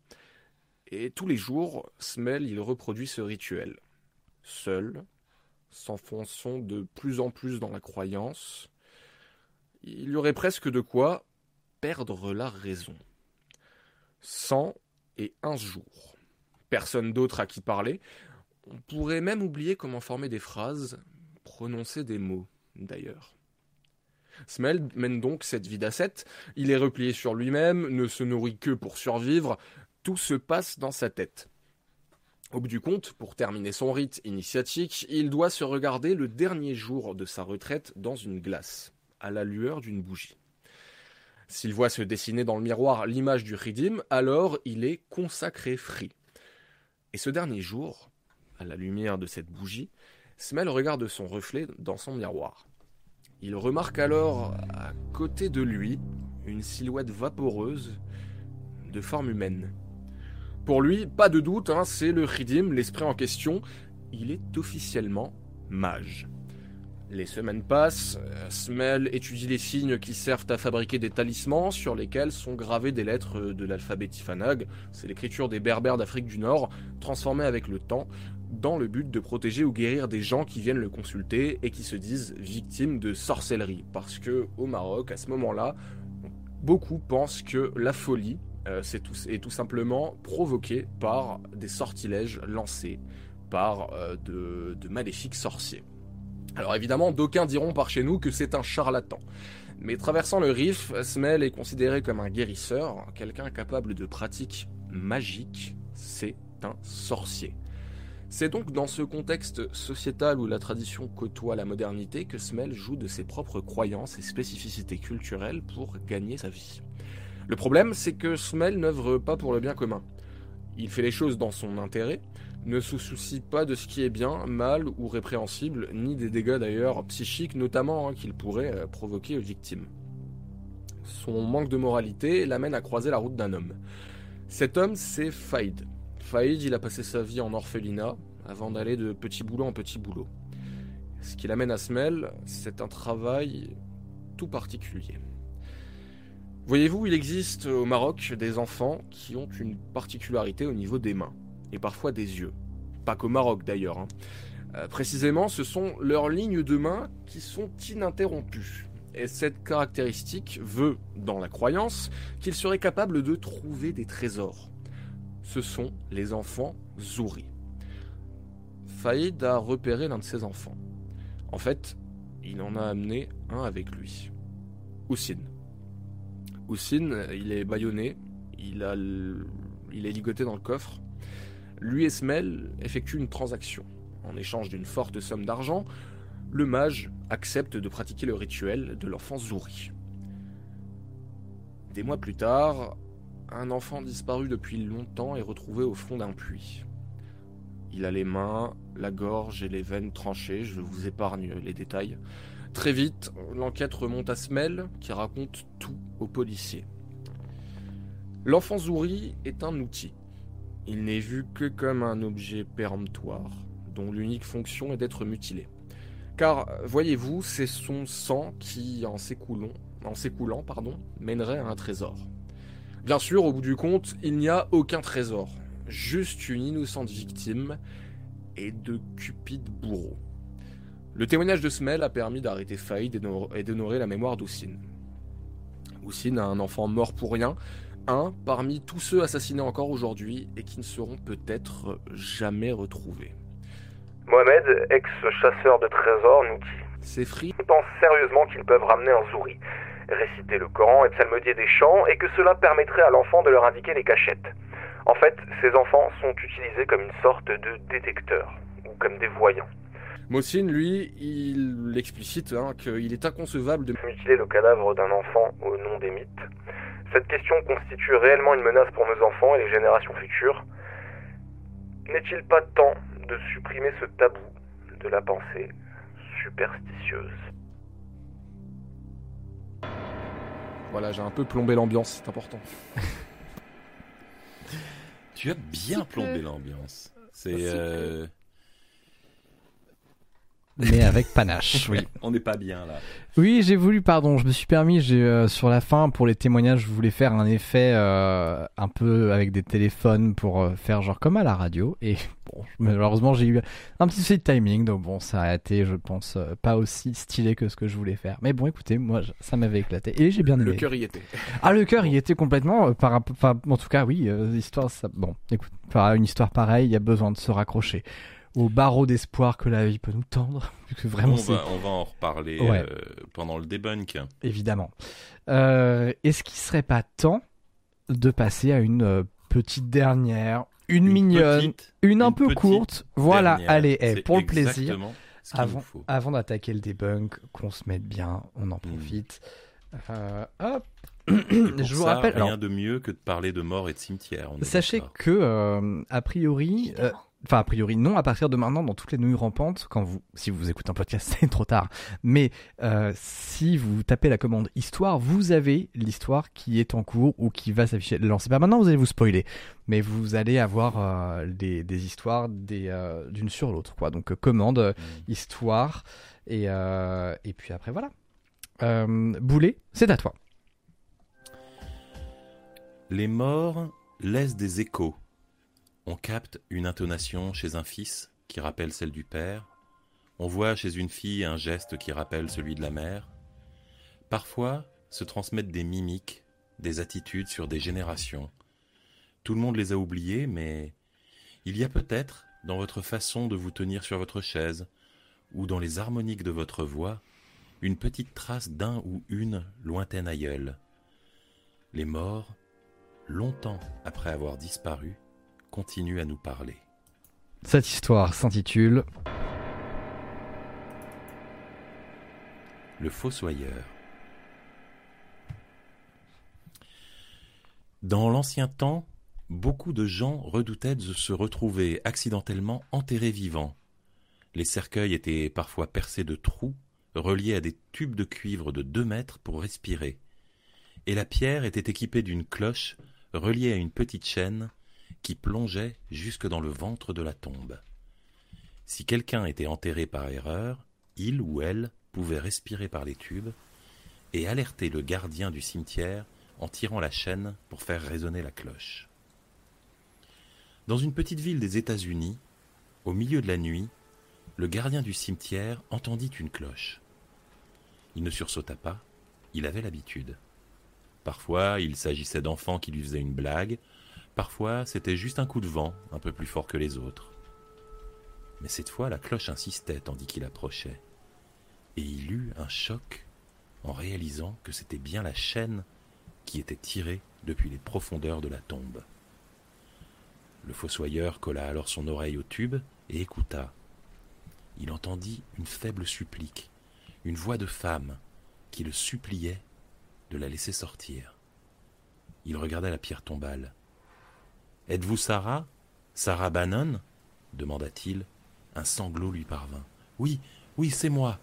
Et tous les jours, Smell, il reproduit ce rituel. Seul, s'enfonçant de plus en plus dans la croyance, il y aurait presque de quoi perdre la raison. Cent et un jours. Personne d'autre à qui parler, on pourrait même oublier comment former des phrases, prononcer des mots, d'ailleurs. Smell mène donc cette vie d'ascète, il est replié sur lui-même, ne se nourrit que pour survivre, tout se passe dans sa tête. Au bout du compte, pour terminer son rite initiatique, il doit se regarder le dernier jour de sa retraite dans une glace, à la lueur d'une bougie. S'il voit se dessiner dans le miroir l'image du Ridim, alors il est consacré Free. Et ce dernier jour, à la lumière de cette bougie, Smell regarde son reflet dans son miroir. Il remarque alors à côté de lui une silhouette vaporeuse de forme humaine. Pour lui, pas de doute, hein, c'est le Ridim, l'esprit en question. Il est officiellement mage. Les semaines passent, euh, Smell étudie les signes qui servent à fabriquer des talismans sur lesquels sont gravées des lettres de l'alphabet Tifanag, c'est l'écriture des berbères d'Afrique du Nord, transformée avec le temps, dans le but de protéger ou guérir des gens qui viennent le consulter et qui se disent victimes de sorcellerie. Parce que au Maroc, à ce moment-là, beaucoup pensent que la folie euh, est tout simplement provoquée par des sortilèges lancés par euh, de maléfiques sorciers. Alors évidemment, d'aucuns diront par chez nous que c'est un charlatan. Mais traversant le Rif, Smel est considéré comme un guérisseur, quelqu'un capable de pratiques magiques, c'est un sorcier. C'est donc dans ce contexte sociétal où la tradition côtoie la modernité que Smel joue de ses propres croyances et spécificités culturelles pour gagner sa vie. Le problème, c'est que Smel n'œuvre pas pour le bien commun. Il fait les choses dans son intérêt, ne se soucie pas de ce qui est bien, mal ou répréhensible, ni des dégâts d'ailleurs psychiques notamment hein, qu'il pourrait euh, provoquer aux victimes. Son manque de moralité l'amène à croiser la route d'un homme. Cet homme, c'est Faïd. Faïd, il a passé sa vie en orphelinat avant d'aller de petit boulot en petit boulot. Ce qui l'amène à Smel, c'est un travail tout particulier. Voyez-vous, il existe au Maroc des enfants qui ont une particularité au niveau des mains et parfois des yeux. Pas qu'au Maroc d'ailleurs. Hein. Euh, précisément, ce sont leurs lignes de main qui sont ininterrompues. Et cette caractéristique veut, dans la croyance, qu'ils seraient capables de trouver des trésors. Ce sont les enfants Zouri. Faïd a repéré l'un de ses enfants. En fait, il en a amené un avec lui. Houssine. Houssine, il est bâillonné, il, a il est ligoté dans le coffre, lui et Smel effectuent une transaction. En échange d'une forte somme d'argent, le mage accepte de pratiquer le rituel de l'enfant Zouri. Des mois plus tard, un enfant disparu depuis longtemps est retrouvé au fond d'un puits. Il a les mains, la gorge et les veines tranchées, je vous épargne les détails. Très vite, l'enquête remonte à Smel, qui raconte tout aux policiers. L'enfant Zouri est un outil. Il n'est vu que comme un objet péremptoire, dont l'unique fonction est d'être mutilé. Car, voyez-vous, c'est son sang qui, en s'écoulant, pardon, mènerait à un trésor. Bien sûr, au bout du compte, il n'y a aucun trésor, juste une innocente victime et de cupides bourreaux. Le témoignage de Smel a permis d'arrêter Faïd et d'honorer la mémoire d'Oussine. Oussine a un enfant mort pour rien, un parmi tous ceux assassinés encore aujourd'hui et qui ne seront peut-être jamais retrouvés. Mohamed, ex-chasseur de trésors, nous dit Ces fris pensent sérieusement qu'ils peuvent ramener un zouri, réciter le Coran et psalmodier des chants, et que cela permettrait à l'enfant de leur indiquer les cachettes. En fait, ces enfants sont utilisés comme une sorte de détecteur, ou comme des voyants. Mossine, lui, il explicite hein, qu'il est inconcevable de mutiler le cadavre d'un enfant au nom des mythes. Cette question constitue réellement une menace pour nos enfants et les générations futures. N'est-il pas temps de supprimer ce tabou de la pensée superstitieuse? Voilà, j'ai un peu plombé l'ambiance, c'est important. <laughs> tu as bien plombé l'ambiance. C'est. Euh, mais avec panache. <laughs> oui. On n'est pas bien là. Oui, j'ai voulu, pardon, je me suis permis, j'ai euh, sur la fin pour les témoignages, je voulais faire un effet euh, un peu avec des téléphones pour euh, faire genre comme à la radio. Et bon, malheureusement, j'ai eu un petit souci de timing, donc bon, ça a été, je pense, pas aussi stylé que ce que je voulais faire. Mais bon, écoutez, moi, ça m'avait éclaté et j'ai bien aimé. Le cœur y était. <laughs> Ah, le cœur y était complètement. par, enfin, en tout cas, oui, l'histoire, ça. Bon, écoute, par une histoire pareille, il y a besoin de se raccrocher au barreau d'espoir que la vie peut nous tendre. <laughs> vraiment, on, va, on va en reparler euh, pendant le debunk. Évidemment. Euh, Est-ce qu'il serait pas temps de passer à une euh, petite dernière, une, mignonne, une un peu courte? Voilà, allez, eh, pour le plaisir. Avant, avant d'attaquer le debunk, qu'on se mette bien, on en hmm. profite. Euh, hop. <clears throat> je vous rappelle. Rien de mieux que de parler de mort et de cimetière. Sachez que, a priori, Enfin, a priori, non. À partir de maintenant, dans toutes les nouilles rampantes, quand vous, si vous écoutez un podcast, <laughs> c'est trop tard. Mais euh, si vous tapez la commande histoire, vous avez l'histoire qui est en cours ou qui va s'afficher. Lancez pas maintenant, vous allez vous spoiler. Mais vous allez avoir euh, des, histoires euh, d'une sur l'autre, quoi. Donc commande, mmh. histoire, et, et puis après voilà. Boulet, c'est à toi. Les morts laissent des échos on capte une intonation chez un fils qui rappelle celle du père. On voit chez une fille un geste qui rappelle celui de la mère. Parfois se transmettent des mimiques, des attitudes sur des générations. Tout le monde les a oubliées, mais il y a peut-être, dans votre façon de vous tenir sur votre chaise, ou dans les harmoniques de votre voix, une petite trace d'un ou une lointaine aïeule. Les morts, longtemps après avoir disparu, continue à nous parler. Cette histoire s'intitule Le Fossoyeur. Dans l'ancien temps, beaucoup de gens redoutaient de se retrouver accidentellement enterrés vivants. Les cercueils étaient parfois percés de trous, reliés à des tubes de cuivre de deux mètres pour respirer. Et la pierre était équipée d'une cloche reliée à une petite chaîne qui plongeait jusque dans le ventre de la tombe. Si quelqu'un était enterré par erreur, il ou elle pouvait respirer par les tubes et alerter le gardien du cimetière en tirant la chaîne pour faire résonner la cloche. Dans une petite ville des États-Unis, au milieu de la nuit, le gardien du cimetière entendit une cloche. Il ne sursauta pas, il avait l'habitude. Parfois, il s'agissait d'enfants qui lui faisaient une blague, Parfois, c'était juste un coup de vent, un peu plus fort que les autres. Mais cette fois, la cloche insistait tandis qu'il approchait. Et il eut un choc en réalisant que c'était bien la chaîne qui était tirée depuis les profondeurs de la tombe. Le fossoyeur colla alors son oreille au tube et écouta. il entendit une faible supplique, une voix de femme qui le suppliait de la laisser sortir. Il regarda la pierre tombale. Êtes-vous Sarah? Sarah Bannon? demanda-t-il. Un sanglot lui parvint. Oui, oui, c'est moi.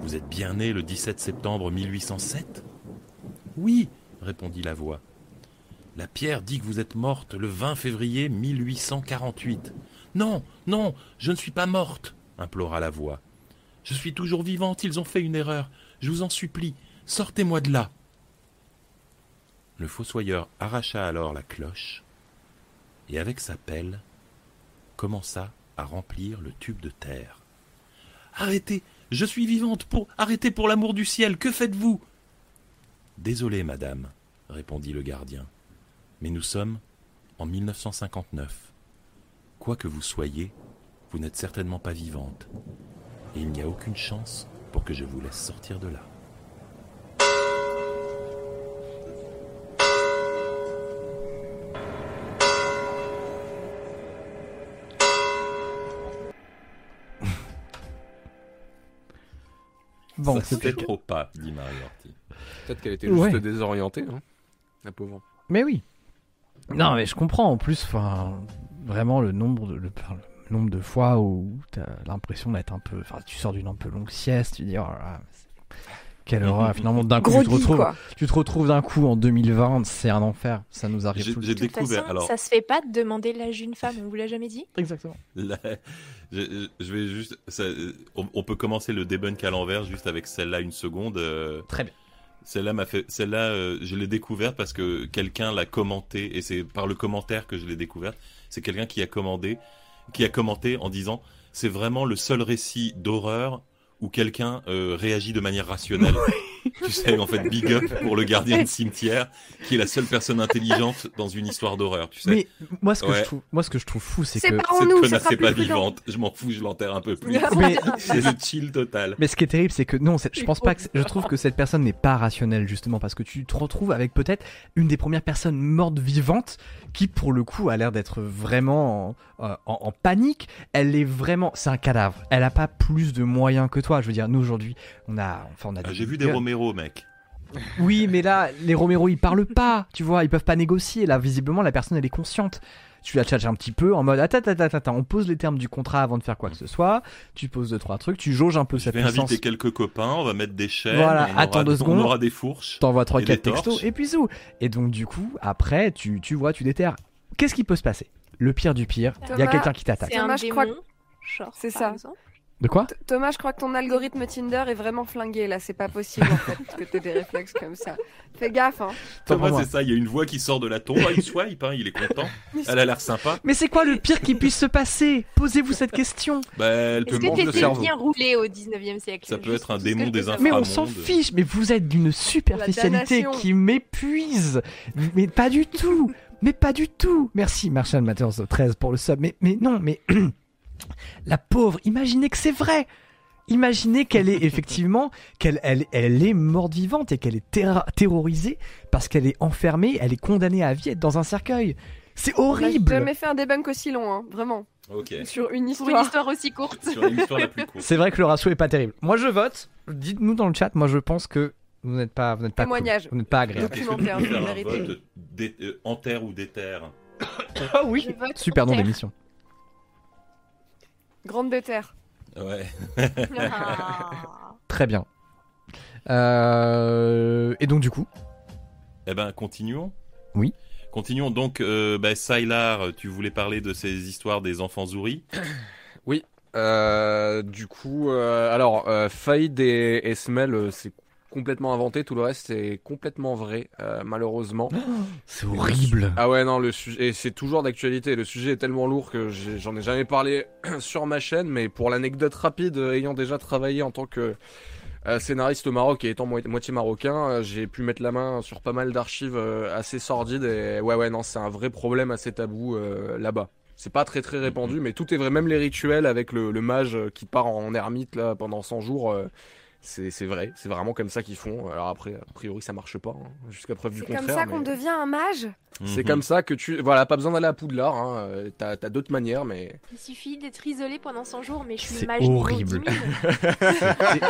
Vous êtes bien né le 17 septembre 1807 Oui, répondit la voix. La pierre dit que vous êtes morte le 20 février 1848. Non, non, je ne suis pas morte, implora la voix. Je suis toujours vivante, ils ont fait une erreur. Je vous en supplie, sortez-moi de là. Le fossoyeur arracha alors la cloche et avec sa pelle commença à remplir le tube de terre. Arrêtez, je suis vivante pour arrêtez pour l'amour du ciel, que faites-vous? Désolé, madame, répondit le gardien, mais nous sommes en 1959. Quoi que vous soyez, vous n'êtes certainement pas vivante, et il n'y a aucune chance pour que je vous laisse sortir de là. Bon, Ça c'était. trop pas, dit Marie Orti. Peut-être qu'elle était juste Ouais. désorientée, hein, la pauvre. Mais oui. Non, mais je comprends en plus, enfin, vraiment le nombre de, le, nombre de fois où t'as l'impression d'être un peu. Enfin, tu sors d'une un peu longue sieste, tu dis, oh là là, c'est- quelle horreur. Finalement, d'un coup, tu te, retrouves, quoi. tu te retrouves d'un coup en 2020, c'est un enfer. Ça nous arrive J'ai tout le temps. Découvert. façon, Alors, ça se fait pas de demander l'âge d'une femme, on vous l'a jamais dit Exactement. Là, <laughs> je, je vais juste. ça- on, on peut commencer le debunk à l'envers juste avec celle-là une seconde. euh, Très bien. Celle-là m'a fait. Celle-là, euh, je l'ai découverte parce que quelqu'un l'a commenté et c'est par le commentaire que je l'ai découverte. C'est quelqu'un qui a commandé, qui a commenté en disant c'est vraiment le seul récit d'horreur où quelqu'un euh, réagit de manière rationnelle. <laughs> <laughs> tu sais, en fait, big up <laughs> pour le gardien de cimetière, qui est la seule personne intelligente dans une histoire d'horreur. Tu sais, Mais moi, ce que Ouais. je trouve, moi, ce que je trouve fou, c'est C'est que. pas- cette nous, ça connasse n'est pas vivante. Je m'en fous, je l'enterre un peu plus. Mais, <laughs> C'est le chill total. Mais ce qui est terrible, c'est que non, je pense pas que je trouve que cette personne n'est pas rationnelle justement parce que tu te retrouves avec peut-être une des premières personnes mortes vivantes qui, pour le coup, a l'air d'être vraiment en, en- en panique. Elle est vraiment, c'est un cadavre. Elle a pas plus de moyens que toi. Je veux dire, nous aujourd'hui, on a, enfin, on a. Ah, J'ai vu des Romero, mec. Oui, mais là, les Romero, ils parlent pas, tu vois, ils peuvent pas négocier. Là, visiblement, la personne, elle est consciente. Tu la tchatches un petit peu en mode attends, attends, attends, attends, on pose les termes du contrat avant de faire quoi que ce soit. Tu poses deux, trois trucs, tu jauges un peu Je sa vais puissance. inviter quelques copains, on va mettre des chaînes. Voilà, on attends aura, deux secondes. On aura des fourches. T'envoies 3 Et 4 des torches. textos et puis tout. Et donc du coup, après, tu, tu vois, tu déterres. Qu'est-ce qui peut se passer? Le pire du pire, il y a Thomas, quelqu'un qui t'attaque. C'est un Thomas, je crois que- Genre, C'est par ça. exemple. De quoi Thomas, je crois que ton algorithme Tinder est vraiment flingué là. C'est pas possible en fait que t'aies des réflexes comme ça. Fais gaffe, hein. Thomas, c'est ça, il y a une voix qui sort de la tombe. Il swipe, hein, il est content. <laughs> Elle a l'air sympa. Mais c'est quoi le pire qui puisse se passer? Posez-vous cette question. Bah, elle peut Est-ce mange que le t'étais cerveau. bien roulé au 19e siècle? Ça peut être un démon des savoir. Mais on s'en fiche, mais vous êtes d'une superficialité qui m'épuise. Mais pas du tout. Mais pas du tout. Merci Marshall Matters 13 pour le sub. Mais, mais non, mais <clears throat> la pauvre, imaginez que c'est vrai. Imaginez qu'elle est effectivement, <laughs> qu'elle elle, elle est morte vivante et qu'elle est terra- terrorisée parce qu'elle est enfermée, elle est condamnée à vie, être dans un cercueil. C'est horrible. jamais fait un debunk aussi long, hein. Vraiment. Ok. Sur une Pour histoire. une histoire aussi courte. Sur l'histoire la plus courte. C'est vrai que le ratio est pas terrible. Moi je vote. Dites-nous dans le chat. Moi je pense que vous n'êtes pas, vous n'êtes pas, cool. Témoignage. vous n'êtes pas agréable. Documentaire, faire un vérité. vote dé- euh, enterre ou déterre <coughs> Ah oui. Je vote Super nom terre. d'émission. Grande déterre. Ouais. Ah. <laughs> Très bien. Euh, Et donc du coup, Eh ben, continuons. Oui. Continuons. Donc, euh, bah, Sylar, tu voulais parler de ces histoires des enfants souris. Euh, du coup, euh, alors, euh, Faïd et, euh, c'est complètement inventé. Tout le reste, c'est complètement vrai, euh, malheureusement. <gasps> c'est horrible. Ah ouais, non, le sujet, et c'est toujours d'actualité. Le sujet est tellement lourd que j'en ai jamais parlé <clears throat> sur ma chaîne, mais pour l'anecdote rapide, euh, ayant déjà travaillé en tant que euh, scénariste au Maroc et étant mo- moitié marocain, euh, j'ai pu mettre la main sur pas mal d'archives assez sordides et ouais, ouais, non, c'est un vrai problème assez tabou là-bas. C'est pas très très répandu, mais tout est vrai, même les rituels avec le, le mage qui part en ermite là pendant 100 jours. C'est vrai, c'est vraiment comme ça qu'ils font. Alors après, a priori, ça marche pas, hein, jusqu'à preuve du C'est contraire. comme ça qu'on mais devient un mage C'est comme ça que tu. Voilà, pas besoin d'aller à Poudlard, hein, euh, t'as as, d'autres manières, mais. Il suffit d'être isolé pendant 100 jours, mais je suis C'est mage niveau horrible. 10 000.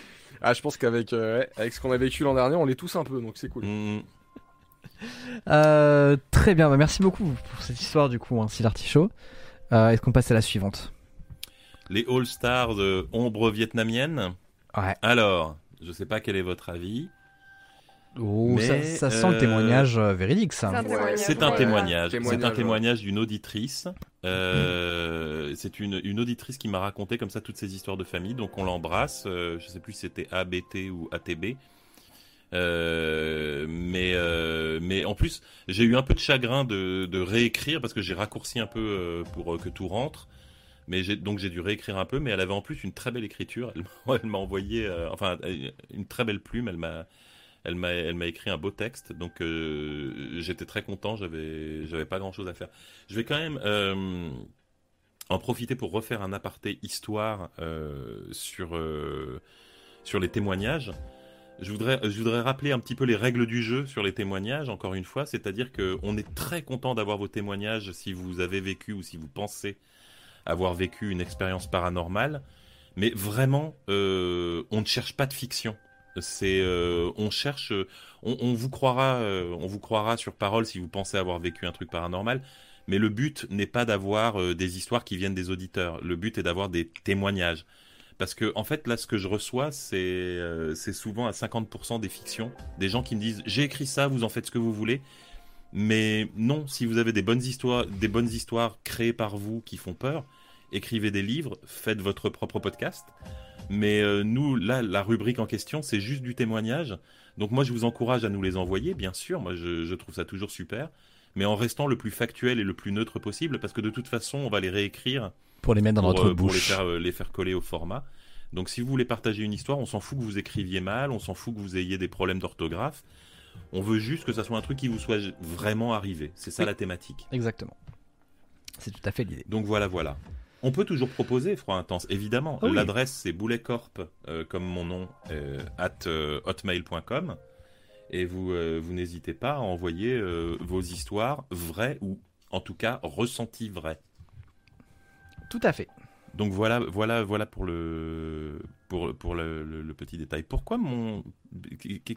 <laughs> Ah, je pense qu'avec euh, avec ce qu'on a vécu l'an dernier, on l'est tous un peu, donc c'est cool. Mhm. Euh, très bien, bah, merci beaucoup pour cette histoire du coup, hein. Euh, Est-ce qu'on passe à la suivante? Les All-Stars de ombre vietnamienne. Ouais. Alors, je sais pas quel est votre avis. Oh, ça, Mais, ça sent le euh, témoignage euh, véridique, ça. C'est un témoignage. C'est un Ouais. témoignage. C'est Témoignage, un ouais. témoignage d'une auditrice. Euh, C'est une, une auditrice qui m'a raconté comme ça toutes ces histoires de famille. Donc on l'embrasse. Euh, je sais plus si c'était ABT ou ATB. Euh, mais euh, mais en plus j'ai eu un peu de chagrin de, de réécrire parce que j'ai raccourci un peu euh, pour euh, que tout rentre. Mais donc j'ai dû réécrire un peu. Mais elle avait en plus une très belle écriture. Elle m'a- <laughs> envoyé euh, enfin une très belle plume. Elle m'a elle m'a, elle m'a écrit un beau texte, donc euh, j'étais très content. J'avais, j'avais pas grand chose à faire. Je vais quand même euh, en profiter pour refaire un aparté histoire euh, sur euh, sur les témoignages. Je voudrais, je voudrais rappeler un petit peu les règles du jeu sur les témoignages. Encore une fois, c'est-à-dire que on est très content d'avoir vos témoignages si vous avez vécu ou si vous pensez avoir vécu une expérience paranormale. Mais vraiment, euh, on ne cherche pas de fiction. C'est, euh, on cherche, on, vous croira, euh, on vous croira sur parole si vous pensez avoir vécu un truc paranormal. Mais le but n'est pas d'avoir des histoires qui viennent des auditeurs. Le but est d'avoir des témoignages. Parce que en fait, là, ce que je reçois, c'est c'est souvent à 50% des fictions, des gens qui me disent j'ai écrit ça, vous en faites ce que vous voulez. Mais non, si vous avez des bonnes histoires, des bonnes histoires créées par vous qui font peur, écrivez des livres, faites votre propre podcast. Mais euh, nous, là, la rubrique en question, c'est juste du témoignage. Donc moi, je vous encourage à nous les envoyer, bien sûr. Moi, je, je trouve ça toujours super. Mais en restant le plus factuel et le plus neutre possible, parce que de toute façon, on va les réécrire Pour les mettre dans pour, notre euh, pour les, bouche. faire, euh, les faire coller au format. Donc si vous voulez partager une histoire, on s'en fout que vous écriviez mal, on s'en fout que vous ayez des problèmes d'orthographe. On veut juste que ça soit un truc qui vous soit vraiment arrivé. C'est ça Oui. la thématique. Exactement. C'est tout à fait l'idée. Donc voilà, voilà. On peut toujours proposer Froid Intense, évidemment. Oui. L'adresse c'est bouletcorp, euh, comme mon nom, euh, at euh, hotmail.com. Et vous, euh, vous n'hésitez pas à envoyer vos histoires vraies ou en tout cas ressenties vraies. Tout à fait. Donc voilà, voilà, voilà pour le pour, pour le, le- le petit détail. Pourquoi mon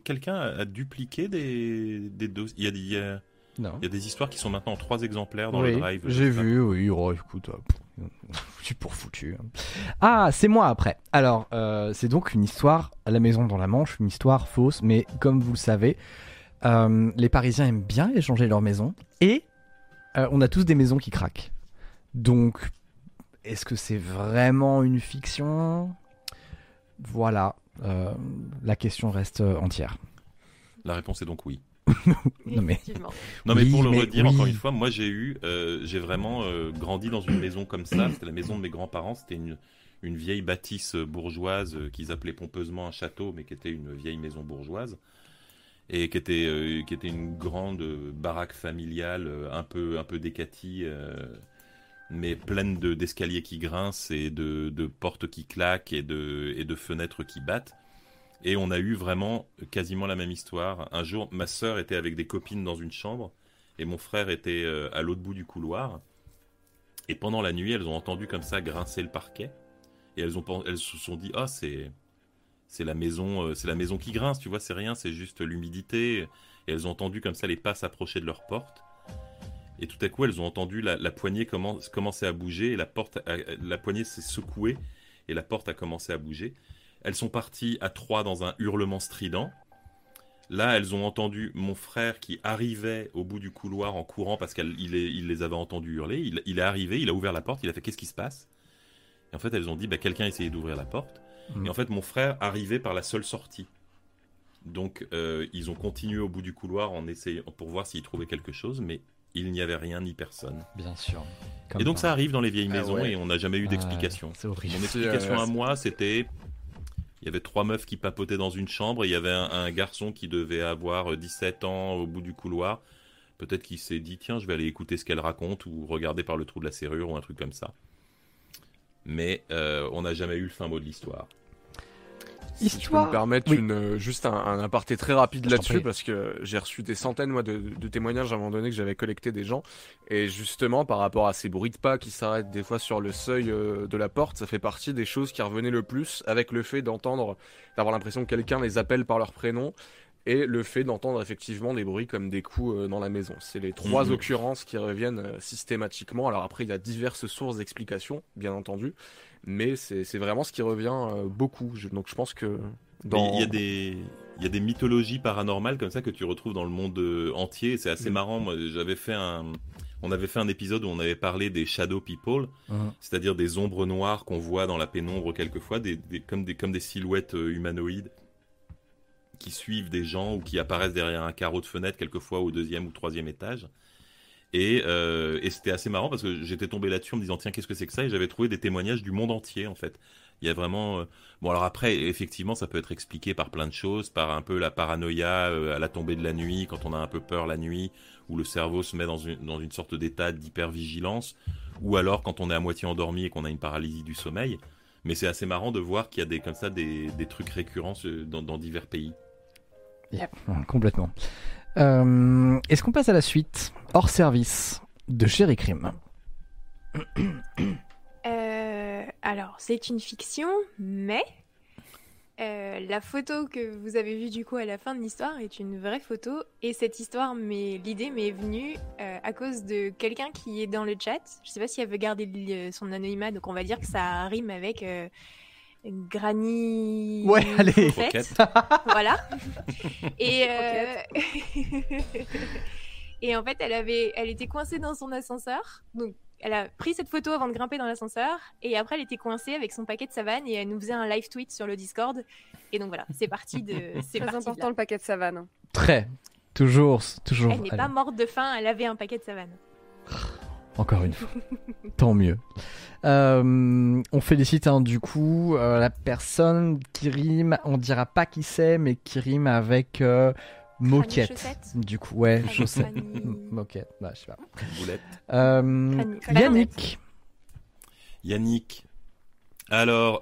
quelqu'un a dupliqué des des dossiers Il y a des il y a- des histoires qui sont maintenant en trois exemplaires dans Oui, le drive. j'ai vu, oui, oh, écoute, <laughs> foutu pour foutu. hein. Ah, c'est moi après. Alors, euh, c'est donc une histoire à la maison dans la Manche, une histoire fausse, mais comme vous le savez, euh, les Parisiens aiment bien échanger leur maison et euh, on a tous des maisons qui craquent. Donc, est-ce que c'est vraiment une fiction? Voilà, la question reste entière. La réponse est donc oui. Non, mais-. Non mais Oui, pour le mais redire oui. encore une fois, moi j'ai eu, euh, j'ai vraiment euh, grandi dans une maison comme ça. C'était la maison de mes grands-parents. C'était une, une vieille bâtisse bourgeoise euh, qu'ils appelaient pompeusement un château, mais qui était une vieille maison bourgeoise et qui était euh, qui était une grande euh, baraque familiale, euh, un peu un peu décatie, euh, mais pleine de d'escaliers qui grincent et de, de portes qui claquent et de et de fenêtres qui battent. Et on a eu vraiment quasiment la même histoire. Un jour, ma sœur était avec des copines dans une chambre et mon frère était euh, à l'autre bout du couloir. Et pendant la nuit, elles ont entendu comme ça grincer le parquet. Et elles, ont, elles se sont dit, ah, c'est, c'est la maison, euh, c'est la maison qui grince, tu vois, c'est rien, c'est juste l'humidité. Et elles ont entendu comme ça les pas s'approcher de leur porte. Et tout à coup, elles ont entendu la, poignée commence, commencer à bouger et la porte, la poignée s'est secouée et la porte a commencé à bouger. Elles sont parties à trois dans un hurlement strident. Là, elles ont entendu mon frère qui arrivait au bout du couloir en courant parce qu'il les, il les avait entendus hurler. Il, il est arrivé, il a ouvert la porte, il a fait qu'est-ce qui se passe? Et en fait, elles ont dit bah, quelqu'un a essayé d'ouvrir la porte. Mhm. Et en fait, mon frère arrivait par la seule sortie. Donc, euh, ils ont continué au bout du couloir en essayant pour voir s'ils trouvaient quelque chose, mais il n'y avait rien ni personne. Bien sûr. et donc, ça arrive dans les vieilles Ah maisons ouais. et on n'a jamais eu Ah, d'explication. c'est horrible. Mon C'est, explication euh, à moi, c'était il y avait trois meufs qui papotaient dans une chambre, et il y avait un, garçon qui devait avoir euh, 17 ans au bout du couloir. Peut-être qu'il s'est dit tiens, je vais aller écouter ce qu'elle raconte ou regarder par le trou de la serrure ou un truc comme ça. Mais euh, on n'a jamais eu le fin mot de l'histoire. Si je peux me permettre une, euh, juste un, un, aparté très rapide là-dessus, parce que j'ai reçu des centaines moi, de, de, témoignages à un moment donné que j'avais collecté des gens. Et justement, par rapport à ces bruits de pas qui s'arrêtent des fois sur le seuil euh, de la porte, ça fait partie des choses qui revenaient le plus avec le fait d'entendre, d'avoir l'impression que quelqu'un les appelle par leur prénom et le fait d'entendre effectivement des bruits comme des coups euh, dans la maison. C'est les trois mhm. occurrences qui reviennent systématiquement. Alors après, il y a diverses sources d'explications, bien entendu, mais c'est vraiment ce qui revient euh, beaucoup. donc je pense que dans... il y a des il y a des mythologies paranormales comme ça que tu retrouves dans le monde euh, entier. C'est assez mm. marrant. Moi, j'avais fait un on avait fait un épisode où on avait parlé des shadow people, mm. c'est-à-dire des ombres noires qu'on voit dans la pénombre quelquefois, des, comme, des, comme des silhouettes euh, humanoïdes qui suivent des gens ou qui apparaissent derrière un carreau de fenêtre quelquefois au deuxième ou troisième étage. Euh, et, c'était assez marrant parce que j'étais tombé là-dessus en me disant tiens qu'est-ce que c'est que ça? Et j'avais trouvé des témoignages du monde entier en fait. Il y a vraiment euh, bon alors après effectivement ça peut être expliqué par plein de choses, par un peu la paranoïa euh, à la tombée de la nuit quand on a un peu peur la nuit où le cerveau se met dans une dans une sorte d'état d'hypervigilance ou alors quand on est à moitié endormi et qu'on a une paralysie du sommeil. Mais c'est assez marrant de voir qu'il y a des comme ça des, des trucs récurrents dans, dans divers pays. Complètement. Euh, est-ce qu'on passe à la suite? Hors service de Chéri Crime. Euh, alors, c'est une fiction, mais euh, la photo que vous avez vue du coup à la fin de l'histoire est une vraie photo. Et cette histoire, l'idée m'est venue à cause de quelqu'un qui est dans le chat. Je sais pas si elle veut garder son anonymat, donc on va dire que ça rime avec Granny. Ouais, <laughs> allez. voilà. <laughs> Et euh, <laughs> et en fait, elle avait, elle était coincée dans son ascenseur. Donc, elle a pris cette photo avant de grimper dans l'ascenseur. Et après, elle était coincée avec son paquet de savane et elle nous faisait un live tweet sur le Discord. Et donc voilà, c'est parti de. C'est très important le paquet de savane. Très. Toujours, toujours. Elle n'est pas morte de faim. Elle avait un paquet de savane. Encore une fois. Tant mieux. Euh, on félicite hein, du coup euh, la personne qui rime, on dira pas qui c'est, mais qui rime avec euh, moquette. Du coup, ouais, chaussette. moquette, bah, je sais pas. Boulette. Yannick. Yannick. Alors,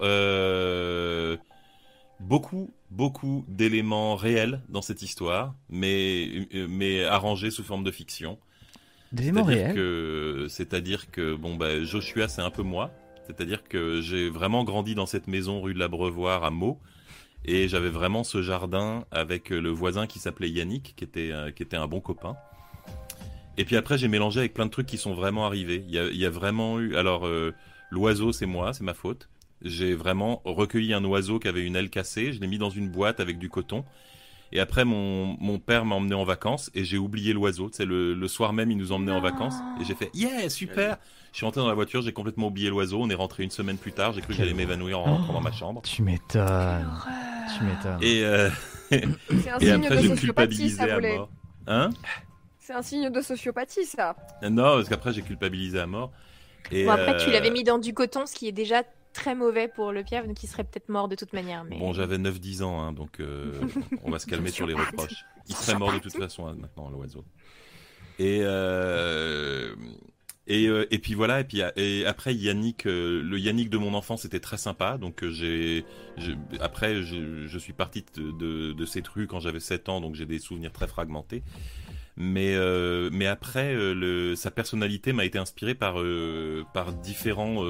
beaucoup, beaucoup d'éléments réels dans cette histoire, mais, mais arrangés sous forme de fiction. C'est-à-dire que, c'est-à-dire que bon bah Joshua c'est un peu moi. C'est-à-dire que j'ai vraiment grandi dans cette maison rue de l'Abreuvoir à Meaux et j'avais vraiment ce jardin avec le voisin qui s'appelait Yannick qui était euh, qui était un bon copain. Et puis après j'ai mélangé avec plein de trucs qui sont vraiment arrivés. Il y a, il y a vraiment eu alors euh, l'oiseau c'est moi, c'est ma faute. J'ai vraiment recueilli un oiseau qui avait une aile cassée, je l'ai mis dans une boîte avec du coton et après, mon, mon père m'a emmené en vacances et j'ai oublié l'oiseau. C'est le, le soir même, il nous emmenait en vacances et j'ai fait yeah super. Je suis rentré dans la voiture, j'ai complètement oublié l'oiseau. On est rentré une semaine plus tard. J'ai cru que j'allais m'évanouir en rentrant dans ma chambre. Tu m'étonnes. Tu m'étonnes. Et, euh... <laughs> et après, j'ai culpabilisé à mort. Hein? C'est un signe de sociopathie, ça. Non, parce qu'après, j'ai culpabilisé à mort. Et bon, après, tu l'avais euh, mis dans du coton, ce qui est déjà très mauvais pour le Piaf, donc il serait peut-être mort de toute manière. Mais... Bon, j'avais 9-10 ans, hein, donc euh, on va se <laughs> calmer sur les reproches. Il serait mort de toute façon hein, maintenant, l'oiseau. Et, euh, et, euh, et puis voilà, et puis et après Yannick, le Yannick de mon enfance était très sympa, donc j'ai après je, je, suis parti de, de, de cette rue quand j'avais 7 ans, donc j'ai des souvenirs très fragmentés. Mais, mais après, le, sa personnalité m'a été inspirée par, par différents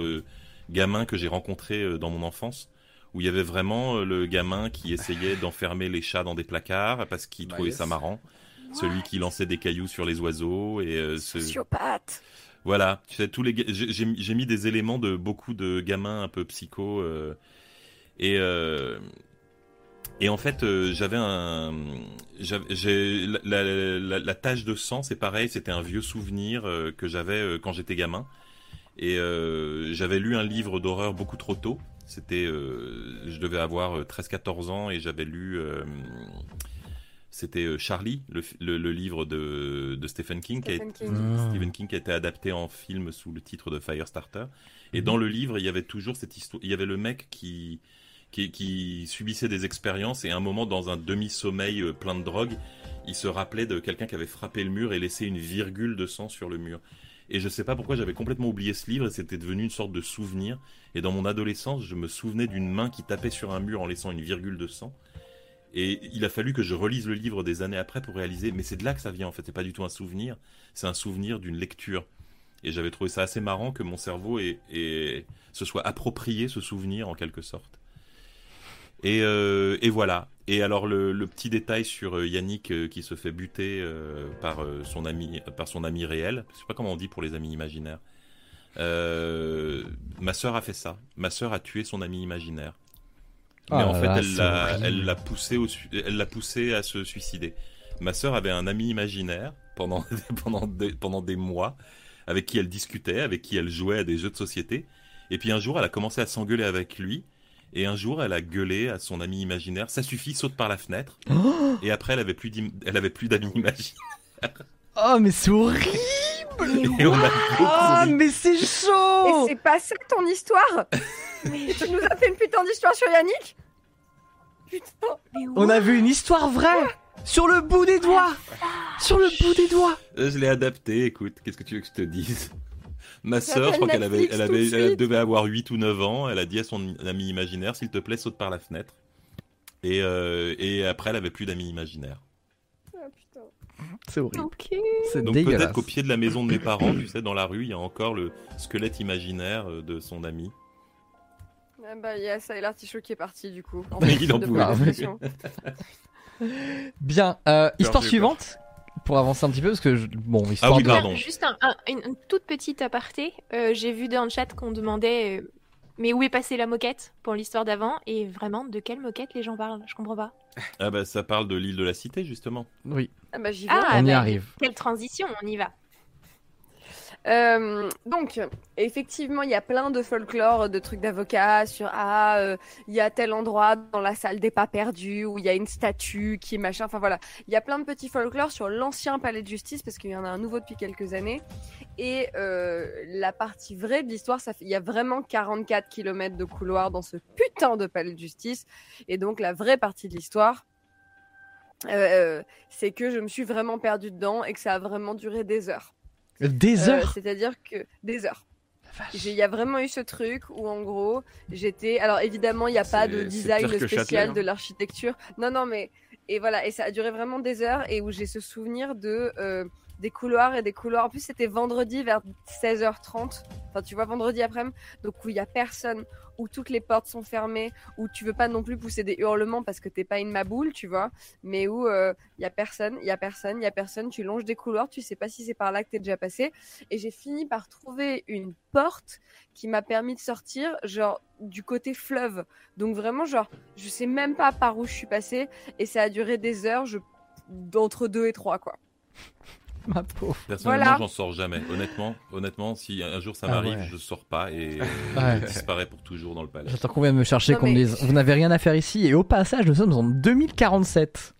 gamin que j'ai rencontré euh, dans mon enfance où il y avait vraiment euh, le gamin qui essayait d'enfermer les chats dans des placards parce qu'il bah, trouvait ça marrant. Celui qui lançait des cailloux sur les oiseaux et euh, ce... sociopathe. Voilà, tu sais tous les j'ai mis des éléments de beaucoup de gamins un peu psycho et et en fait j'avais un j'ai la, la, la, tache de sang c'est pareil c'était un vieux souvenir que j'avais quand j'étais gamin et euh, j'avais lu un livre d'horreur beaucoup trop tôt. C'était, euh, je devais avoir 13-14 euh, ans et j'avais lu, c'était Charlie, le, le, livre de, de Stephen King, Stephen, qui a, King. Ah. Stephen King qui a été adapté en film sous le titre de Firestarter. Et mhm. dans le livre, il y avait toujours cette histoire. Il y avait le mec qui, qui, qui subissait des expériences et à un moment, dans un demi-sommeil plein de drogue, il se rappelait de quelqu'un qui avait frappé le mur et laissé une virgule de sang sur le mur. Et je sais pas pourquoi j'avais complètement oublié ce livre et c'était devenu une sorte de souvenir. Et dans mon adolescence, je me souvenais d'une main qui tapait sur un mur en laissant une virgule de sang. Et il a fallu que je relise le livre des années après pour réaliser, mais c'est de là que ça vient en fait, c'est pas du tout un souvenir, c'est un souvenir d'une lecture. Et j'avais trouvé ça assez marrant que mon cerveau ait, se soit approprié ce souvenir en quelque sorte. Et, euh, et voilà. Et alors le, le petit détail sur euh, Yannick euh, qui se fait buter euh, par son ami, par son ami réel. Je sais pas comment on dit pour les amis imaginaires. Ma sœur a fait ça. Ma sœur a tué son ami imaginaire. Mais Ah en là fait, là, elle l'a, horrible. elle l'a poussé au, elle l'a poussé à se suicider. Ma sœur avait un ami imaginaire pendant <laughs> pendant des, pendant des mois, avec qui elle discutait, avec qui elle jouait à des jeux de société. Et puis un jour, elle a commencé à s'engueuler avec lui. Et un jour, elle a gueulé à son ami imaginaire. Ça suffit, saute par la fenêtre. et après, elle avait plus, d'im- elle avait plus d'amis imaginaires. <laughs> Oh, mais c'est horrible Et on a beaucoup Oh, ri. mais c'est Et chaud c'est pas ça ton histoire <laughs> Tu nous as fait une putain d'histoire sur Yannick Putain On a vu une histoire vraie Sur le bout des doigts Sur le bout des doigts Euh, Je l'ai adapté, écoute, qu'est-ce que tu veux que je te dise? Ma sœur, je crois qu'elle avait, elle, avait, elle devait avoir 8 ou 9 ans, elle a dit à son ami imaginaire, s'il te plaît, saute par la fenêtre. Et, euh, et après, elle avait plus d'amis imaginaires. Ah, putain. C'est horrible. C'est Donc peut-être qu'au pied de la maison de mes parents, tu sais, dans la rue, il y a encore le squelette imaginaire euh, de son ami. Ah bah, il y a ça et l'artichaut qui est parti du coup. <laughs> En Mais fait, il en pouvait. Bien, euh, histoire suivante, pour avancer un petit peu, parce que, je- bon, histoire Ah oui, de... pardon. Juste un- un- une, toute petite aparté. Euh, J'ai vu dans le chat qu'on demandait euh, mais où est passée la moquette pour l'histoire d'avant et vraiment de quelle moquette les gens parlent? Je comprends pas. Ah bah ça parle de l'île de la Cité, justement. Oui, Ah bah j'y viens. Ah, on y bah, arrive. Quelle transition, on y va. Euh, donc, effectivement, il y a plein de folklore, de trucs d'avocats sur ah, euh, il y a tel endroit dans la salle des pas perdus où il y a une statue qui est machin. Enfin voilà, il y a plein de petits folklore sur l'ancien palais de justice parce qu'il y en a un nouveau depuis quelques années. Et euh, la partie vraie de l'histoire, fait, il y a vraiment 44 km de couloir dans ce putain de palais de justice. Et donc la vraie partie de l'histoire. c'est que je me suis vraiment perdue dedans et que ça a vraiment duré des heures. Des Euh, heures C'est-à-dire que des heures. Il y a vraiment eu ce truc où en gros j'étais. Alors évidemment il n'y a pas de design spécial Châtelet, hein. de l'architecture. Non non mais et voilà et ça a duré vraiment des heures et où j'ai ce souvenir de euh, des couloirs et des couloirs. En plus c'était vendredi vers 16h30. Enfin tu vois vendredi après-midi. Donc où il y a personne où toutes les portes sont fermées où tu veux pas non plus pousser des hurlements parce que t'es pas une maboule tu vois. Mais où euh, il y a personne il y a personne il y a personne. Tu longes des couloirs tu sais pas si c'est par là que t'es déjà passé. Et j'ai fini par trouver une porte qui m'a permis de sortir genre du côté fleuve. Donc vraiment genre je sais même pas par où je suis passée. Et ça a duré des heures je d'entre deux et trois quoi <laughs> Ma pauvre. Personnellement, Voilà. j'en sors jamais. Honnêtement, honnêtement, si un jour ça Ah m'arrive, ouais. je sors pas et euh, Ouais. je disparais pour toujours dans le palais. J'attends qu'on vienne me chercher, qu'on me mais- dise Vous n'avez rien à faire ici, et au passage, nous sommes en 2047.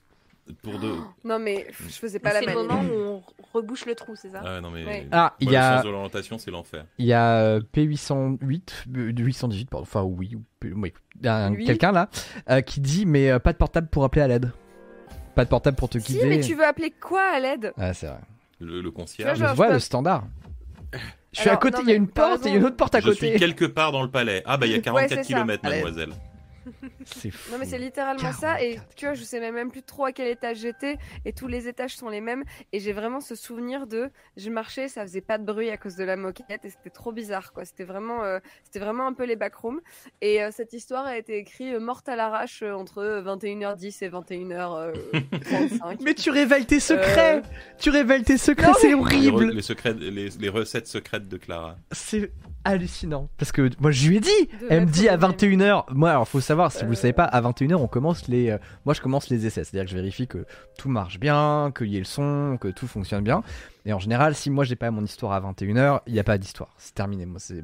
Pour deux. non mais je faisais pas la C'est le moment où on rebouche le trou, c'est ça? Ah non mais. Ouais. Ah, il Moi, y Le a, sens de l'orientation, c'est l'enfer. il y a euh, P808, euh, 818, pardon, enfin oui, oui. Il y a un- Oui. quelqu'un là euh, qui dit Mais euh, pas de portable pour appeler à l'aide. Pas de portable pour te si guider. mais tu veux appeler quoi à l'aide? Ah, c'est vrai. Le, le Tu concierge. vois, Je je vois peux- le standard. Je suis Alors, à côté, il y a une porte et il y a raison. une autre porte à Je côté. suis quelque part dans le palais. Ah bah il y a <laughs> 44 c'est ça. km, Allez. mademoiselle. C'est fou. Non mais c'est littéralement ça et 44. tu vois je sais même plus trop à quel étage j'étais et tous les étages sont les mêmes et j'ai vraiment ce souvenir de je marchais ça faisait pas de bruit à cause de la moquette et c'était trop bizarre quoi c'était vraiment euh, c'était vraiment un peu les backrooms et euh, cette histoire a été écrite euh, morte à l'arrache euh, entre 21h10 et 21h35 <laughs> Mais tu révèles tes secrets Euh, Tu révèles tes secrets, c'est Les, re- horrible les secrets, les, les recettes secrètes de Clara. C'est hallucinant. Parce que moi je lui ai dit De Elle me dit à au même. 21h. Moi, alors faut savoir, si vous le Euh. savez pas, à 21h, on commence les. euh, moi, je commence les essais. C'est-à-dire que je vérifie que tout marche bien, qu'il y ait le son, que tout fonctionne bien. Et en général, si moi j'ai pas mon histoire à 21h, il n'y a pas d'histoire. C'est terminé. Moi, c'est.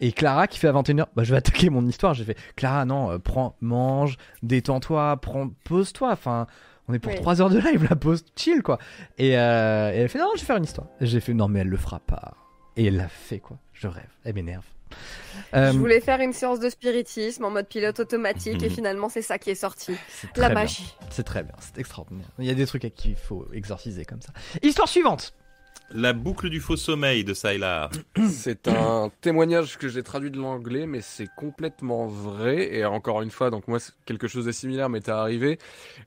Et Clara qui fait à 21h, bah je vais attaquer mon histoire. J'ai fait Clara, non, euh, prends, mange, détends-toi, prends, pose-toi. Enfin, on est pour Oui. 3 heures de live, la pause, chill quoi. Et, euh, et elle fait non, je vais faire une histoire. J'ai fait non, mais elle le fera pas. Et elle l'a fait quoi. Je rêve. Elle m'énerve. Euh, je voulais faire une séance de spiritisme en mode pilote automatique et finalement c'est ça qui est sorti c'est la magie C'est très bien, c'est extraordinaire. Il y a des trucs à qui il faut exorciser comme ça. Histoire suivante. La boucle du faux sommeil de Sylar. <coughs> C'est un témoignage que j'ai traduit de l'anglais, mais c'est complètement vrai. Et encore une fois, donc moi, quelque chose de similaire m'était arrivé.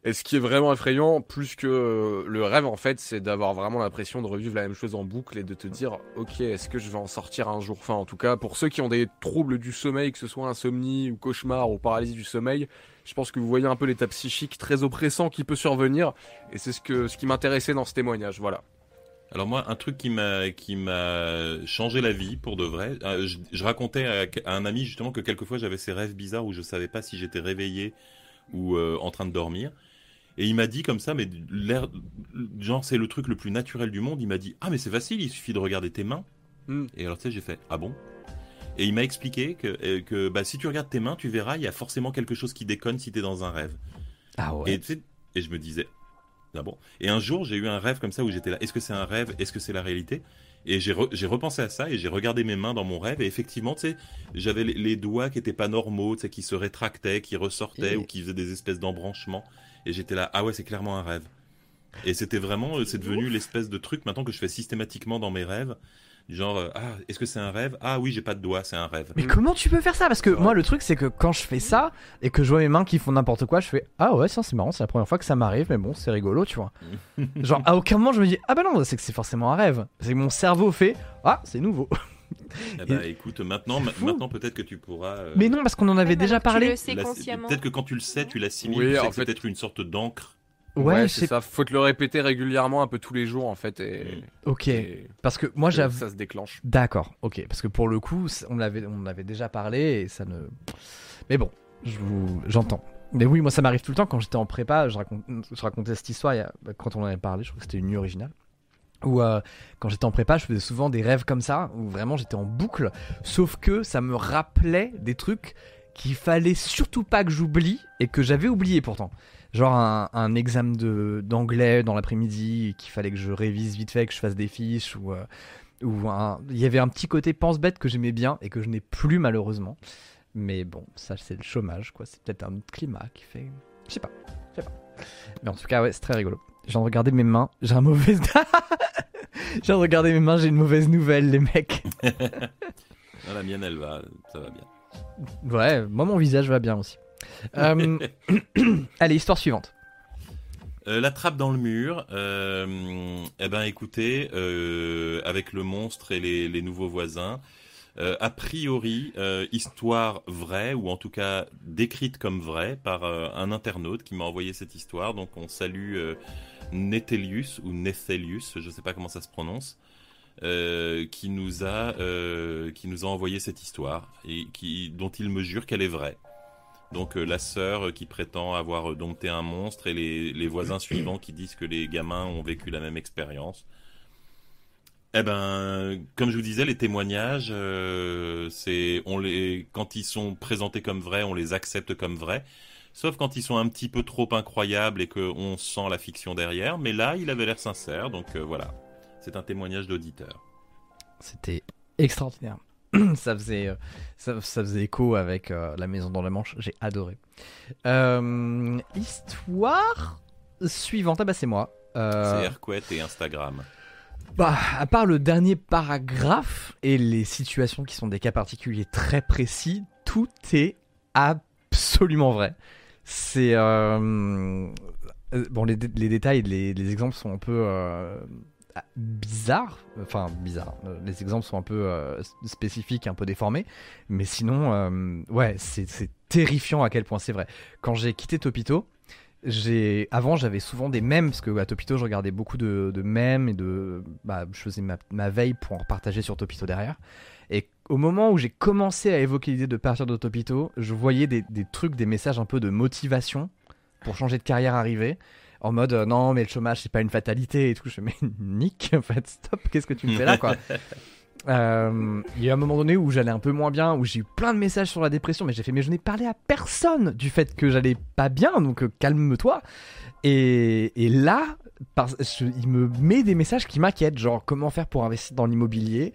Et ce qui est vraiment effrayant, plus que le rêve, en fait, c'est d'avoir vraiment l'impression de revivre la même chose en boucle et de te dire, ok, est-ce que je vais en sortir un jour? Enfin, en tout cas, pour ceux qui ont des troubles du sommeil, que ce soit insomnie ou cauchemar ou paralysie du sommeil, je pense que vous voyez un peu l'état psychique très oppressant qui peut survenir. Et c'est ce, ce qui m'intéressait dans ce témoignage. Voilà. Alors moi, un truc qui m'a qui m'a changé la vie pour de vrai. euh, Je, je racontais à, à un ami justement que quelquefois j'avais ces rêves bizarres où je savais pas si j'étais réveillé ou euh, en train de dormir. Et il m'a dit comme ça, mais l'air, genre c'est le truc le plus naturel du monde. Il m'a dit ah mais c'est facile, il suffit de regarder tes mains. Hmm. Et alors tu sais j'ai fait ah bon? Et il m'a expliqué que euh, que bah si tu regardes tes mains, tu verras il y a forcément quelque chose qui déconne si t'es dans un rêve. Ah ouais. Et, tu et je me disais, ah bon? Et un jour, j'ai eu un rêve comme ça où j'étais là. Est-ce que c'est un rêve? Est-ce que c'est la réalité? Et j'ai re- j'ai repensé à ça et j'ai regardé mes mains dans mon rêve. Et effectivement, tu sais, j'avais les, les doigts qui étaient pas normaux, tu sais, qui se rétractaient, qui ressortaient Et- ou qui faisaient des espèces d'embranchements. Et j'étais là, ah ouais, c'est clairement un rêve. Et c'était vraiment, euh, c'est devenu l'espèce de truc maintenant que je fais systématiquement dans mes rêves. Genre, euh, ah, est-ce que c'est un rêve? Ah oui, j'ai pas de doigts, c'est un rêve. Mais comment tu peux faire ça? Parce que Ouais. moi, le truc, c'est que quand je fais ça et que je vois mes mains qui font n'importe quoi, je fais Ah ouais, ça c'est marrant, c'est la première fois que ça m'arrive, mais bon, c'est rigolo, tu vois. Genre, à aucun moment je me dis Ah bah non, c'est que c'est forcément un rêve. C'est que mon cerveau fait Ah, c'est nouveau. <laughs> Eh ben, écoute, maintenant, maintenant peut-être que tu pourras. euh, Mais non, parce qu'on en avait Ouais, déjà maintenant que tu parlé. Peut-être que quand tu le sais, tu l'assimiles. Oui, tu sais en que c'est fait- peut-être une sorte d'encre. Ouais, c'est ça. Faut te le répéter régulièrement, un peu tous les jours, en fait. Et, Ok. et Parce que moi, j'avoue. ça se déclenche. D'accord, ok. Parce que pour le coup, on l'avait, on l'avait déjà parlé et ça ne. Mais bon, je j'entends. Mais oui, moi ça m'arrive tout le temps quand j'étais en prépa. Je, raconte, je racontais cette histoire il y a- bah, quand on en avait parlé. Je crois que c'était une nuit originale. Où euh, quand j'étais en prépa, je faisais souvent des rêves comme ça, où vraiment j'étais en boucle. Sauf que ça me rappelait des trucs qu'il fallait surtout pas que j'oublie et que j'avais oublié pourtant. Genre un, un examen de, d'anglais dans l'après-midi, qu'il fallait que je révise vite fait, que je fasse des fiches ou. euh, ou un- il y avait un petit côté pense-bête que j'aimais bien et que je n'ai plus malheureusement. Mais bon, ça c'est le chômage quoi. C'est peut-être un autre climat qui fait. Je sais pas, je sais pas. Mais en tout cas, ouais, c'est très rigolo. De regarder mes mains. J'ai un mauvais. <laughs> De regarder mes mains. J'ai une mauvaise nouvelle, les mecs. <laughs> <laughs> Ah, la mienne, elle va, ça va bien. Ouais, moi mon visage va bien aussi. Euh, <clears throat> Allez, histoire suivante. Euh, la trappe dans le mur. Euh, eh ben, écoutez, avec le monstre et les, nouveaux voisins, a priori, histoire vraie ou en tout cas décrite comme vraie par un internaute qui m'a envoyé cette histoire. Donc, on salue Nethelius ou Nethelius, je sais pas comment ça se prononce. qui nous a qui nous a envoyé cette histoire et dont il me jure qu'elle est vraie. Donc euh, la sœur euh, qui prétend avoir euh, dompté un monstre et les, voisins suivants qui disent que les gamins ont vécu la même expérience. Eh ben, comme je vous disais, les témoignages, c'est on les quand ils sont présentés comme vrais, on les accepte comme vrais. Sauf quand ils sont un petit peu trop incroyables et qu'on sent la fiction derrière. Mais là, il avait l'air sincère, donc voilà. C'est un témoignage d'auditeur. C'était extraordinaire. <clears throat> ça, faisait, euh, ça, ça faisait écho avec euh, La Maison dans la Manche. J'ai adoré. Euh, histoire suivante. Ah bah c'est moi. Euh, C'est Erquet et Instagram. Bah, à part le dernier paragraphe et les situations qui sont des cas particuliers très précis, tout est absolument vrai. C'est bon, les, dé- les détails, les, les exemples sont un peu ah, bizarres. Enfin, bizarres. Euh, Les exemples sont un peu euh, spécifiques, un peu déformés. Mais sinon, euh, ouais, c'est terrifiant à quel point c'est vrai. Quand j'ai quitté Topito, j'ai avant j'avais souvent des mèmes parce que à Topito je regardais beaucoup de, mèmes et de bah, je faisais ma, veille pour en partager sur Topito derrière et au moment où j'ai commencé à évoquer l'idée de partir de Topito je voyais des, des trucs des messages un peu de motivation pour changer de carrière arriver en mode euh, non mais le chômage c'est pas une fatalité et tout je me mais <laughs> nique en fait stop qu'est-ce que tu me fais là quoi <laughs> Euh, il y a eu un moment donné où j'allais un peu moins bien, où j'ai eu plein de messages sur la dépression, mais j'ai fait, mais je n'ai parlé à personne du fait que j'allais pas bien, donc euh, calme-toi. Et, et là, par- je- il me met des messages qui m'inquiètent, genre comment faire pour investir dans l'immobilier?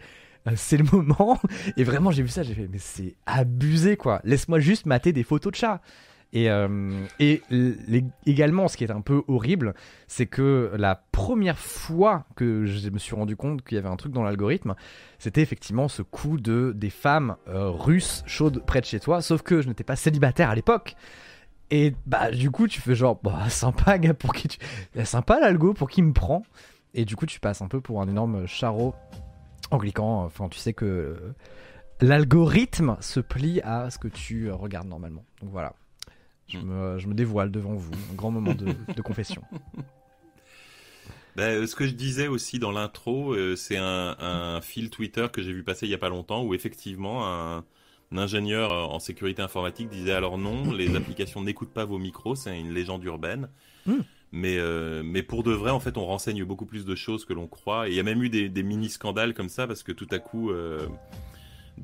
Euh, C'est le moment. <laughs> Et vraiment, j'ai vu ça, j'ai fait, mais c'est abusé quoi. Laisse-moi juste mater des photos de chats. Et, euh, également, ce qui est un peu horrible, c'est que la première fois que je me suis rendu compte qu'il y avait un truc dans l'algorithme, c'était effectivement ce coup de des femmes euh, russes chaudes près de chez toi, sauf que je n'étais pas célibataire à l'époque. Et bah du coup tu fais genre bah sympa gars pour qui tu sympa l'algo pour qui me prend. Et du coup tu passes un peu pour un énorme charreau en cliquant enfin tu sais que euh, l'algorithme se plie à ce que tu regardes normalement. Donc voilà je Mm. me, je me dévoile devant vous un grand moment de, <laughs> de confession Ben, euh, ce que je disais aussi dans l'intro, euh, c'est un, un fil Twitter que j'ai vu passer il y a pas longtemps où effectivement un, un ingénieur en sécurité informatique disait alors non, les <coughs> applications n'écoutent pas vos micros, c'est une légende urbaine. Mm. Mais, euh, mais pour de vrai, en fait, on renseigne beaucoup plus de choses que l'on croit. Et il y a même eu des, des mini-scandales comme ça parce que tout à coup, euh,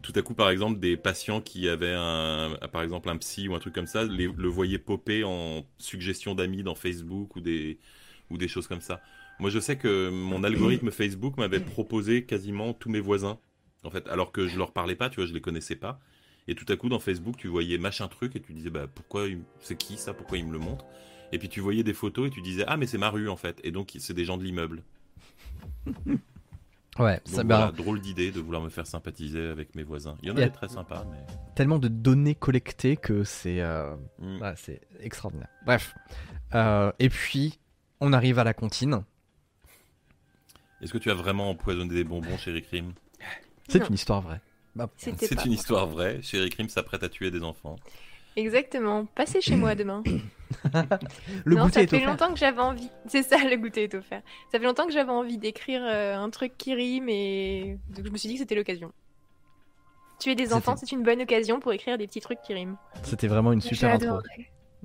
tout à coup, par exemple, des patients qui avaient un, par exemple, un psy ou un truc comme ça, les- le voyaient popper en suggestion d'amis dans Facebook ou des, ou des choses comme ça. Moi, je sais que mon algorithme Facebook m'avait proposé quasiment tous mes voisins, en fait, alors que je leur parlais pas, tu vois, je les connaissais pas. Et tout à coup, dans Facebook, tu voyais machin truc et tu disais, bah, pourquoi, c'est qui ça, pourquoi il me le montre? Et puis tu voyais des photos et tu disais, ah, mais c'est ma rue, en fait. Et donc, c'est des gens de l'immeuble. Ouais Donc ça, voilà, bah, drôle d'idée de vouloir me faire sympathiser avec mes voisins. Il y en a- avait très sympas, mais. tellement de données collectées que c'est euh, Mm. ouais, c'est extraordinaire bref Euh, et puis on arrive à la comptine Est-ce que tu as vraiment empoisonné des bonbons, chéri Crime? C'est une histoire vraie C'était C'est une histoire vraie. Chéri Crime s'apprête à tuer des enfants. Exactement. Passez chez moi demain. <coughs> <coughs> le non, goûter ça est fait offert longtemps que j'avais envie. C'est ça, le goûter est offert. Ça fait longtemps que j'avais envie d'écrire euh, un truc qui rime et donc je me suis dit que c'était l'occasion. Tuer des enfants, c'est une bonne occasion pour écrire des petits trucs qui riment. c'était vraiment une super intro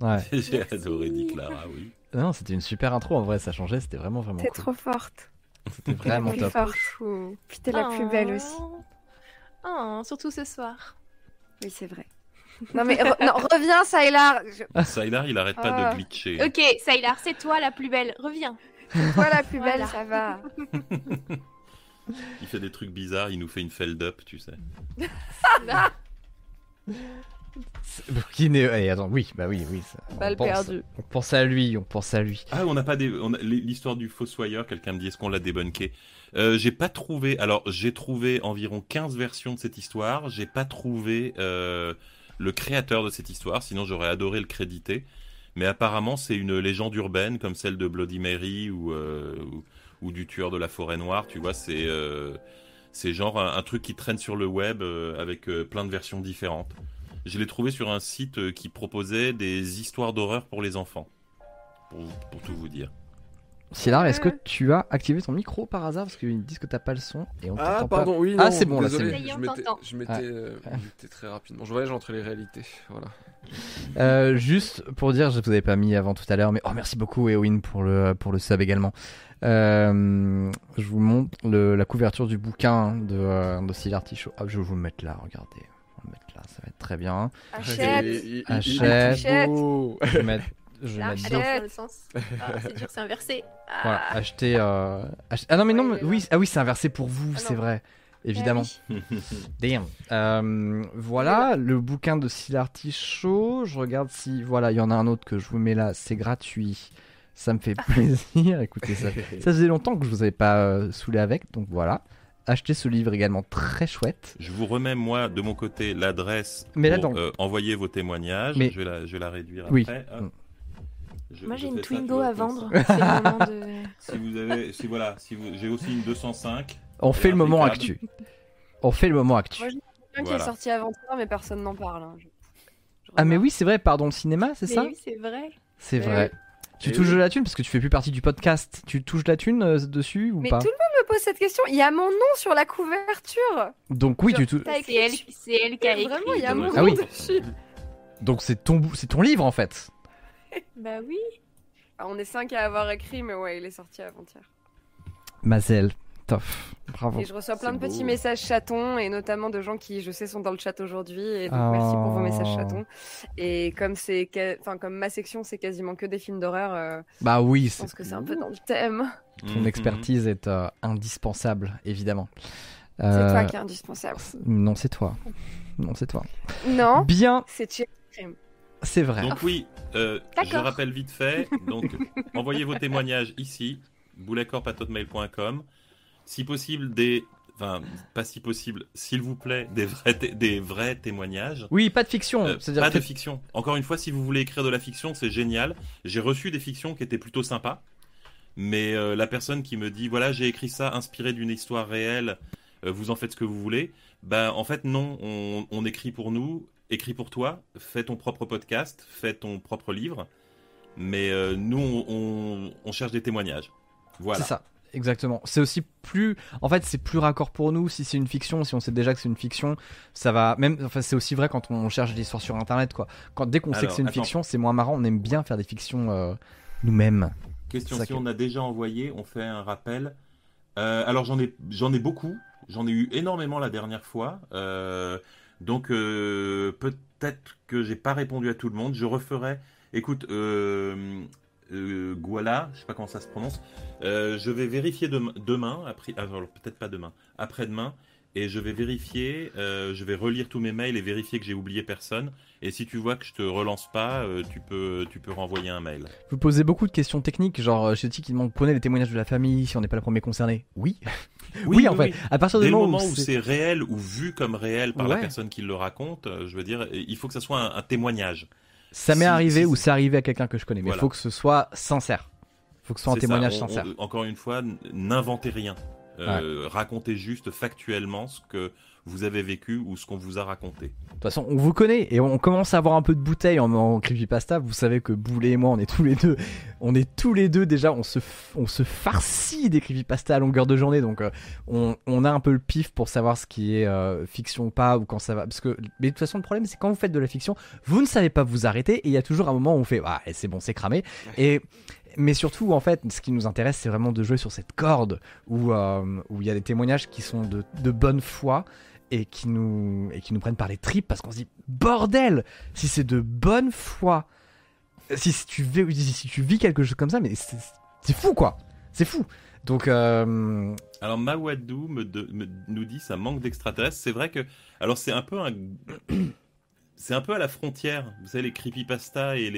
ouais <laughs> J'ai adoré, dit Clara, oui. Non, c'était une super intro en vrai, ça changeait, c'était vraiment vraiment T'es cool. trop forte. C'était vraiment Plus top. forte. ou- Puis t'es la plus belle aussi. Oh, surtout ce soir. Oui, c'est vrai. Non mais re- non, reviens, Saïlar. Je... Saïlar, il arrête pas Ah. de glitcher. Ok, Saïlar, c'est toi la plus belle. Reviens. Toi la plus belle, Voilà. ça va. <laughs> Il fait des trucs bizarres, il nous fait une feld up, tu sais. Qui n'est- eh, attends, oui, bah oui, oui. ça- on, pense, perdue. on pense à lui, on pense à lui. Ah, on n'a pas des... a- l'histoire du fossoyeur, quelqu'un me dit est-ce qu'on l'a débunké? Euh, J'ai pas trouvé. Alors, j'ai trouvé environ 15 versions de cette histoire. J'ai pas trouvé euh, le créateur de cette histoire, sinon j'aurais adoré le créditer. Mais apparemment, c'est une légende urbaine comme celle de Bloody Mary ou, euh, du tueur de la forêt noire. Tu vois, c'est euh, genre un, truc qui traîne sur le web euh, avec euh, plein de versions différentes. Je l'ai trouvé sur un site qui proposait des histoires d'horreur pour les enfants. Pour tout vous dire. Silar, est-ce que tu as activé ton micro par hasard Parce qu'ils disent que t'as pas le son et on Ah, pardon, oui, Ah, non, c'est bon, là, désolé, c'est bon. Je m'étais, je Ouais. euh, très rapidement. Je voyage entre les réalités, voilà. Euh, juste pour dire, je vous avais pas mis avant tout à l'heure, mais oh merci beaucoup Eowyn pour le pour le sub également. Euh, je vous montre le- la couverture du bouquin de de Silar Tichot. Ah, je vais vous le mettre là, regardez. On va le mettre là, ça va être très bien. Achète. Achète. Je vais mettre, je sens. Ah, c'est dur, c'est inversé. Ah. Voilà, acheter. euh, ach- Ah non, mais non, mais- oui, ah oui, c'est inversé pour vous, Ah c'est vrai. Évidemment. Ah <laughs> Damn. Euh, voilà, le bouquin de Silar Tichot. Je regarde si. Voilà, il y en a un autre que je vous mets là, c'est gratuit. Ça me fait <laughs> plaisir. Écoutez, ça, ça faisait longtemps que je vous avais pas euh, saoulé avec, donc voilà. Achetez ce livre également très chouette. Je vous remets, moi, de mon côté, l'adresse là, pour euh, envoyer vos témoignages. Mais- Je, vais la, je vais la réduire Oui. après. Hop. Je- Moi, j'ai une Twingo à vendre. <laughs> de. Si vous avez, si voilà, si vous, j'ai aussi une 205. On fait le moment actu. On fait le moment actu. Moi, je- Un qui est sorti avant-hier, mais personne n'en parle. hein. Je- je Ah, mais oui, c'est vrai, pardon, le cinéma, c'est Mais ça oui, c'est vrai. C'est Mais vrai. Tu touches oui. de la thune parce que tu fais plus partie du podcast. Tu touches de la thune euh, dessus ou Mais pas tout le monde me pose cette question. Il y a mon nom sur la couverture. Donc oui, tu touches. C'est elle, qui a écrit. Vraiment, il y a mon doit nom Ah oui. dessus. Donc c'est ton c'est ton livre en fait. Bah oui. Ah, on est cinq à avoir écrit, mais ouais, il est sorti avant-hier. Mazel, tof, bravo. Et je reçois plein C'est de petits beau. messages chatons, et notamment de gens qui, je sais, sont dans le chat aujourd'hui. Et donc, merci pour vos messages Oh. chatons. Et comme c'est, enfin, comme ma section, c'est quasiment que des films d'horreur, euh, Bah oui, je c'est- pense que c'est un peu dans le thème. ton Mhm. expertise est euh, indispensable, évidemment. C'est Euh, toi qui es indispensable. Non, c'est toi. Non, c'est toi. Non, Bien, c'est Crime. C'est vrai. Donc oui, euh, je rappelle vite fait. Donc <laughs> envoyez vos témoignages ici, bouletcorps.hotmail.com. Si possible des, enfin pas si possible, s'il vous plaît, des vrais, des vrais témoignages. Oui, pas de fiction. Euh, C'est-à-dire pas que- de fiction. Encore une fois, si vous voulez écrire de la fiction, c'est génial. J'ai reçu des fictions qui étaient plutôt sympas. Mais euh, la personne qui me dit, voilà, j'ai écrit ça inspiré d'une histoire réelle, euh, vous en faites ce que vous voulez. Ben, en fait, non, on, on écrit pour nous, écris pour toi, fais ton propre podcast, fais ton propre livre. Mais euh, nous, on, on- on cherche des témoignages. Voilà. C'est ça, exactement. C'est aussi plus, en fait, c'est plus raccord pour nous si c'est une fiction, si on sait déjà que c'est une fiction, ça va. Même, enfin, c'est aussi vrai quand on cherche des histoires sur Internet, quoi. Quand dès qu'on sait que c'est une attends. fiction, c'est moins marrant. On aime bien faire des fictions euh, nous-mêmes. Question, si que- on a déjà envoyé, on fait un rappel. Euh, alors j'en ai, j'en ai beaucoup, j'en ai eu énormément la dernière fois. Euh, donc euh, peut-être que j'ai pas répondu à tout le monde. Je referai. Écoute, euh, euh, Guala, je sais pas comment ça se prononce. Euh, je vais vérifier dem- demain, après, alors peut-être pas demain, après-demain, et je vais vérifier. euh, je vais relire tous mes mails et vérifier que j'ai oublié personne. Et si tu vois que je te relance pas, euh, tu peux, tu peux renvoyer un mail. Vous posez beaucoup de questions techniques, genre euh, chez qui qui demande prenez les témoignages de la famille si on n'est pas le premier concerné. Oui. <laughs> Oui, en fait. À partir du moment, moment où c'est- réel ou vu comme réel par la personne qui le raconte, je veux dire, il faut que ça soit un, un témoignage. ça m'est si- arrivé si- ou c'est arrivé à quelqu'un que je connais, mais il Voilà. faut que ce soit sincère. Il faut que ce soit un ça, témoignage on- sincère. encore une fois, n'inventez rien. Euh, Racontez juste factuellement ce que vous avez vécu ou ce qu'on vous a raconté. De toute façon, on vous connaît et on commence à avoir un peu de bouteille en, en creepypasta. Vous savez que Boulet et moi, on est tous les deux, on est tous les deux déjà, on se, on se farcit des creepypasta à longueur de journée. Donc, euh, on, on a un peu le pif pour savoir ce qui est euh, fiction ou pas ou quand ça va. Parce que, mais de toute façon, le problème, c'est quand vous faites de la fiction, vous ne savez pas vous arrêter et il y a toujours un moment où on fait, ah, c'est bon, c'est cramé. Et mais surtout, en fait, ce qui nous intéresse, c'est vraiment de jouer sur cette corde où euh, où il y a des témoignages qui sont de, de bonne foi et qui nous et qui nous prennent par les tripes parce qu'on se dit bordel, si c'est de bonne foi, si, si tu vis, quelque chose comme ça, mais c'est fou quoi, c'est fou. Donc euh, Alors Mawadou nous dit ça manque d'extraterrestres. C'est vrai que alors c'est un peu un <clears throat> c'est un peu à la frontière. Vous savez les creepypasta et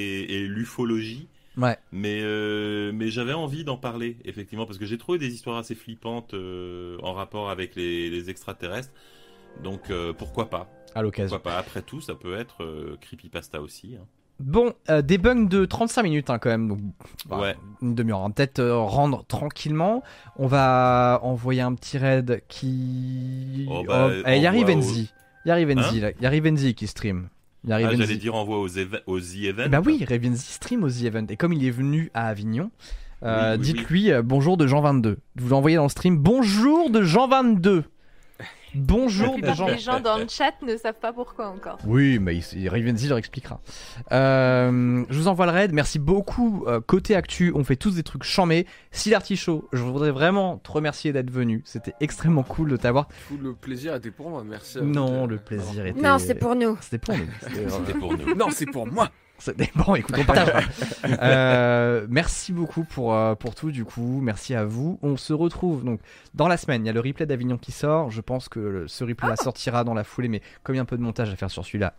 l'ufologie. Ouais, Mais, euh, mais j'avais envie d'en parler, effectivement, parce que j'ai trouvé des histoires assez flippantes euh, en rapport avec les, les extraterrestres. Donc euh, pourquoi pas? À l'occasion. Pourquoi pas? Après tout, ça peut être creepypasta aussi. hein. Bon, euh, des bugs de 35 minutes hein, quand même, donc bah, Ouais. une demi-heure. On va peut-être euh, rendre tranquillement. On va envoyer un petit raid qui. Oh, bah, eh, y a envoie Rivenzi. Y a Rivenzi, Hein là. Y a Rivenzi qui stream. A Ah, j'allais dire envoie aux, aux The Event. Bah oui, Rivenzi stream aux The Event. Et comme il est venu à Avignon, euh, Oui, oui, dites-lui euh, bonjour de Jean 22. Vous l'envoyez dans le stream. Bonjour de Jean 22. Bonjour Jean. des gens dans le chat ne savent pas pourquoi encore. Oui, mais Rivenzi leur expliquera. Euh, je vous envoie le raid. Merci beaucoup. Euh, côté actu, on fait tous des trucs chamés. Si l'artichaut, je voudrais vraiment te remercier d'être venu. C'était extrêmement cool de t'avoir. Tout le plaisir était pour moi, merci. à vous Non, de- le plaisir était. Non, c'est pour nous. C'était pour nous. <laughs> C'était pour nous. Non, c'est pour moi. Bon, écoute, on partage. <laughs> Euh, merci beaucoup pour, euh, pour tout, du coup. Merci à vous. On se retrouve donc dans la semaine. Il y a le replay d'Avignon qui sort. Je pense que le- ce replay là sortira dans la foulée, mais comme il y a un peu de montage à faire sur celui-là.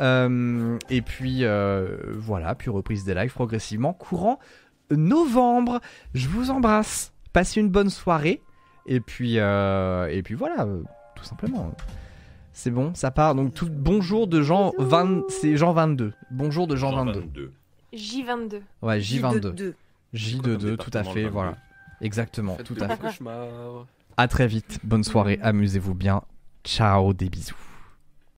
Euh, et puis euh, voilà, puis reprise des lives progressivement courant novembre. Je vous embrasse. Passez une bonne soirée. Et puis, euh, et puis voilà, tout simplement. C'est bon, ça part. Donc tout bonjour de Jean Bisous. 20, c'est Jean 22. Bonjour de Jean, Jean 22. 22. J22. Ouais, J22. J22. J22, tout à fait, voilà. 22. Exactement, Faites tout à fait. cauchemars. À très vite. Bonne soirée, amusez-vous bien. Ciao, des bisous.